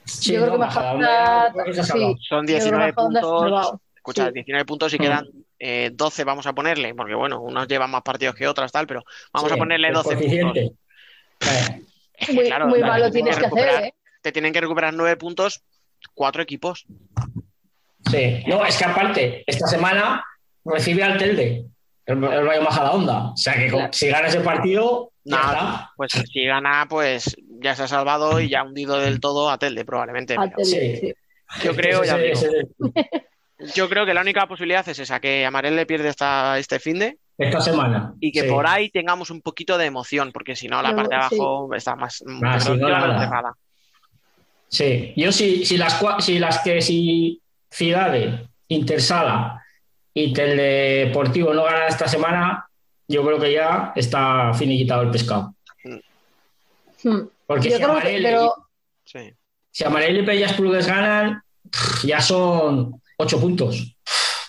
Sí, Yo creo no, que Majadahonda, sí. Son Yo creo que 19 Majadahonda se ha puntos. Escucha, Sí. 19 puntos y Mm. quedan eh, 12, vamos a ponerle, porque bueno, unos llevan más partidos que otras, tal, pero vamos Sí, a ponerle el 12 puntos. Eh, Es que, Muy, claro, muy te malo tienen tienes que hacer, recuperar- ¿eh? Te tienen que recuperar 9 puntos, cuatro equipos. Sí, no, es que aparte, esta semana recibe al Telde, el, el Rayo Majadahonda. O sea que con- si gana ese partido, Nada, pues si gana, pues ya se ha salvado y ya ha hundido del todo a Telde, probablemente. A pero tele, sí. sí. Yo creo, ya digo, yo creo que la única posibilidad es esa, que Amarel le pierde esta, este finde esta semana. y que Sí. por ahí tengamos un poquito de emoción, porque si no, la parte de abajo está más Ah, si no, cerrada. Sí, yo si, si las si las que si Ciudade, Intersala y Teledeportivo no ganan esta semana, yo creo que ya está finiquitado el pescado. Hmm. Porque Yo si creo que- Amarele, pero Sí. si Amarele y Pellas Plugues ganan, ya son ocho puntos.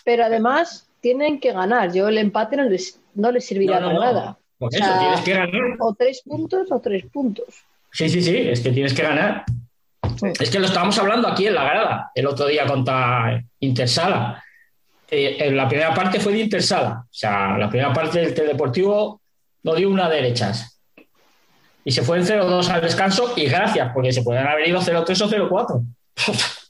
Pero además tienen que ganar. Yo el empate no les, no les servirá No, no, para nada. Por O eso, sea, tienes que ganar. O tres puntos o tres puntos. Sí, sí, sí, es que tienes que ganar. Sí. Es que lo estábamos hablando aquí en la grada, el otro día contra Intersala. Eh, en la primera parte fue de Intersala. O sea, la primera parte del Teledeportivo no dio una derechas. Y se fue en 0-2 al descanso y gracias, porque se pueden haber ido 0-3 o 0-4.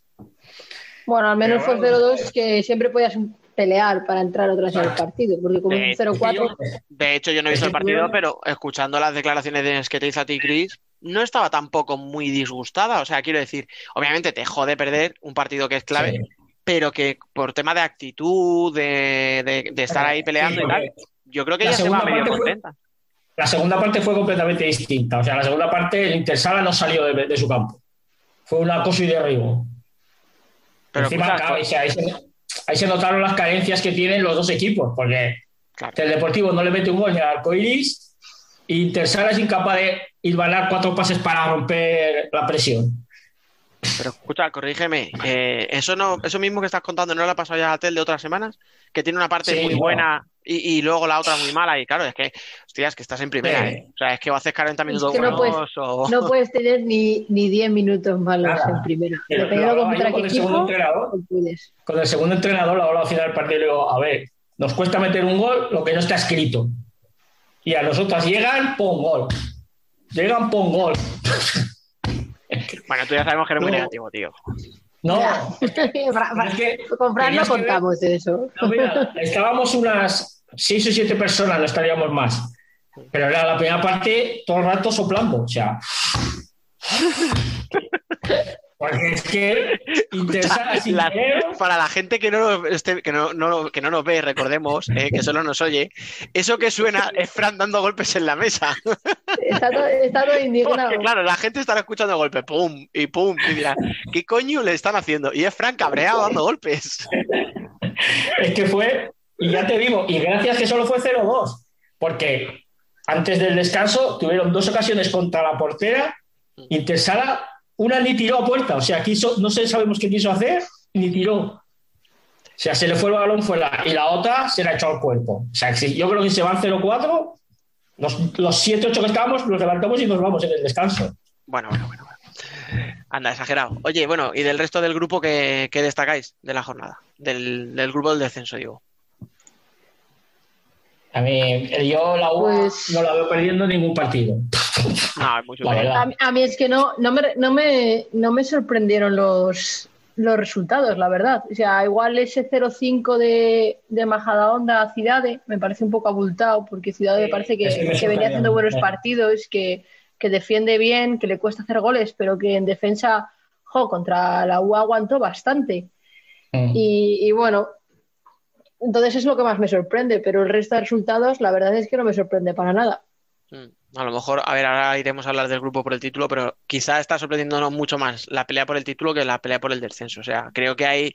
Bueno, al menos fue bueno, 0-2 que siempre podías pelear para entrar otra vez en el partido, porque con un De- 0-4 De hecho, yo no he visto el partido, pero escuchando las declaraciones de que te hizo a ti, Chris, no estaba tampoco muy disgustada. O sea, quiero decir, obviamente te jode perder un partido que es clave, Sí. pero que por tema de actitud, de, de- de estar ahí peleando Sí, y tal, porque yo creo que la ella se va segunda medio parte fue- contenta. La segunda parte fue completamente distinta. O sea, la segunda parte el Intersala no salió de, de su campo. Fue un acoso y derribo. Pero Encima, escucha, claro, ahí, se, ahí se- ahí se notaron las carencias que tienen los dos equipos, porque Claro. el Deportivo no le mete un gol ni al arcoiris y Intersala es incapaz de ir balar cuatro pases para romper la presión. Pero escucha, corrígeme, eh, eso no, eso mismo que estás contando, ¿no le ha pasado ya a Tel de otras semanas? Que tiene una parte Sí, muy no. buena y, y luego la otra muy mala, y claro, es que, hostia, es que estás en primera, Sí. ¿eh? O sea, es que o haces 40 minutos que no buenos o... no puedes tener ni, ni 10 minutos malos Nada. en primera. Pero lo contra con el segundo equipo, entrenador. puedes. Con el segundo entrenador, la hora al final del partido, le digo, a ver, nos cuesta meter un gol lo que no está escrito. Y a nosotras llegan, pon gol. Llegan, pon gol. Bueno, tú ya sabemos que eres muy No. negativo, tío. No, es que Con Fran no que contamos eso. No, mira, estábamos unas seis o siete personas, no estaríamos más. Pero era la primera parte todo el rato soplando, o sea. Porque es que La- para la gente que no, nos esté- que no, no- que no nos ve, recordemos, eh, que solo nos oye, eso que suena es Fran dando golpes en la mesa. Está todo, está todo indignado. Porque claro, la gente estará escuchando golpes, pum, y pum, y dirá, ¿qué coño le están haciendo? Y es Fran cabreado dando golpes. es que fue, y ya te digo, y gracias que solo fue 0-2, porque antes del descanso tuvieron dos ocasiones contra la portera, Intersala, una ni tiró a puerta, o sea, quiso, no sé, sabemos qué quiso hacer, ni tiró. O sea, se le fue el balón fuera y la otra se la echó al cuerpo. O sea, que si- yo creo que si se van 0-4, los, los 7-8 que estábamos, los levantamos y nos vamos en el descanso. Bueno, bueno, bueno. bueno. Anda, exagerado. Oye, bueno, ¿y del resto del grupo qué, qué destacáis de la jornada? Del, del grupo del descenso, digo. A mí, yo la U Pues- no la veo perdiendo ningún partido. No. A, mí- a mí es que no, no, me, no, me, no me sorprendieron los, los resultados, la verdad. O sea, igual ese 0-5 de, de Majadahonda a Ciudade me parece un poco abultado, porque Ciudade me Sí, parece que, que me venía haciendo buenos partidos, que, que defiende bien, que le cuesta hacer goles, pero que en defensa, jo, contra la U aguantó bastante. Mm. Y, y bueno, entonces es lo que más me sorprende, pero el resto de resultados, la verdad es que no me sorprende para nada. Mm, A lo mejor, a ver, ahora iremos a hablar del grupo por el título, pero quizá está sorprendiéndonos mucho más la pelea por el título que la pelea por el descenso. O sea, creo que hay,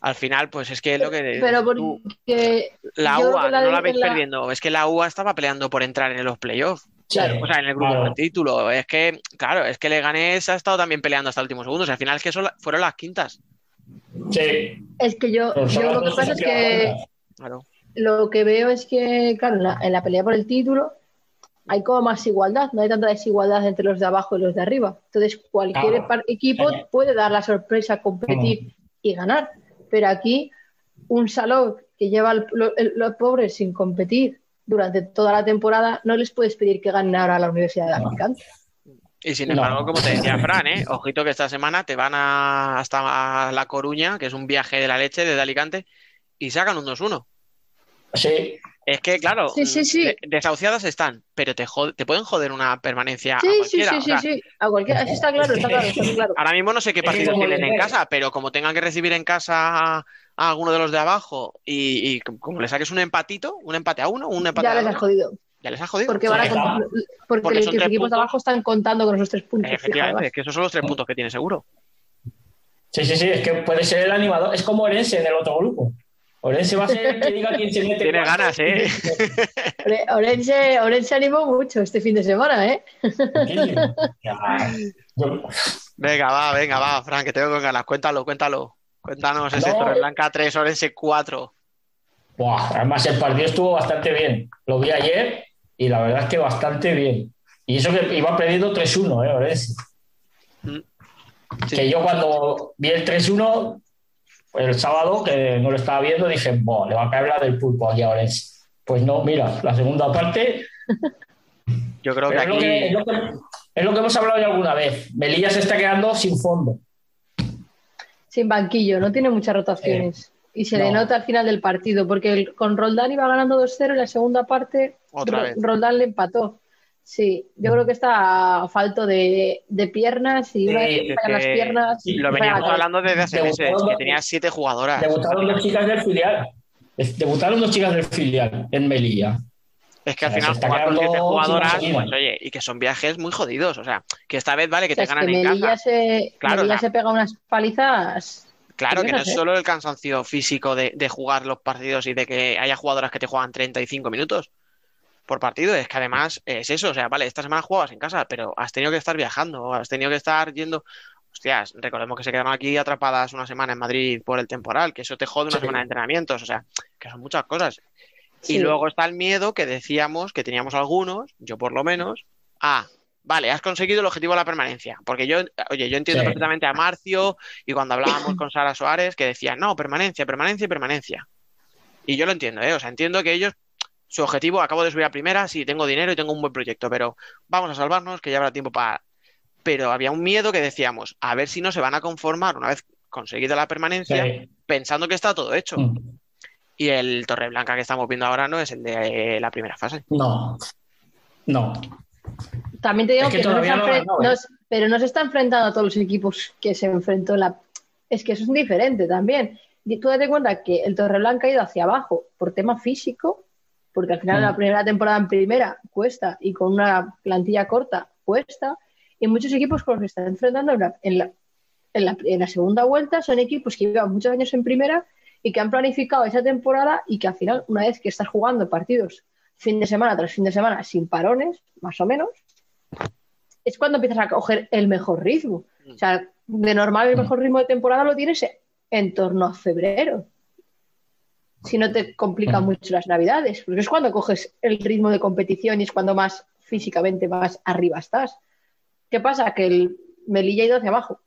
al final, pues es que es lo que Pero tú- porque la UA, la no la veis la- perdiendo, es que la UA estaba peleando por entrar en los playoffs. Claro. O sea, en el grupo Claro. por el título. Es que, claro, es que Leganés ha estado también peleando hasta el último segundo. O sea, al final es que fueron las quintas. Sí, Es que yo, lo que pasa es que Claro. lo que veo es que, claro, en la, en la pelea por el título hay como más igualdad, no hay tanta desigualdad entre los de abajo y los de arriba. Entonces, cualquier Claro. equipo puede dar la sorpresa, competir y ganar. Pero aquí, un salón que lleva al- lo- el- los pobres sin competir durante toda la temporada, no les puedes pedir que ganen ahora a la Universidad de Alicante. Y sin No. embargo, como te decía Fran, ¿eh? ojito que esta semana te van a, hasta La Coruña, que es un viaje de la leche desde Alicante, y sacan un 2-1. Sí, Es que, claro, Sí, están, pero te, jod- te pueden joder una permanencia a Sí, sí, cualquiera. sí, O sí, sea, sí. A cualquiera. Eso está claro, está claro, está claro. Ahora mismo no sé qué Es que partidos como tienen en casa, pero como tengan que recibir en casa a, a alguno de los de abajo y, y como le saques un empatito, un empate a uno, un empate Ya a les has dos, jodido. ya les has jodido. Porque, van a Sí, cont- claro. porque, Porque son los tres equipos puntos. de abajo están contando con esos tres puntos. Efectivamente, fijaos. es que esos son los tres puntos que tiene seguro. sí, sí, sí, es que puede ser el animador. Es como Orense en el otro grupo. Orense va a ser el que diga quién se mete. Tiene ganas, ¿eh? Ore- Orense, Orense animó mucho este fin de semana, ¿eh? Venga, va, venga, va, Fran, que tengo con ganas. Cuéntalo, cuéntalo. Cuéntanos ese No. Torreblanca 3, Orense 4. Buah, además, el partido estuvo bastante bien. Lo vi ayer y la verdad es que bastante bien. Y eso que iba perdiendo 3-1, ¿eh? Orense. Sí. Que yo cuando vi el 3-1, el sábado, que no lo estaba viendo, dije, Buah, le va a caer la del pulpo aquí a Orense. Pues no, mira, la segunda parte Yo creo que es, lo que, es, aquí. lo que, es lo que hemos hablado ya alguna vez. Melilla se está quedando sin fondo. Sin banquillo, no tiene muchas rotaciones. Y se No. le nota al final del partido, porque el- con Roldán iba ganando 2-0 en la segunda parte Otra Ro- vez. Roldán le empató. Sí, yo creo que está falto de, de piernas y una vez que fallan las piernas. y lo veníamos hablando desde hace meses, que tenía siete jugadoras. Debutaron dos chicas del filial. Debutaron dos chicas del filial en Melilla. Es que al final jugar con quedando siete jugadoras, pues oye, y que son viajes muy jodidos. O sea, que esta vez vale que O sea, te es ganan que en Melilla, casa. se, Claro, Melilla la- se pega unas palizas. Claro que no es ¿eh? solo el cansancio físico de, de jugar los partidos y de que haya jugadoras que te juegan 35 minutos por partido, es que además es eso. O sea, vale, esta semana jugabas en casa, pero has tenido que estar viajando, has tenido que estar yendo. Hostias, recordemos que se quedaron aquí atrapadas una semana en Madrid por el temporal, que eso te jode una Sí. semana de entrenamientos, o sea, que son muchas cosas. Y luego está el miedo que decíamos, que teníamos algunos, yo por lo menos, a, vale, has conseguido el objetivo de la permanencia. Porque yo, oye, yo entiendo Sí. perfectamente a Marcio y cuando hablábamos con Sara Suárez que decían, no, permanencia, permanencia y permanencia. Y yo lo entiendo, ¿eh? O sea, entiendo que ellos, su objetivo, acabo de subir a primera, sí, tengo dinero y tengo un buen proyecto, pero vamos a salvarnos, que ya habrá tiempo para... Pero había un miedo que decíamos, a ver si no se van a conformar una vez conseguida la permanencia, Sí. pensando que está todo hecho. Mm. Y el Torreblanca que estamos viendo ahora no es el de eh, la primera fase. No. No. También te digo Es que que, no está enfren- ¿eh? pero no se está enfrentando a todos los equipos que se enfrentó en la. Es que eso es diferente también. Tú date cuenta que el Torreblanca ha ido hacia abajo por tema físico, porque al final Mm. la primera temporada en primera cuesta y con una plantilla corta cuesta. Y muchos equipos con los que están enfrentando en la, en la, en la- en la segunda vuelta son equipos que llevan muchos años en primera y que han planificado esa temporada y que al final, una vez que estás jugando partidos fin de semana tras fin de semana sin parones, más o menos, es cuando empiezas a coger el mejor ritmo. O sea, de normal el mejor ritmo de temporada lo tienes en torno a febrero. Si no te complican Mm. mucho las navidades, porque es cuando coges el ritmo de competición y es cuando más físicamente más arriba estás. ¿Qué pasa? Que el Melilla ha ido hacia abajo.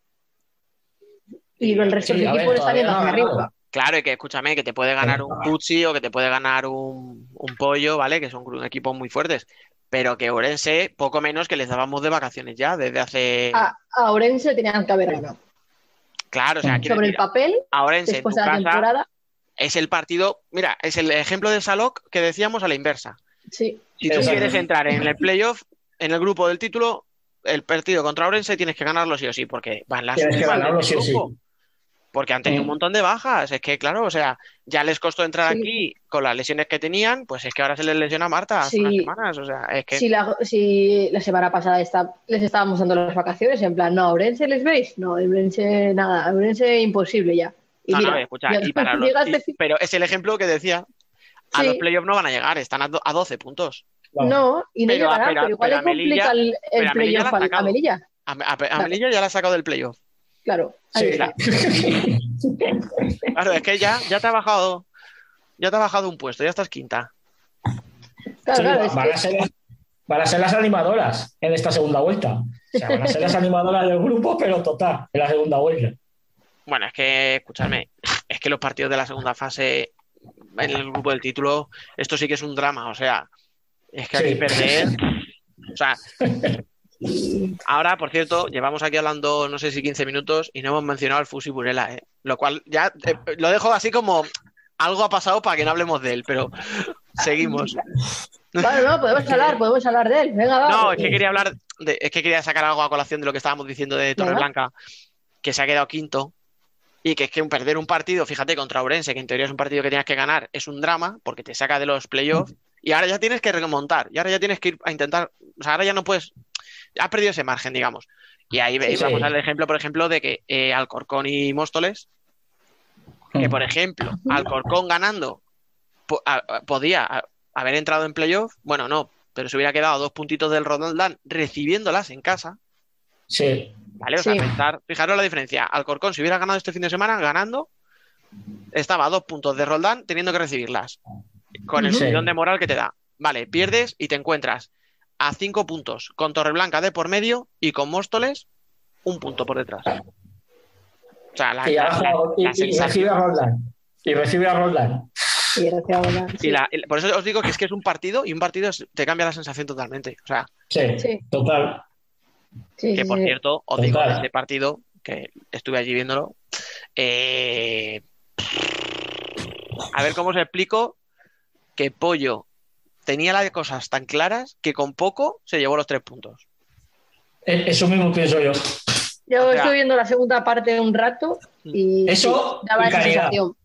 Y el resto Sí, de a los ver, equipos están todavía yendo no ha hacia arriba. Claro, y que escúchame, que te puede ganar un Pucci o que te puede ganar un, un Pollo, ¿vale? Que son equipos muy fuertes. Pero que Orense, poco menos que les dábamos de vacaciones ya, desde hace. A, a Orense tenían que haber ganado. Claro, o sea, Sobre el papel, a Orense en después tu de la casa temporada, es el partido. Mira, es el ejemplo de Salok que decíamos a la inversa. sí. Si tú quieres entrar en el playoff, en el grupo del título, el partido contra Orense tienes que ganarlo sí o sí, porque van las Tienes que ganarlo del sí o sí. grupo. Porque han tenido un montón de bajas. Es que, claro, o sea, ya les costó entrar Sí. aquí con las lesiones que tenían, pues es que ahora se les lesiona a Marta hace Sí. unas semanas. O sea, es que. Si la, si la semana pasada está- les estábamos dando las vacaciones, en plan, no, a Orense les veis, no, a Orense nada, a Orense imposible ya. Y No, no, escucha, ya y para los- llega y- fin- pero es el ejemplo que decía. A Sí. los playoffs no van a llegar, están a, do- a 12 puntos. No, y no Pero llegará, pero pero, igual le complica Melilla- el, playoff a. Melilla. A, a- a Claro. Melilla ya la ha sacado del playoff. Claro. Sí, ahí claro. está. Claro, es que ya, ya te ha bajado. Ya te ha bajado un puesto, ya estás quinta. Claro, Sí, claro, es van, que- a ser, van a ser las animadoras en esta segunda vuelta. O sea, van a ser las animadoras del grupo, pero total, en la segunda vuelta. Bueno, es que, escúchame, es que los partidos de la segunda fase en el grupo del título, esto sí que es un drama, o sea, es que aquí Sí. perder. O sea, ahora, por cierto, llevamos aquí hablando no sé si 15 minutos y no hemos mencionado al Fusi Burela, ¿eh? Lo cual ya eh, lo dejo así como algo ha pasado para que no hablemos de él, pero seguimos. Vale, no, podemos hablar, podemos hablar de él. Venga, va. No, es que quería hablar, de, es que quería sacar algo a colación de lo que estábamos diciendo de. Torreblanca, que se ha quedado quinto y que es que perder un partido, fíjate, contra Ourense, que en teoría es un partido que tienes que ganar, es un drama porque te saca de los playoffs y ahora ya tienes que remontar y ahora ya tienes que ir a intentar, o sea, ahora ya no puedes, has perdido ese margen, digamos. Y ahí Sí, vamos sí. al ejemplo, por ejemplo, de que eh, Alcorcón y Móstoles, que por ejemplo, Alcorcón ganando po- a- a- podía a- haber entrado en playoff, bueno, no, pero se hubiera quedado a dos puntitos del Roldán recibiéndolas en casa, Sí. ¿vale? O sea, Sí. pensar, fijaros la diferencia. Alcorcón, si hubiera ganado este fin de semana, ganando, estaba a dos puntos de Roldán teniendo que recibirlas. Con el Sí. subidón de moral que te da. Vale, pierdes y te encuentras a cinco puntos con Torreblanca de por medio y con Móstoles un punto por detrás. O sea, la, Y, la- la- y- la y sensación- recibe a Roldán. Y recibe a Roldán. Y Sí. la- el- por eso os digo que es que es un partido y un partido es- te cambia la sensación totalmente. O sea, Sí, Sí. total. Sí, que sí, por sí. cierto, os digo de este partido, que estuve allí viéndolo, eh, a ver cómo os explico que Pollo tenía las cosas tan claras que con poco se llevó los tres puntos. Eh, Eso mismo pienso yo. Yo O sea- estoy viendo la segunda parte un rato y Eso daba y esa calidad. sensación.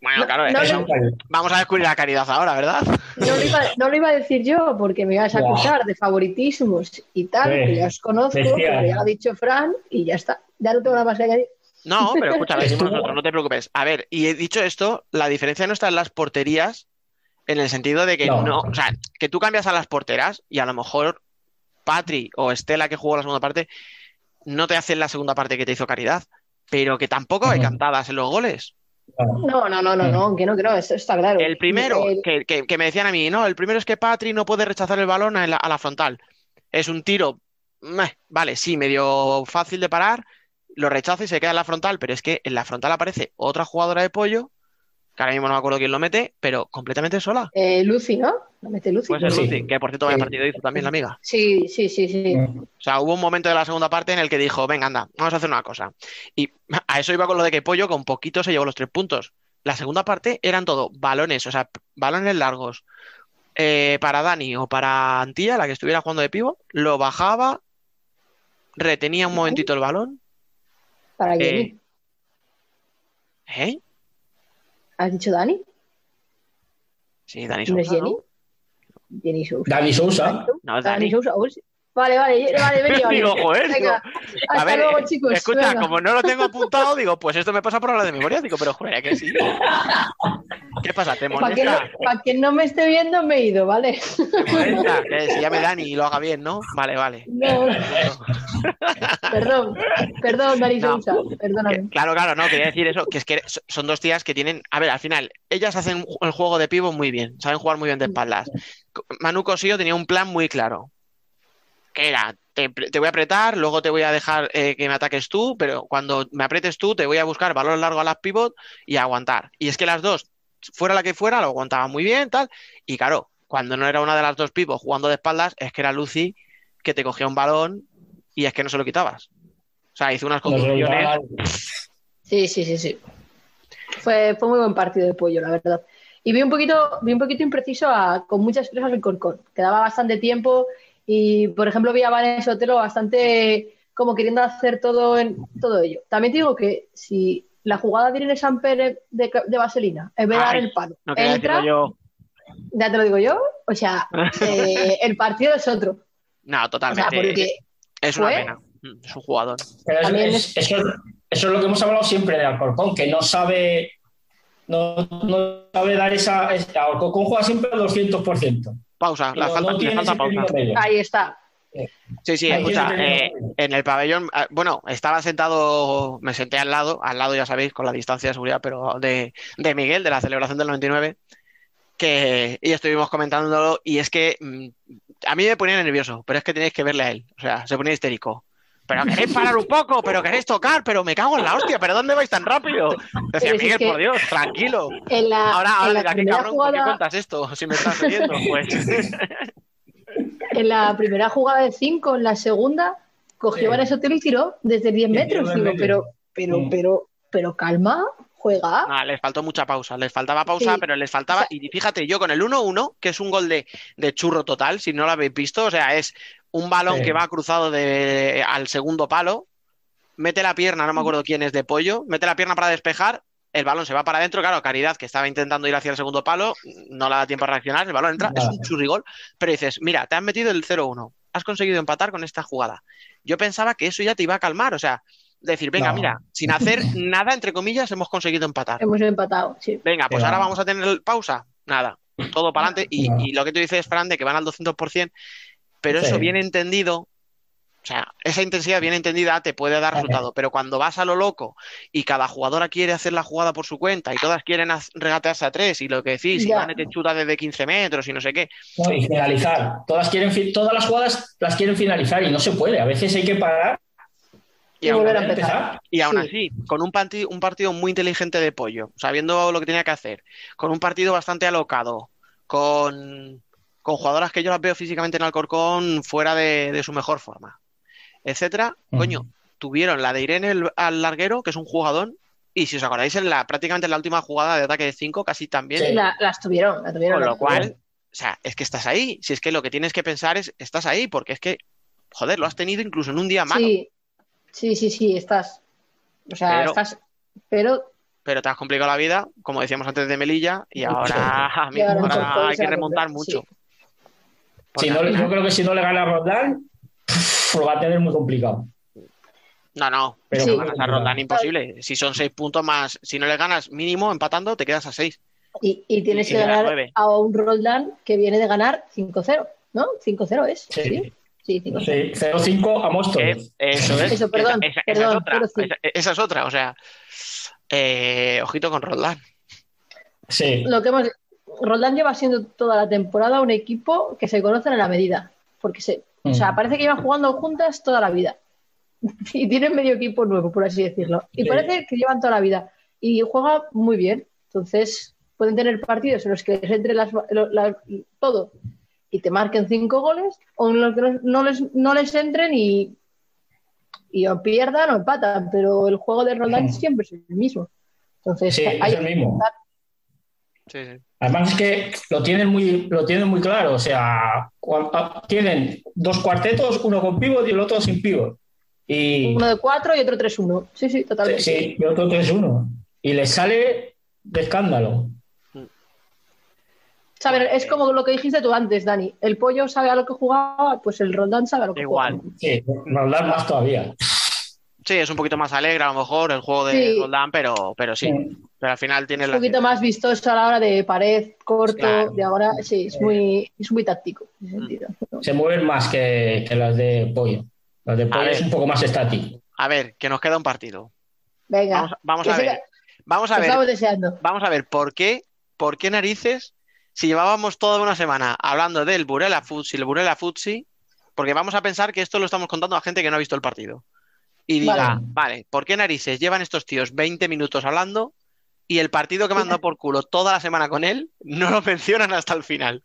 Bueno, No, claro, no, eso- no. vamos a descubrir la caridad ahora, ¿verdad? No lo, iba, no lo iba a decir yo porque me ibas a acusar de favoritismos y tal, Sí, que ya os conozco, pero ya lo ha dicho Fran y ya está. Ya no tengo nada más que añadir. No, pero nosotros, no te preocupes. A ver, y he dicho esto, la diferencia no está en las porterías, en el sentido de que no. No. o sea, que tú cambias a las porteras y a lo mejor Patri o Estela, que jugó la segunda parte, no te hacen la segunda parte que te hizo Caridad, pero que tampoco hay cantadas en los goles. No, no, no, no, no, que no, que no, eso está claro. El primero, El- que, que- que me decían a mí, no, el primero es que Patri no puede rechazar el balón a la, a la frontal. Es un tiro, meh, vale, sí, medio fácil de parar, lo rechaza y se queda en la frontal, pero es que en la frontal aparece otra jugadora de pollo, que ahora mismo no me acuerdo quién lo mete, pero completamente sola. eh, Lucy, ¿no? ¿Lo mete Lucy? Puede ser Sí. Lucy, que por cierto vaya Sí. partido hizo también la amiga. Sí, sí, sí, sí. O sea, hubo un momento de la segunda parte en el que dijo, venga, anda, vamos a hacer una cosa. Y a eso iba con lo de que Pollo con poquito se llevó los tres puntos. La segunda parte eran todo balones, o sea, balones largos. eh, para Dani o para Antilla, la que estuviera jugando de pivo, lo bajaba, retenía un momentito el balón. Para Eh, Jenny. ¿Eh? ¿Has dicho Dani? Sí, Dani ¿No es Jenny? ¿no? Jenny Sousa. Dani Sousa. No, es Dani Dani. Sousa. uy, Vale, vale, vale, vale. Digo, joder, Venga, A hasta ver, luego, eh, chicos. escucha, venga. como no lo tengo apuntado, digo, pues esto me pasa por hablar de memoria. Digo, pero joder, que sí. ¿Qué pasa? ¿Te Para que, no, molesta? pa' que no me esté viendo, me he ido, ¿vale? ¿Te molesta? Que se llame Dani y lo haga bien, ¿no? Vale, vale. No, perdón, perdón, Dani No. Perdóname. Que- claro, claro, no, quería decir eso, que es que so- son dos tías que tienen, a ver, al final, ellas hacen el juego de pivo muy bien, saben jugar muy bien de espaldas. Manu Cosío tenía un plan muy claro, que era, te, voy a apretar, luego te voy a dejar eh, que me ataques tú, pero cuando me apretes tú, te voy a buscar balón largo a las pivot y a aguantar. Y es que las dos, fuera la que fuera, lo aguantaban muy bien, tal, y claro, cuando no era una de las dos pivos jugando de espaldas, es que era Lucy que te cogía un balón y es que no se lo quitabas. O sea, hizo unas llevaban. Sí, sí, sí, sí. Fue, fue muy buen partido de pollo, la verdad. Y vi un poquito, vi un poquito impreciso a- con muchas presas el Corcón. Quedaba bastante tiempo y, por ejemplo, vi a Vanessa Otero bastante como queriendo hacer todo en todo ello. También te digo que si la jugada de Irene Samper de, de Vaselina, en vez de dar el palo, No entra, yo. ya te lo digo yo, o sea, eh, el partido es otro. No, O sea, totalmente. porque es una fue- pena. Es un jugador. Pero es- También es- eso, eso es lo que hemos hablado siempre de Alcorcón, que no sabe, no, no sabe dar esa. esa- Alcorcón juega siempre al 200%. Pausa, la falta, no le falta pausa. ahí está. Sí, sí, Ahí escucha, eh, en el pabellón, ah, bueno, estaba sentado, me senté al lado, al lado ya sabéis, con la distancia de seguridad, pero de, de Miguel, de la celebración del 99, que, y estuvimos comentándolo, y es que mm, a mí me ponía nervioso, pero es que tenéis que verle a él, o sea, se ponía histérico. Pero queréis parar un poco, pero queréis tocar, pero me cago en la hostia, pero ¿dónde vais tan rápido? Decía, Pero si es Miguel, que- por Dios, tranquilo. En la, Ahora, en ahora la dirá, qué cabrón, ¿por qué jugada, cuentas esto? Si me estás oyendo, pues. en la primera jugada de 5, en la segunda, cogió Sí. Vanessa Otero y tiró desde 10 Sí, metros. Digo, pero, pero, Mm. pero, pero calma, juega. No, les faltó mucha pausa, les faltaba pausa, Sí. pero les faltaba, O sea- y fíjate, yo con el 1-1, que es un gol de, de churro total, si no lo habéis visto, o sea, es un balón Sí. que va cruzado de, al segundo palo, mete la pierna, no me acuerdo quién es de pollo, mete la pierna para despejar, el balón se va para adentro, claro, Caridad, que estaba intentando ir hacia el segundo palo, no le da tiempo a reaccionar, el balón entra, es un churrigol, pero dices, mira, te has metido el 0-1, has conseguido empatar con esta jugada. Yo pensaba que eso ya te iba a calmar, o sea, decir, venga, No. mira, sin hacer nada, entre comillas, hemos conseguido empatar. Hemos empatado, sí. Venga, pues Pero- ahora vamos a tener pausa. Nada, todo para adelante. Y, No. y lo que tú dices, Fran, de que van al 200%, pero Sí. eso bien entendido, o sea, esa intensidad bien entendida te puede dar resultado. Pero cuando vas a lo loco y cada jugadora quiere hacer la jugada por su cuenta y todas quieren regatearse a tres y lo que decís, y Ya. van y te chuta desde 15 metros y no sé qué. No, y finalizar. Todas, quieren, todas las jugadas las quieren finalizar y no se puede. A veces hay que parar Y Y aún, volver a empezar. y aún Sí. así, con un, parti- un partido muy inteligente de pollo, sabiendo lo que tenía que hacer, con un partido bastante alocado, con, con jugadoras que yo las veo físicamente en Alcorcón fuera de, de su mejor forma, etcétera, coño, tuvieron la de Irene el- al larguero, que es un jugadón, Y si os acordáis, en la, prácticamente en la última jugada de ataque de 5, casi también. La- las tuvieron, las tuvieron. Con lo tuvieron. cual, o sea, es que estás ahí. Si es que lo que tienes que pensar es, estás ahí, porque es que, joder, lo has tenido incluso en un día malo, Sí, sí, sí, sí, estás. O sea, Pero- estás. Pero pero te has complicado la vida, como decíamos antes de Melilla, y ahora, Y ahora hay que remontar mucho. Si no, le- yo creo que si no le gana a Roldán, pff, lo va a tener muy complicado. No, no, Pero Sí. ganas a Roldán imposible. Si son seis puntos más, si no le ganas mínimo empatando, te quedas a seis. Y, y tienes Y que ganar a un Roldán que viene de ganar 5-0, ¿no? 5-0 es. Sí. Sí, sí 5-0. Sí, 0-5 a Móstoles. Eh, Eso es. Eso, perdón, esa, esa- esa perdón, es otra. pero sí. Esa, esa es otra. O sea, eh, ojito con Roldán. Sí. Lo que hemos. Roldán lleva siendo toda la temporada un equipo que se conocen a la medida. Porque se. O sea, Mm. parece que llevan jugando juntas toda la vida. Y tienen medio equipo nuevo, por así decirlo. Y Sí. parece que llevan toda la vida. Y juega muy bien. Entonces, pueden tener partidos en los que les entre las- todo y te marquen cinco goles, o en los que no, no les, no les entren y, y o pierdan o empatan. Pero el juego de Roldán Mm. siempre es el mismo. Entonces, Sí, es hay- el mismo. Sí, sí. Además es que lo tienen muy, lo tienen muy claro. O sea, ah, tienen dos cuartetos, uno con pivot y el otro sin pivot. Y Uno de 4 y otro 3-1. Sí, sí, totalmente. sí, y otro 3-1. Y les sale de escándalo. Saber, es como lo que dijiste tú antes, Dani. El pollo sabe a lo que jugaba, pues el Roldán sabe a lo que Igual. jugaba. Sí, Roldán más todavía. Sí, es un poquito más alegre a lo mejor el juego de Sí. Roldán, pero, pero sí. Pero al final tiene Un la. poquito más vistoso a la hora de pared, corto, Claro. de ahora. Sí, es muy, es muy táctico sentido. Se mueven más que, que las de pollo. Las de pollo es un poco más estático. A ver, que nos queda un partido. Venga, Vamos, a ver. Vamos a ver. estamos deseando. Vamos a ver por qué, por qué narices, si llevábamos toda una semana hablando del Burela Futsi, el Burela Futsi, porque vamos a pensar que esto lo estamos contando a gente que no ha visto el partido. Y diga, Vale. vale, ¿por qué narices llevan estos tíos 20 minutos hablando y el partido que me han dado por culo toda la semana con él no lo mencionan hasta el final?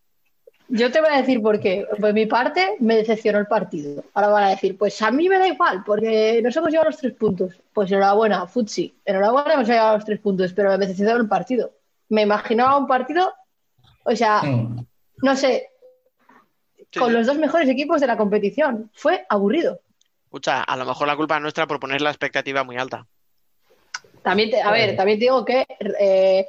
Yo te voy a decir por qué. Por mi parte, me decepcionó el partido. Ahora van a decir, pues a mí me da igual, porque nos hemos llevado los tres puntos. Pues enhorabuena, Futsi. Enhorabuena, hemos llevado los tres puntos, pero me decepcionó el partido. Me imaginaba un partido, o sea, Mm. no sé, Sí, con los dos mejores equipos de la competición. Fue aburrido. Escucha, a lo mejor la culpa es nuestra por poner la expectativa muy alta. También te- a ver, también te digo que, eh,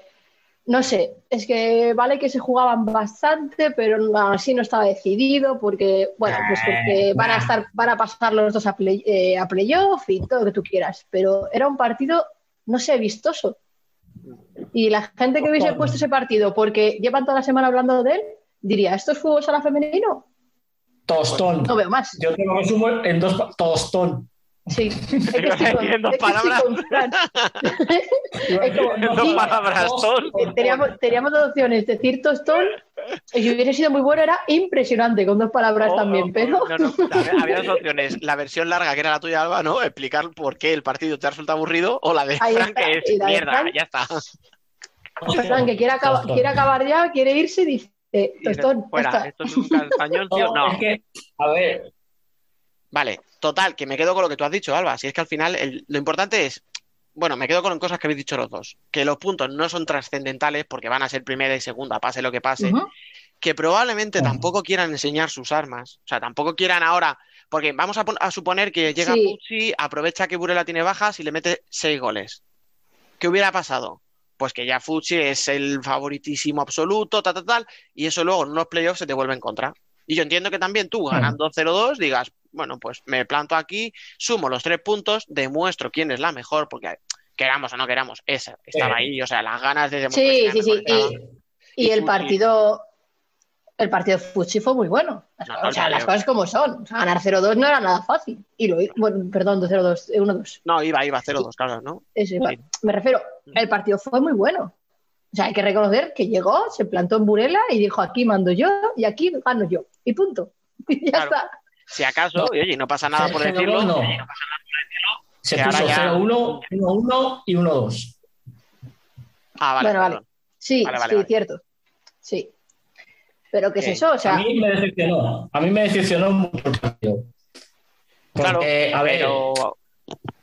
no sé, es que vale que se jugaban bastante, pero así no estaba decidido porque, bueno, pues porque van a estar, van a pasar los dos a, play- eh, a playoff y todo lo que tú quieras, pero era un partido, no sé, vistoso. Y la gente que hubiese puesto ese partido porque llevan toda la semana hablando de él, diría, ¿esto es fútbol sala femenino? Tostón. No veo más. Yo te lo resumo en dos tostón. Sí, es que estoy con, En dos es que estoy palabras. con Fran. Es como, En dos sí, palabras, Teníamos, teníamos dos opciones, decir tostón, y si hubiese sido muy bueno, era impresionante, con dos palabras Oh, también, oh, pero no, no, había- dos opciones. La versión larga, que era la tuya, Alba, ¿no? Explicar por qué el partido te ha resultado aburrido, o la de Ahí Frank, está, que es mierda, Frank. ya está. Fran, que quiere, acaba- Tostón. quiere acabar ya, quiere irse, dice, eh, tostón, Fuera, esto es un castañón, tío. No. Es que, a ver, Vale, total, que me quedo con lo que tú has dicho, Alba. Si es que al final el- lo importante es, bueno, me quedo con cosas que habéis dicho los dos, que los puntos no son trascendentales porque van a ser primera y segunda, pase lo que pase, que probablemente tampoco quieran enseñar sus armas, o sea, tampoco quieran ahora, porque vamos a, pon- a suponer que llega Sí. Pucci, aprovecha que Burela tiene bajas y le mete seis goles. ¿Qué hubiera pasado? Pues que ya Fucci es el favoritísimo absoluto, tal, tal, tal, y eso luego en unos playoffs se te vuelve en contra. Y yo entiendo que también tú, ganando 0-2, digas, bueno, pues me planto aquí, sumo los tres puntos, demuestro quién es la mejor, porque queramos o no queramos, esa estaba Sí. ahí, o sea, las ganas de demostrar Sí, sí, sí, y, y Y el partido, el partido de Fucci fue muy bueno. No, o sea, no, las cosas como son. O sea, ganar 0-2 no era nada fácil. Y lo, bueno, perdón, 2-0-2, eh, 1-2. No, iba, iba 0-2, claro, ¿no? Eso, Sí. bueno, Me refiero, el partido fue muy bueno. O sea, hay que reconocer que llegó, se plantó en Burela y dijo, aquí mando yo y aquí gano yo. Y punto. Y ya Claro. está. Si acaso, y oye, no pasa nada por 0-2 decirlo. no. oye, se Que ahora puso ya- 0-1, 1-1 y 1-2. Ah, vale, bueno, vale. Sí, Vale, vale, sí, vale. cierto. Sí. Pero ¿qué es eso? O sea, a mí me decepcionó. A mí me decepcionó mucho el partido. Claro, a ver, pero.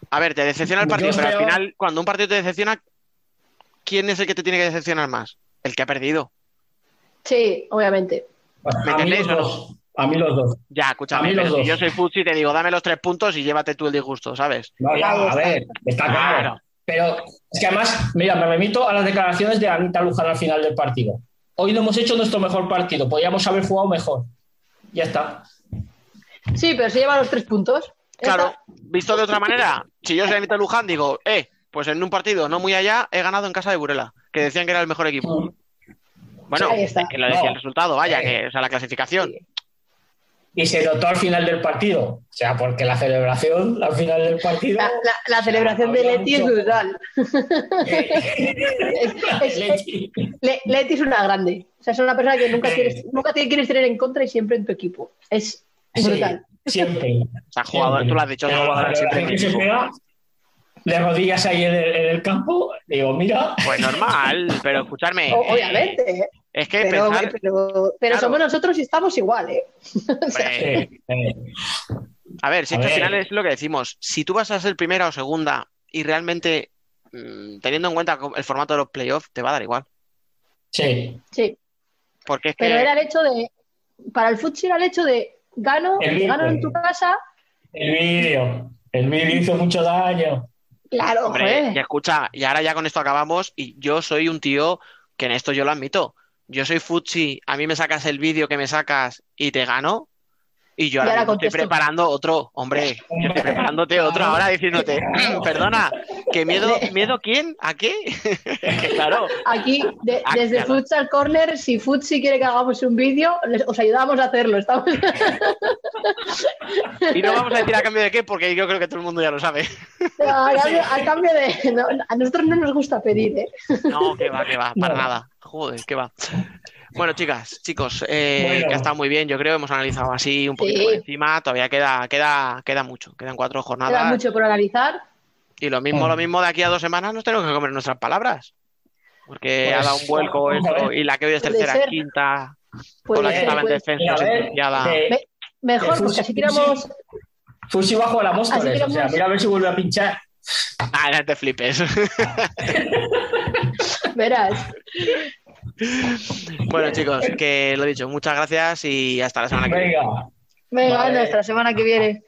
A ver, te decepciona el Yo partido, pero al espero- final, cuando un partido te decepciona, ¿quién es el que te tiene que decepcionar más? El que ha perdido. Sí, obviamente. ¿Me a mí entendéis o no? Dos. A mí los dos. Ya, A escúchame, mí los pero si dos. yo soy Futsi te digo, dame los tres puntos y llévate tú el disgusto, ¿sabes? No, ya, a ver, está claro. Claro. Pero es que además, mira, me remito a las declaraciones de Anita Luján al final del partido. Hoy no hemos hecho nuestro mejor partido, podríamos haber jugado mejor. Ya está. Sí, pero se lleva los tres puntos. Claro, está. visto de otra manera, si yo soy Anita Luján, digo, eh, pues en un partido no muy allá he ganado en casa de Burela, que decían que era el mejor equipo. Bueno, Ahí está. que lo decía No. el resultado, vaya, que, o sea, la clasificación. Y se notó al final del partido. O sea, porque la celebración al final del partido. La, la- la celebración de Leti es mucho- brutal. Es- es- Leti. Le- Leti es una grande. O sea, es una persona que nunca, quieres, nunca te quieres tener en contra y siempre en tu equipo. Es Sí, brutal. siempre. O sea, jugador, tú lo has dicho, jugadores siempre en celebración que se equipo. pega de rodillas ahí en el, en el campo, digo, mira. Pues normal, pero. O- eh, obviamente, ¿eh? Es que pero, pensar. pero, pero Claro. somos nosotros y estamos igual, ¿eh? O sea, hombre, Sí, A ver, si A es que al final es lo que decimos. Si tú vas a ser primera o segunda y realmente, mm, teniendo en cuenta el formato de los playoffs, te va a dar igual. sí. sí. Porque es que. Pero era el hecho de. Para el futsal era el hecho de gano, El gano en tu casa. El vídeo. El vídeo hizo mucho daño. Claro, Hombre, y escucha, y ahora ya con esto acabamos, y yo soy un tío que en esto yo lo admito. Yo soy Futsi, a mí me sacas el vídeo que me sacas y te gano, y yo ahora, estoy preparando otro, hombre, yo estoy preparándote otro ahora diciéndote, perdona, ¿que miedo, miedo quién? ¿A qué? que claro, Aquí, de- Ah, desde claro. Futsal Corner, si Futsi quiere que hagamos un vídeo, les- os ayudamos a hacerlo. Estamos... y no vamos a decir a cambio de qué, porque yo creo que todo el mundo ya lo sabe. a, cambio, a cambio de. no, a nosotros no nos gusta pedir, ¿eh? No, que va, que va, para No. nada. Joder, que va. Bueno, chicas, chicos, eh, Bueno. que ha estado muy bien, yo creo, hemos analizado así un poquito Sí. por encima, todavía queda, queda, queda mucho, quedan cuatro jornadas Queda mucho por analizar. y lo mismo, Mm. lo mismo de aquí a dos semanas nos tenemos que comer nuestras palabras, porque Pues, ha dado un vuelco esto ver. y la que hoy es tercera, ser. quinta, Puede con la que ser, estaba en defensa Mira, a ver, sentenciada. eh, Me- Mejor, Fusi- porque así tiramos. Fusi bajo la Así Móstoles. O sea, tiramos- mira a ver si vuelve a pinchar. Ah, no te flipes. Verás. bueno, chicos, que lo dicho, muchas gracias y hasta la semana que viene. Venga. Venga, Vale. nuestra semana que viene.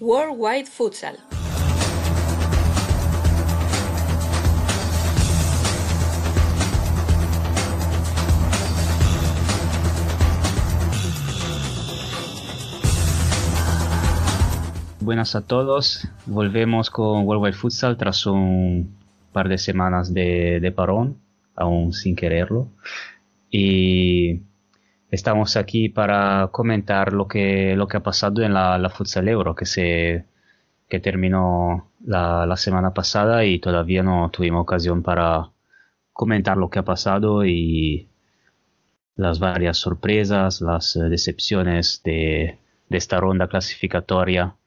Worldwide Futsal. Buenas a todos, volvemos con Worldwide Futsal tras un par de semanas de, de parón, aún sin quererlo. Y estamos aquí para comentar lo que, lo que ha pasado en la, la Futsal Euro, que, se, que terminó la, la semana pasada y todavía no tuvimos ocasión para comentar lo que ha pasado y las varias sorpresas, las eh, decepciones de, de esta ronda clasificatoria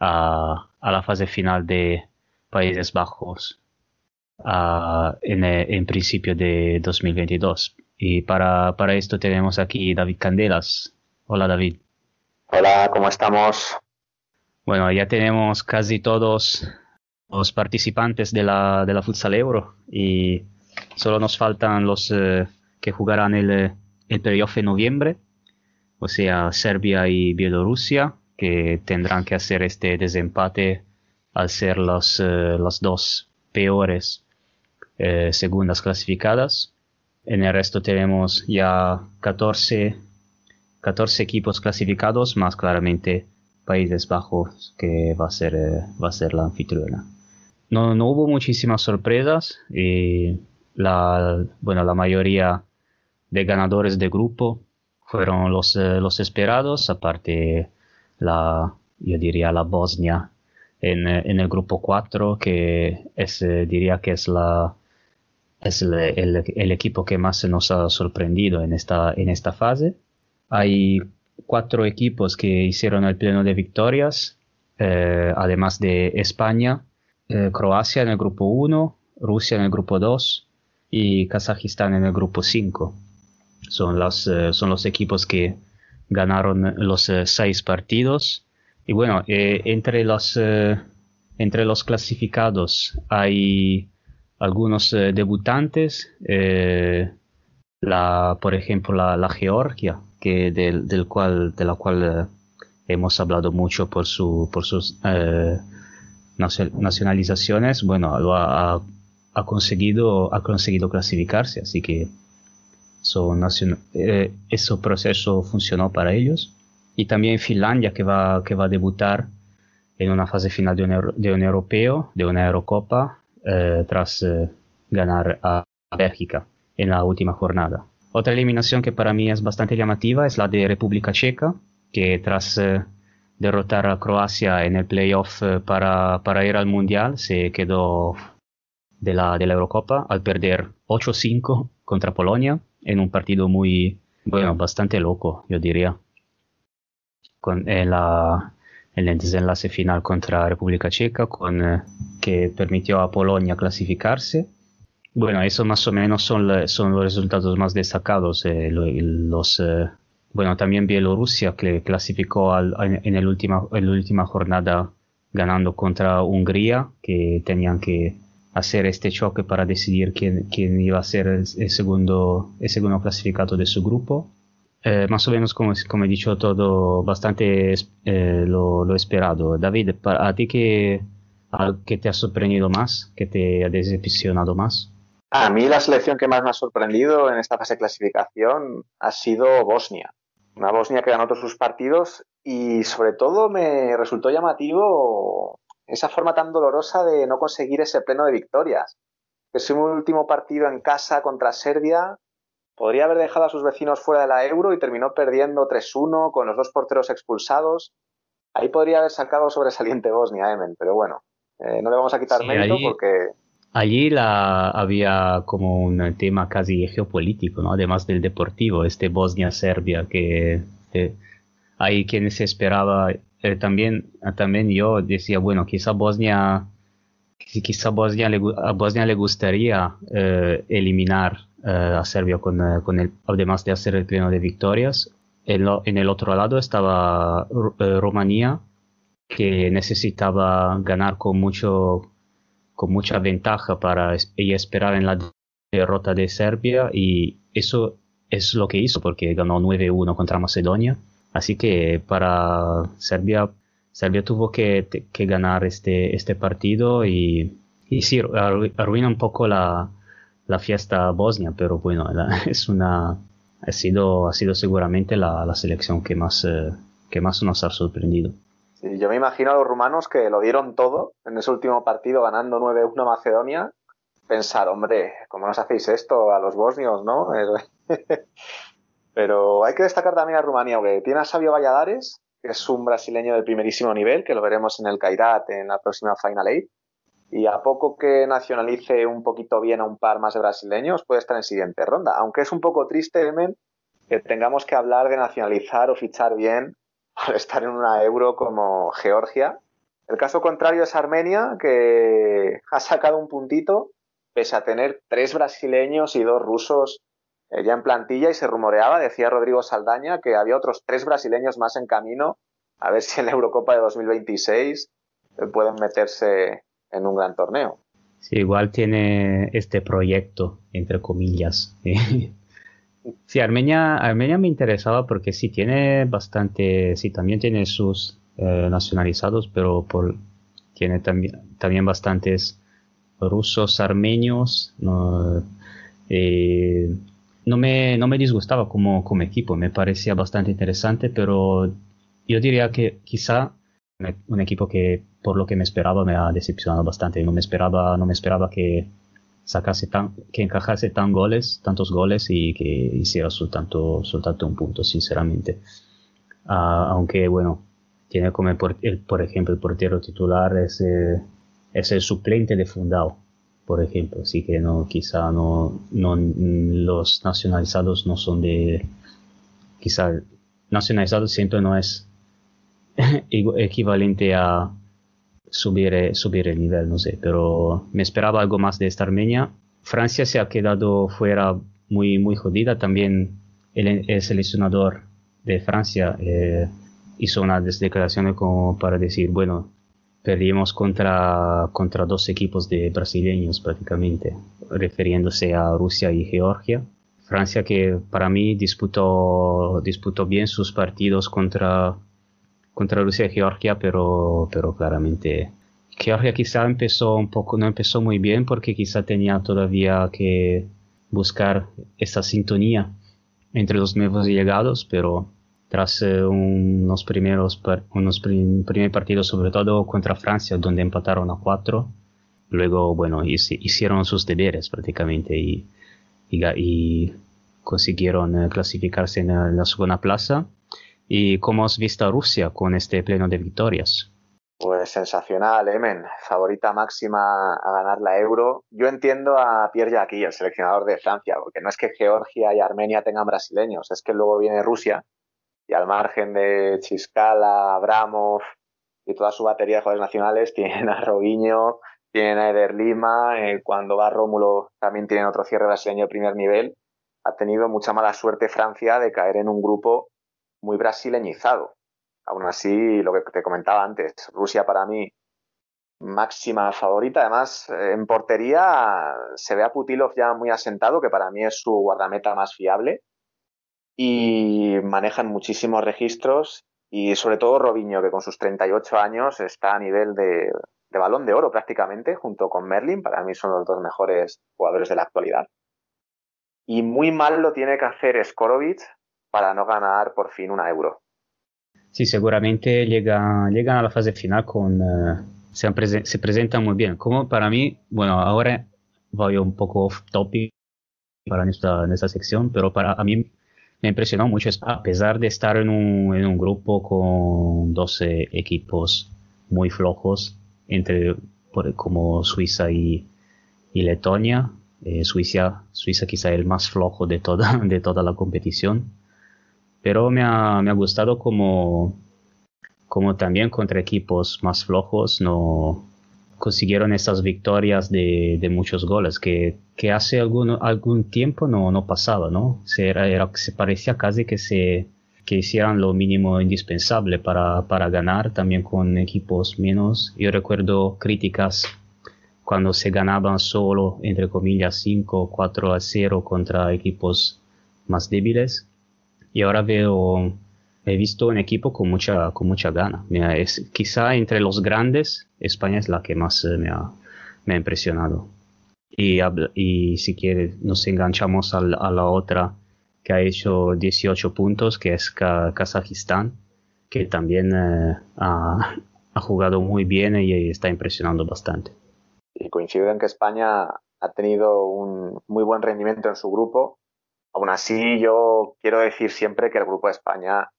a, a la fase final de Países Bajos en, en principio de 2022. Y para, para esto tenemos aquí David Candelas. Hola David. Hola, ¿cómo estamos? Bueno, ya tenemos casi todos los participantes de la, de la Futsal Euro y solo nos faltan los eh, que jugarán el, eh, el playoff en noviembre, o sea, Serbia y Bielorrusia, que tendrán que hacer este desempate al ser los, eh, las dos peores eh, segundas clasificadas. En el resto tenemos ya 14, 14 equipos clasificados, más claramente Países Bajos, que va a ser, eh, va a ser la anfitriona. No, no hubo muchísimas sorpresas y la, bueno, la mayoría de ganadores de grupo fueron los, eh, los esperados, aparte la, yo diría la Bosnia en, eh, en el grupo 4, que es, eh, diría que es, la, es el, el- equipo que más nos ha sorprendido en esta, en esta fase. Hay cuatro equipos que hicieron el pleno de victorias, eh, además de España. Croacia en el grupo 1, Rusia en el grupo 2 y Kazajistán en el grupo 5. Son, son los equipos que ganaron los eh, seis partidos. Y bueno, eh, entre, los, eh, entre los clasificados hay algunos debutantes, la, por ejemplo la, Georgia, que del, del cual, de la cual hemos hablado mucho por, su, por sus nacio- nacionalizaciones, bueno, ha- ha conseguido, ha conseguido clasificarse, así que nacion- eh, ese proceso funcionó para ellos. Y también Finlandia que va, que va a debutar en una fase final de un, euro- de un europeo, de una Eurocopa, eh, tras eh, ganar a a Bélgica en la última jornada. Otra eliminación que para mí es bastante llamativa es la de República Checa, que tras eh, derrotar a Croacia en el playoff eh, para, para ir al Mundial se quedó de la, de la Eurocopa al perder 8-5 contra Polonia en un partido muy, bueno, bastante loco, yo diría. Con en la, en el desenlace final contra República Checa, con, eh, que permitió a Polonia clasificarse. Bueno, eso más o menos son, la- son los resultados más destacados. eh, lo- los, eh, bueno, también Bielorrusia que clasificó al- en el última, en la última jornada ganando contra Hungría, que tenían que hacer este choque para decidir quién, quién iba a ser el, el segundo, el segundo clasificado de su grupo. Eh, más o menos, como, como he dicho, todo bastante eh, lo, lo esperado. David, ¿a ti qué, qué te ha sorprendido más? ¿Qué te ha decepcionado más? A mí la selección que más me ha sorprendido en esta fase de clasificación ha sido Bosnia. Una Bosnia que ganó todos sus partidos y sobre todo me resultó llamativo esa forma tan dolorosa de no conseguir ese pleno de victorias. Ese último partido en casa contra Serbia podría haber dejado a sus vecinos fuera de la Euro y terminó perdiendo 3-1 con los dos porteros expulsados. Ahí podría haber sacado sobresaliente Bosnia, Emen, pero bueno, eh, no le vamos a quitar Sí, mérito porque Allí la, había como un tema casi geopolítico, ¿no? Además del deportivo, este Bosnia-Serbia, que eh, hay quienes se esperaba, eh, también, también yo decía, bueno, quizá Bosnia, qui- quizá Bosnia a Bosnia le gustaría eh, eliminar eh, a Serbia con, con el, además de hacer el pleno de victorias. En, el otro lado estaba Ru- Rumanía, que necesitaba ganar con mucho con mucha ventaja para ella esperar en la derrota de Serbia y eso es lo que hizo porque ganó 9-1 contra Macedonia. Así que para Serbia, Serbia tuvo que, que ganar este, este partido y, y sí, arru- arruina un poco la, la fiesta bosnia, pero bueno, es una, ha sido, ha sido seguramente la, la selección que más, eh, que más nos ha sorprendido. Sí, yo me imagino a los rumanos que lo dieron todo en ese último partido ganando 9-1 a Macedonia. Pensar, hombre, ¿cómo nos hacéis esto a los bosnios, no? Pero hay que destacar también a Rumanía, porque tiene a Sabio Valladares, que es un brasileño de primerísimo nivel, que lo veremos en el Kairat en la próxima Final Eight. Y a poco que nacionalice un poquito bien a un par más de brasileños, puede estar en siguiente ronda. Aunque es un poco triste, Emen, que tengamos que hablar de nacionalizar o fichar bien al estar en una euro como Georgia. El caso contrario es Armenia, que ha sacado un puntito, pese a tener tres brasileños y dos rusos eh, ya en plantilla, y se rumoreaba, decía Rodrigo Saldaña, que había otros tres brasileños más en camino, a ver si en la Eurocopa de 2026 eh, pueden meterse en un gran torneo. Sí, igual tiene este proyecto, entre comillas. Sí, Armenia, Armenia me interesaba porque sí tiene bastante, sí también tiene sus eh, nacionalizados, pero tiene también, también bastantes rusos, armenios. Eh, no me, no me disgustaba como, como equipo, me parecía bastante interesante, pero yo diría que quizá un, un equipo que por lo que me esperaba me ha decepcionado bastante. No me esperaba, no me esperaba que sacase tan, que encajase tan goles, tantos goles y que hiciera soltanto, un punto, sinceramente. Ah, aunque bueno, tiene como el, por ejemplo el portero titular es, es el suplente de Fundao, por ejemplo, así que no, quizá no, no los nacionalizados no son de, quizá nacionalizado siempre no es equivalente a subir, subir el nivel, no sé, pero me esperaba algo más de esta Armenia. Francia se ha quedado fuera muy, muy jodida, también el, el seleccionador de Francia eh, hizo unas declaraciones como para decir, bueno, perdimos contra, contra dos equipos de brasileños prácticamente, refiriéndose a Rusia y Georgia. Francia que para mí disputó, disputó bien sus partidos contra, contra Rusia y Georgia, pero, pero claramente Georgia quizá empezó un poco, no empezó muy bien porque quizá tenía todavía que buscar esa sintonía entre los nuevos llegados, pero tras eh, unos primeros unos primer partidos, sobre todo contra Francia, donde empataron a cuatro, luego, bueno, hicieron sus deberes prácticamente y, y, consiguieron eh, clasificarse en la segunda plaza. ¿Y cómo has visto a Rusia con este pleno de victorias? Pues sensacional, Emen. Favorita máxima a ganar la Euro. Yo entiendo a Pierre Jacqui, el seleccionador de Francia, porque no es que Georgia y Armenia tengan brasileños, es que luego viene Rusia y al margen de Chiscala, Abramov y toda su batería de jugadores nacionales, tienen a Robinho, tienen a Eder Lima, eh, cuando va Rómulo también tienen otro cierre brasileño de primer nivel. Ha tenido mucha mala suerte Francia de caer en un grupo muy brasileñizado. Aún así, lo que te comentaba antes, Rusia para mí máxima favorita. Además, eh, en portería se ve a Putilov ya muy asentado, que para mí es su guardameta más fiable y manejan muchísimos registros y sobre todo Robinho, que con sus 38 años está a nivel de, balón de oro prácticamente, junto con Merlin, para mí son los dos mejores jugadores de la actualidad. Y muy mal lo tiene que hacer Skorovic para no ganar por fin una euro. Sí, seguramente llega, llegan a la fase final con... Eh, se, se, presentan muy bien. Como para mí, bueno, ahora voy un poco off topic para esta, en esta sección, pero para a mí me impresionó mucho, a pesar de estar en un, en un grupo con 12 equipos muy flojos, entre como Suiza y, y Letonia, eh, Suiza, Suiza quizá el más flojo de toda, de toda la competición, pero me ha, me ha gustado como, como también contra equipos más flojos no, consiguieron esas victorias de, de muchos goles que, que, hace algún, algún tiempo no, no pasaba, ¿no? Se, era, se parecía casi que se que hicieran lo mínimo indispensable para, para ganar también con equipos menos. Yo recuerdo críticas cuando se ganaban solo, entre comillas, 5 4 a 0 contra equipos más débiles. Y ahora veo he visto un equipo con mucha, con mucha gana. es, quizá entre los grandes, España es la que más eh, me, ha, me, ha, impresionado. Y, y si quiere, nos enganchamos a, la otra que ha hecho 18 puntos, que es Kazajistán, que también eh, ha, ha, jugado muy bien y está impresionando bastante. Y coincido en que España ha tenido un muy buen rendimiento en su grupo. Aún así, yo quiero decir siempre que el grupo de España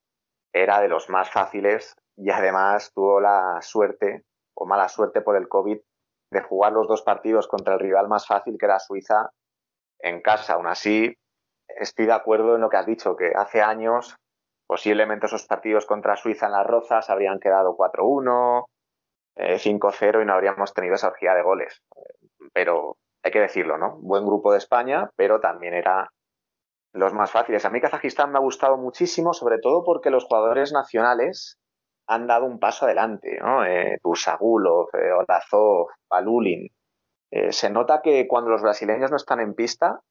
era de los más fáciles y además tuvo la suerte o mala suerte por el COVID de jugar los dos partidos contra el rival más fácil que era Suiza en casa. Aún así, estoy de acuerdo en lo que has dicho, que hace años posiblemente esos partidos contra Suiza en las Rozas habrían quedado 4-1, 5-0 eh, y no habríamos tenido esa orgía de goles. Pero hay que decirlo, ¿no? Buen grupo de España, pero también era los más fáciles. A mí Kazajistán me ha gustado muchísimo, sobre todo porque los jugadores nacionales han dado un paso adelante, ¿no? Eh, Tursagulov, eh, Olazov, Palulin. Eh, se nota que cuando los brasileños no están en pista,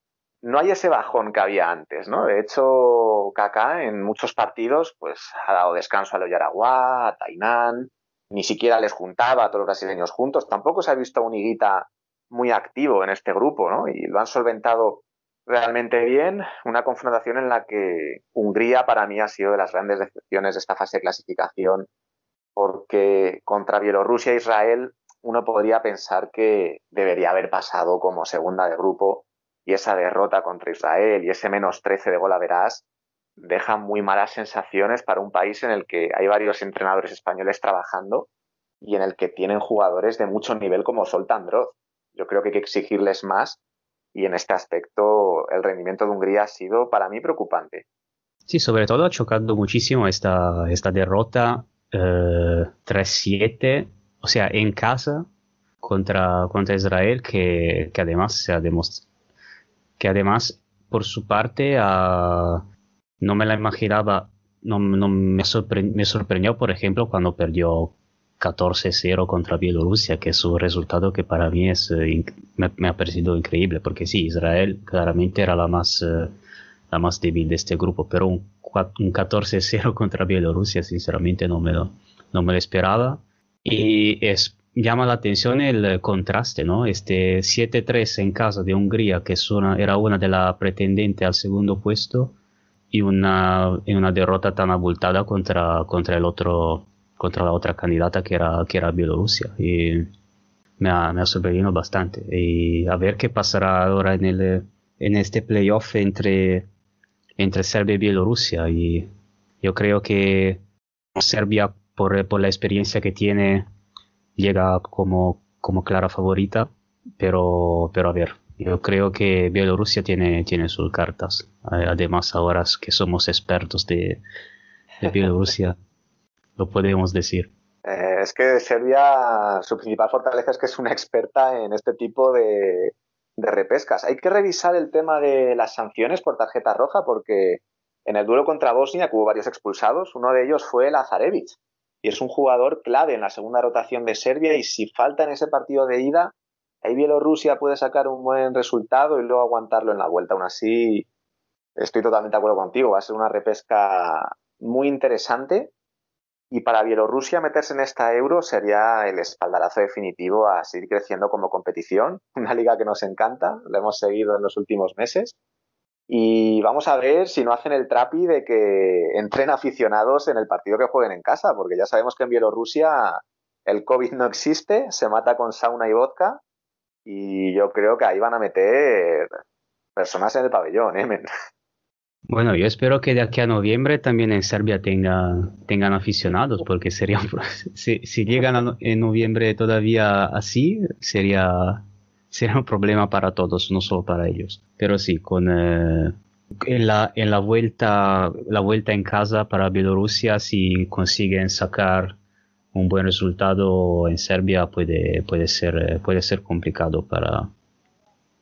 no hay ese bajón que había antes, ¿no? De hecho, Kaká en muchos partidos, pues ha dado descanso a Loyaragua, a Tainan, ni siquiera les juntaba a todos los brasileños juntos. Tampoco se ha visto un Higuita muy activo en este grupo, ¿no? Y lo han solventado realmente bien. Una confrontación en la que Hungría para mí ha sido de las grandes decepciones de esta fase de clasificación, porque contra Bielorrusia e Israel uno podría pensar que debería haber pasado como segunda de grupo y esa derrota contra Israel y ese menos 13 de gol a verás dejan muy malas sensaciones para un país en el que hay varios entrenadores españoles trabajando y en el que tienen jugadores de mucho nivel como Zoltán Droz. Yo creo que hay que exigirles más y en este aspecto el rendimiento de Hungría ha sido para mí preocupante. Sí, sobre todo ha chocado muchísimo esta, esta derrota 3-7 eh, o sea, en casa contra, contra Israel, que, que además se ha demostrado, que además por su parte ah, no me la imaginaba, no, no me, sorpre- me sorprendió, por ejemplo, cuando perdió 14-0 contra Bielorrusia, que es un resultado que para mí es, eh, me, ha parecido increíble, porque sí, Israel claramente era la más, eh, la más débil de este grupo, pero un, un 14-0 contra Bielorrusia, sinceramente no me lo, no me lo esperaba. Y llama la atención el eh, contraste, ¿no? Este 7-3 en casa de Hungría, que es era una de las pretendientes al segundo puesto, y una, y una derrota tan abultada contra, contra el otro contra la otra candidata que era, que era Bielorrusia. Y me ha, me ha sorprendido bastante. Y a ver qué pasará ahora en, el, en este playoff entre, entre Serbia y Bielorrusia. Y yo creo que Serbia, por, por la experiencia que tiene, llega como, como clara favorita. Pero, pero a ver, yo creo que Bielorrusia tiene, tiene sus cartas. Además, ahora que somos expertos de, de Bielorrusia, lo podemos decir. Eh, es que Serbia, su principal fortaleza es que es una experta en este tipo de, de repescas. Hay que revisar el tema de las sanciones por tarjeta roja porque en el duelo contra Bosnia hubo varios expulsados, uno de ellos fue Lazarevic y es un jugador clave en la segunda rotación de Serbia y si falta en ese partido de ida, ahí Bielorrusia puede sacar un buen resultado y luego aguantarlo en la vuelta. Aún así, estoy totalmente de acuerdo contigo, va a ser una repesca muy interesante y para Bielorrusia meterse en esta euro sería el espaldarazo definitivo a seguir creciendo como competición, una liga que nos encanta, la hemos seguido en los últimos meses. Y vamos a ver si no hacen el trapi de que entren aficionados en el partido que jueguen en casa, porque ya sabemos que en Bielorrusia el COVID no existe, se mata con sauna y vodka, y yo creo que ahí van a meter personas en el pabellón, ¿eh? Bueno, yo espero que de aquí a noviembre también en Serbia tenga, tengan aficionados, porque sería si, llegan en noviembre todavía así, sería, sería un problema para todos, no solo para ellos. Pero sí, con eh, en la, en la vuelta, la vuelta en casa para Bielorrusia, si consiguen sacar un buen resultado en Serbia, puede, puede ser, eh, puede ser complicado para,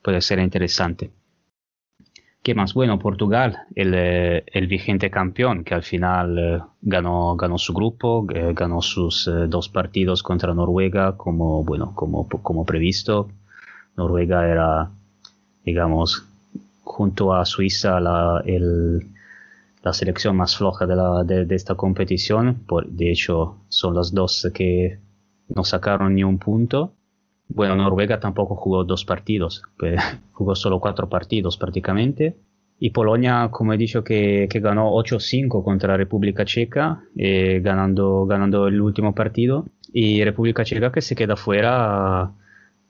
puede ser interesante. ¿Qué más? Bueno, Portugal, el, eh, el vigente campeón que al final eh, ganó, ganó su grupo, eh, ganó sus dos partidos contra Noruega como, bueno, como, como previsto. Noruega era, digamos, junto a Suiza la, el- la selección más floja de, la, de, de esta competición. Por, de hecho, son las dos que no sacaron ni un punto. Bueno, Noruega tampoco jugó dos partidos, pues, jugó solo cuatro partidos prácticamente. Y Polonia, como he dicho, que, que ganó 8-5 contra República Checa, eh, ganando, ganando el último partido. Y República Checa que se queda fuera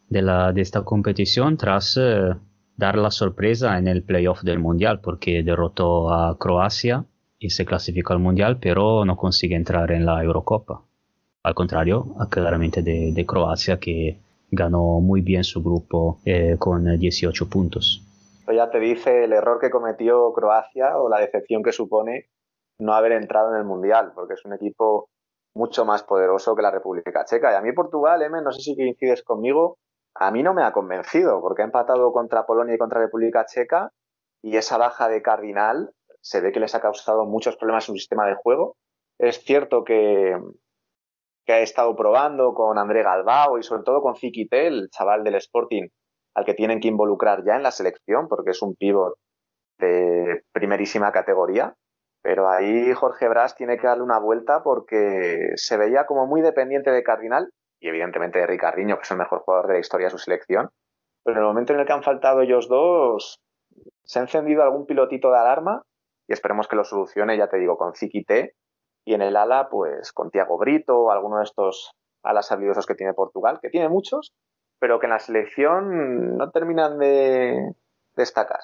de, la, de esta competición tras eh, dar la sorpresa en el playoff del Mundial, porque derrotó a Croacia y se clasificó al Mundial, pero no consigue entrar en la Eurocopa. Al contrario, claramente de, de Croacia, que ganó muy bien su grupo eh, con 18 puntos. Ya te dice el error que cometió Croacia o la decepción que supone no haber entrado en el Mundial, porque es un equipo mucho más poderoso que la República Checa. Y a mí Portugal, Emen, no sé si coincides conmigo, a mí no me ha convencido, porque ha empatado contra Polonia y contra República Checa, y esa baja de Cardinal se ve que les ha causado muchos problemas en su sistema de juego. Es cierto que, que ha estado probando con André Galbao y sobre todo con Ziquité, el chaval del Sporting, al que tienen que involucrar ya en la selección, porque es un pívot de primerísima categoría. Pero ahí Jorge Brás tiene que darle una vuelta porque se veía como muy dependiente de Cardinal y evidentemente de Ricardiño, que es el mejor jugador de la historia de su selección. Pero en el momento en el que han faltado ellos dos, se ha encendido algún pilotito de alarma y esperemos que lo solucione, ya te digo, con Ziquité y en el ala, pues con Tiago Brito alguno de estos alas habilidosos que tiene Portugal, que tiene muchos, pero que en la selección no terminan de destacar.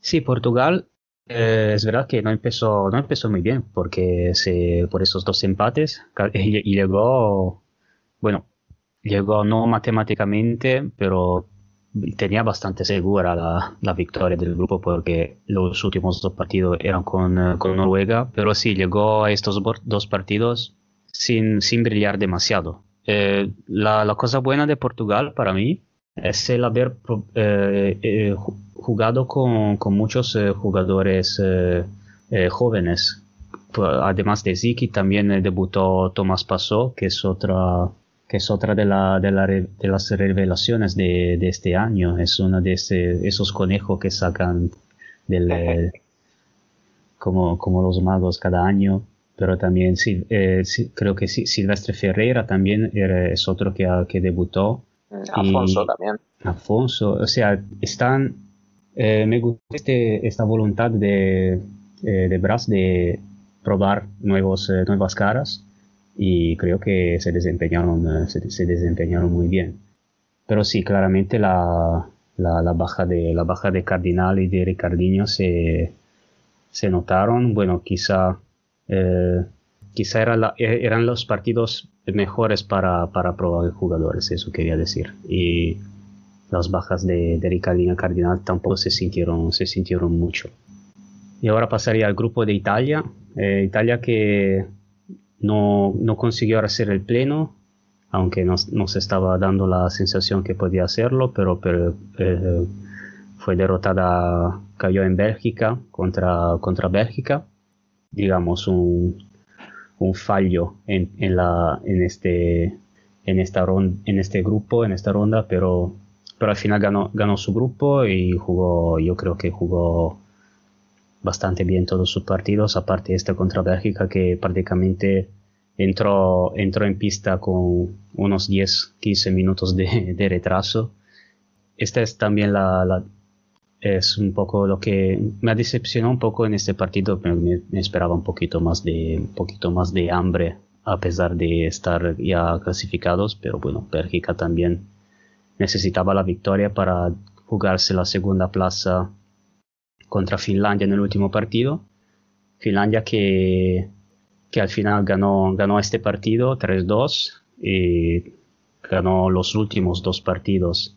Sí, Portugal eh, es verdad que no empezó, no empezó muy bien porque se, por esos dos empates y, y llegó, bueno, llegó no matemáticamente, pero tenía bastante segura la, la victoria del grupo porque los últimos dos partidos eran con, eh, con Noruega, pero sí llegó a estos dos partidos sin, sin brillar demasiado. Eh, la, la cosa buena de Portugal para mí es el haber eh, ju- jugado con, con muchos jugadores jóvenes. Además de Ziki, también debutó Tomás Pasó, que es otra, que es otra de, la, de, la de las revelaciones de, de este año. Es uno de ese- esos conejos que sacan del, como, como los magos cada año. Pero también sí, eh, sí, creo que sí, Silvestre Ferreira también era- es otro que, que debutó. Afonso Y- también. Afonso, o sea, están, eh, me gusta este- esta voluntad de, eh, de Brass de probar nuevos, eh, nuevas caras y creo que se desempeñaron, eh, se, se desempeñaron muy bien. Pero sí, claramente la, la, la baja de, la baja de Cardinal y de Ricardinho se, se notaron. Bueno, quizá, eh, quizá era la- eh, eran los partidos mejores para, para probar jugadores, eso quería decir. Y las bajas de, de Ricardinho y Cardinal tampoco se sintieron, se sintieron mucho. Y ahora pasaría al grupo de Italia. Eh, Italia que no, no consiguió hacer el pleno, aunque nos, nos estaba dando la sensación que podía hacerlo, pero, eh, fue derrotada, cayó en Bélgica contra, contra Bélgica. Digamos, un, un fallo en, en, la, en, este, en, esta en este grupo, en esta ronda, pero, pero al final ganó, ganó su grupo y jugó, yo creo que jugó bastante bien todos sus partidos, aparte este contra Bélgica que prácticamente entró, entró en pista con unos 10-15 minutos de, retraso. Esta es también la, es un poco lo que me decepcionó un poco en este partido, me esperaba un poquito más de un poquito más de hambre a pesar de estar ya clasificados, pero bueno, Bélgica también necesitaba la victoria para jugarse la segunda plaza contra Finlandia en el último partido. Finlandia que, que al final ganó, ganó este partido 3-2 y ganó los últimos dos partidos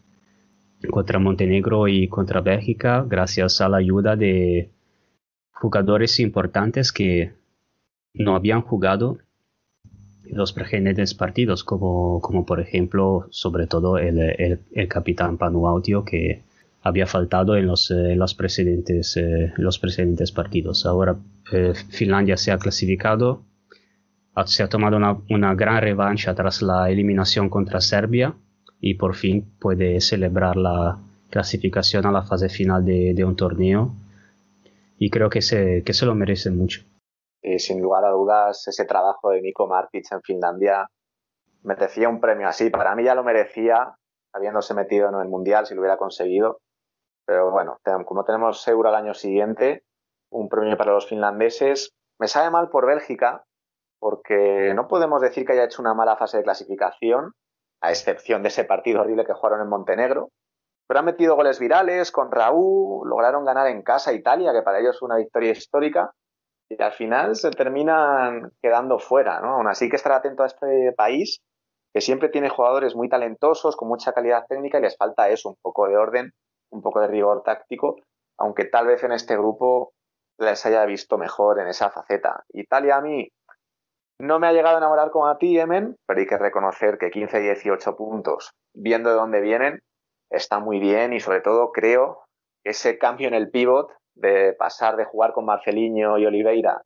contra Montenegro y contra Bélgica gracias a la ayuda de jugadores importantes que no habían jugado los precedentes partidos, como, como por ejemplo, sobre todo el, el- el capitán Panu Autio, que había faltado en los, eh, los, precedentes, eh, los precedentes partidos. Ahora eh, Finlandia se ha clasificado, se ha tomado una, una gran revancha tras la eliminación contra Serbia y por fin puede celebrar la clasificación a la fase final de, de un torneo y creo que se, que se lo merece mucho. Y sin lugar a dudas, ese trabajo de Nico Martic en Finlandia merecía un premio así. Para mí ya lo merecía, habiéndose metido en el Mundial si lo hubiera conseguido. Pero bueno, como tenemos seguro al año siguiente, un premio para los finlandeses. Me sabe mal por Bélgica, porque no podemos decir que haya hecho una mala fase de clasificación, a excepción de ese partido horrible que jugaron en Montenegro. Pero han metido goles virales con Raúl, lograron ganar en casa Italia, que para ellos fue una victoria histórica y al final se terminan quedando fuera, ¿no? Aún así que estar atento a este país que siempre tiene jugadores muy talentosos, con mucha calidad técnica y les falta eso, un poco de orden, un poco de rigor táctico, aunque tal vez en este grupo les haya visto mejor en esa faceta. Italia a mí no me ha llegado a enamorar como a ti, Emen, pero hay que reconocer que 15-18 puntos, viendo de dónde vienen, está muy bien y sobre todo creo que ese cambio en el pivot de pasar de jugar con Marcelinho y Oliveira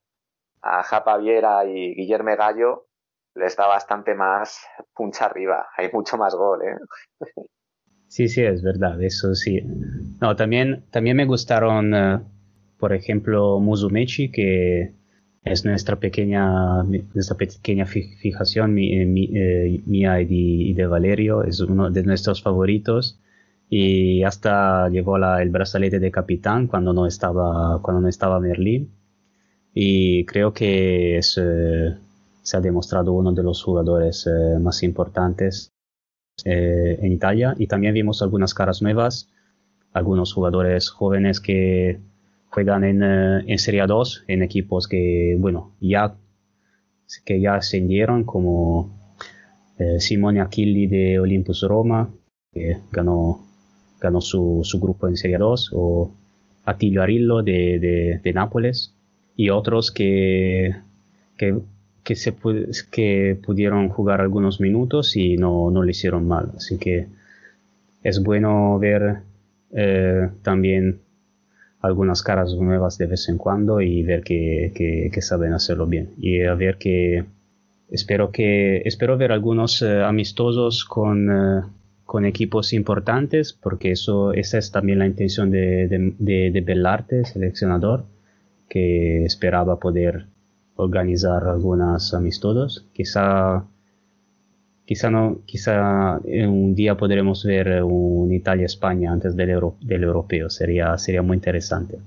a Japa Viera y Guillermo Gallo les da bastante más puncha arriba. Hay mucho más gol, ¿eh? Sí, sí, es verdad, eso sí. No, también, también me gustaron, eh, por ejemplo, Muzumechi, que es nuestra pequeña, nuestra pequeña fi- fijación mi- eh, mía y de, y de Valerio, es uno de nuestros favoritos. Y hasta llevó la- el brazalete de capitán cuando no estaba, cuando no estaba Merlín y creo que eh, se ha demostrado uno de los jugadores eh, más importantes eh, en Italia. Y también vimos algunas caras nuevas, algunos jugadores jóvenes que juegan en, eh, en Serie 2, en equipos que, bueno, ya, que ya ascendieron, como eh, Simone Achilli de Olympus Roma, que ganó, ganó su, su grupo en Serie 2, o Attilio Arillo de, de, de Nápoles, y otros que, que que, se que pudieron jugar algunos minutos y no, no lo hicieron mal. Así que es bueno ver eh, también algunas caras nuevas de vez en cuando y ver que, que- que saben hacerlo bien. Y a ver que espero que espero ver algunos eh, amistosos con, eh, con equipos importantes, porque eso, esa es también la intención de, de, de, de Bellarte, seleccionador, que esperaba poder organizar algunos amistosos. Quizá Quizá, no, quizá un día podremos ver un Italia-España antes del, euro- del europeo, sería, sería muy interesante.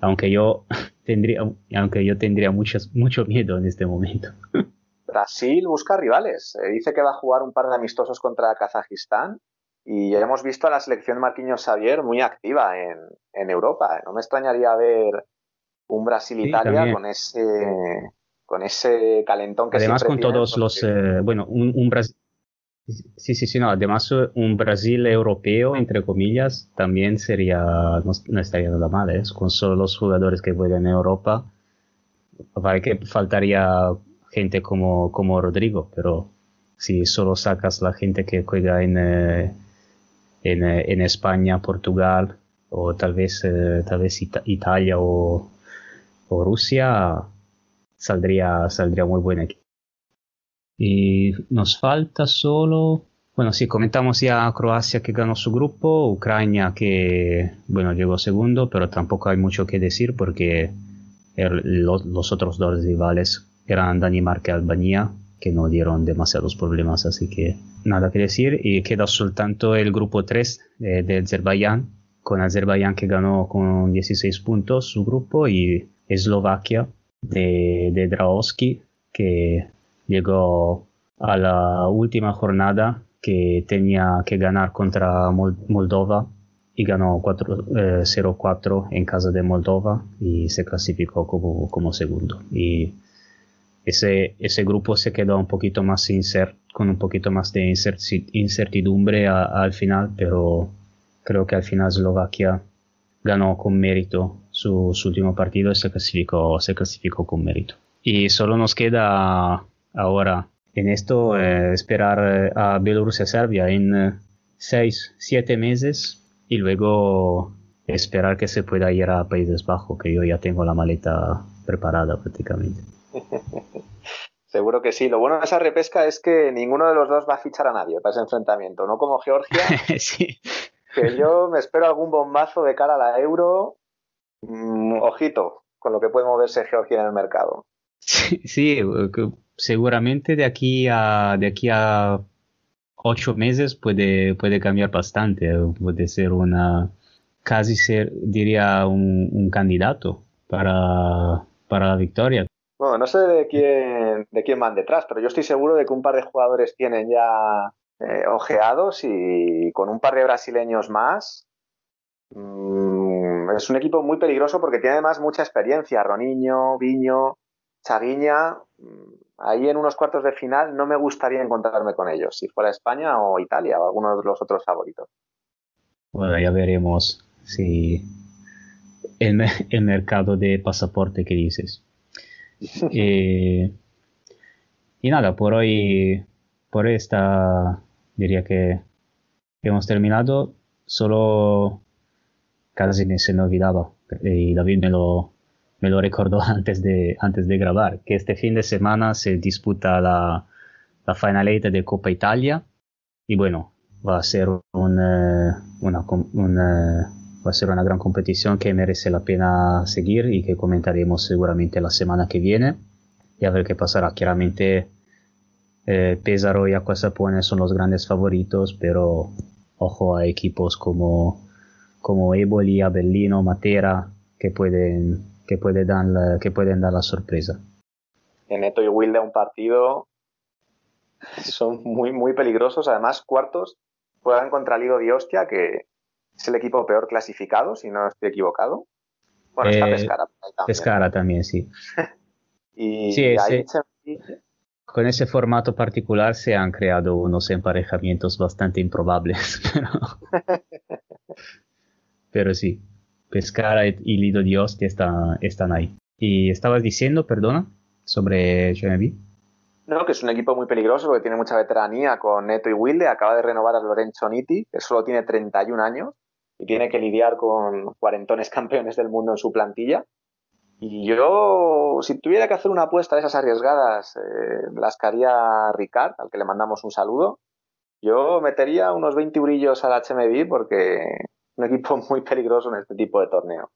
Aunque yo tendría, aunque yo tendría muchos, mucho miedo en este momento. Brasil busca rivales. Eh, dice que va a jugar un par de amistosos contra Kazajistán y ya hemos visto a la selección Marquinhos Xavier muy activa en, en Europa. No me extrañaría ver un Brasil-Italia con ese con ese calentón que Además con todos los, eh, bueno, un, un Brasil, sí, sí, sí, no, además eh, un Brasil europeo, entre comillas, también sería, no, no estaría nada mal, ¿eh? Con solo los jugadores que juegan en Europa, vale que faltaría gente como, como Rodrigo, pero si solo sacas la gente que juega en, eh, en, en España, Portugal, o tal vez, eh, tal vez Ita- Italia o, o Rusia, saldría, saldría muy buena equipo. Y nos falta solo, bueno, sí, comentamos ya Croacia que ganó su grupo, Ucrania que, bueno, llegó segundo, pero tampoco hay mucho que decir porque el- los, los otros dos rivales eran Dinamarca y Albania, que no dieron demasiados problemas, así que nada que decir. Y queda soltanto el grupo 3 eh, de Azerbaiyán, con Azerbaiyán que ganó con 16 puntos su grupo y Eslovaquia de, de Drahovski que llegó a la última jornada que tenía que ganar contra Mol- Moldova y ganó 4, eh, 0-4 en casa de Moldova y se clasificó como, segundo. Y ese, grupo se quedó un poquito más incer- con un poquito más de incerti- incertidumbre al final, pero creo que al final Eslovaquia ganó con mérito su, su último partido se clasificó, se clasificó con mérito. Y solo nos queda ahora en esto eh, esperar eh, a Bielorrusia-Serbia en 6, 7 meses y luego esperar que se pueda ir a Países Bajos, que yo ya tengo la maleta preparada prácticamente. Seguro que sí. Lo bueno de esa repesca es que ninguno de los dos va a fichar a nadie para ese enfrentamiento, no como Georgia, sí. que yo me espero algún bombazo de cara a la Euro. Mm, ojito con lo que puede moverse Georgia en el mercado. Sí, seguramente de aquí a de aquí a ocho meses puede puede cambiar bastante, eh, puede ser una casi ser diría un, un candidato para para la victoria. Bueno, no sé de quién, de quién van detrás, pero yo estoy seguro de que un par de jugadores tienen ya eh, ojeados y con un par de brasileños más. mm, es un equipo muy peligroso porque tiene además mucha experiencia. Roniño, Viño, Chaguiña. mm, Ahí en unos cuartos de final no me gustaría encontrarme con ellos, si fuera España o Italia o alguno de los otros favoritos. Bueno, ya veremos si el, me- el mercado de pasaporte que dices. Eh, y nada, por hoy, por está, diría que hemos terminado. Solo casi me, se me olvidaba y David me lo, me lo recordó antes de, antes de grabar, que este fin de semana se disputa la, la Final Eight de Copa Italia y bueno, va a ser un, eh, una, eh, va a ser una gran competición que merece la pena seguir y que comentaremos seguramente la semana que viene y a ver qué pasará. Chiaramente eh, Pesaro y Acquasapone son los grandes favoritos, pero ojo a equipos como, como Eboli, Avellino, Matera que pueden, que, puede dar la- que pueden dar la sorpresa. En Neto y Wilde un partido son muy, muy peligrosos. Además, cuartos juegan contra Lido de Ostia, que es el equipo peor clasificado, si no estoy equivocado. Bueno, está Eh, Pescara. por ahí también. Pescara también, sí. Y Sí, ahí ese- Con ese formato particular se han creado unos emparejamientos bastante improbables, pero, pero sí, Pescara y Lido di Ostia están, están ahí. Y estabas diciendo, perdona, sobre JMB. No, que es un equipo muy peligroso porque tiene mucha veteranía con Neto y Wilde. Acaba de renovar a Lorenzo Nitti, que solo tiene 31 años y tiene que lidiar con cuarentones campeones del mundo en su plantilla. Y yo, si tuviera que hacer una apuesta de esas arriesgadas, eh, las que haría Ricard, al que le mandamos un saludo. Yo metería unos 20 brillos al HMB porque un equipo muy peligroso en este tipo de torneo.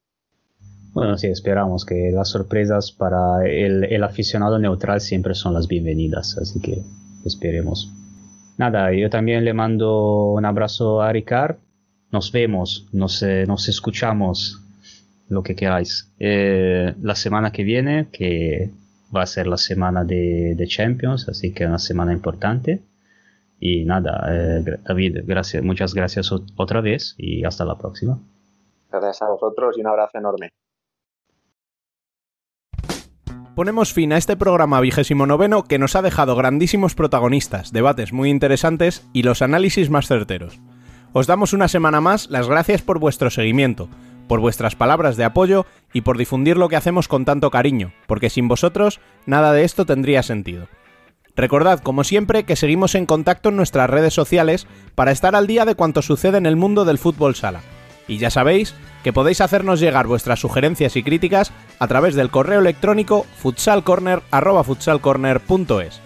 Bueno, sí, esperamos que las sorpresas para el, aficionado neutral siempre son las bienvenidas, así que esperemos. Nada, yo también le mando un abrazo a Ricard. Nos vemos, nos, eh, nos escuchamos, lo que queráis. Eh, la semana que viene, que va a ser la semana de, de Champions, así que una semana importante. Y nada, eh, David, gracias, muchas gracias ot- otra vez y hasta la próxima. Gracias a vosotros y un abrazo enorme. Ponemos fin a este programa vigésimo noveno que nos ha dejado grandísimos protagonistas, debates muy interesantes y los análisis más certeros. Os damos una semana más las gracias por vuestro seguimiento, por vuestras palabras de apoyo y por difundir lo que hacemos con tanto cariño, porque sin vosotros nada de esto tendría sentido. Recordad, como siempre, que seguimos en contacto en nuestras redes sociales para estar al día de cuanto sucede en el mundo del fútbol sala. Y ya sabéis que podéis hacernos llegar vuestras sugerencias y críticas a través del correo electrónico futsalcorner@futsalcorner.es.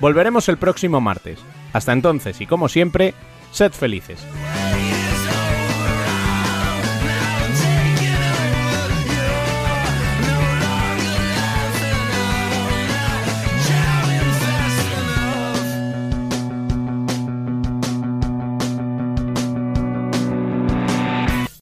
Volveremos el próximo martes. Hasta entonces y como siempre, sed felices.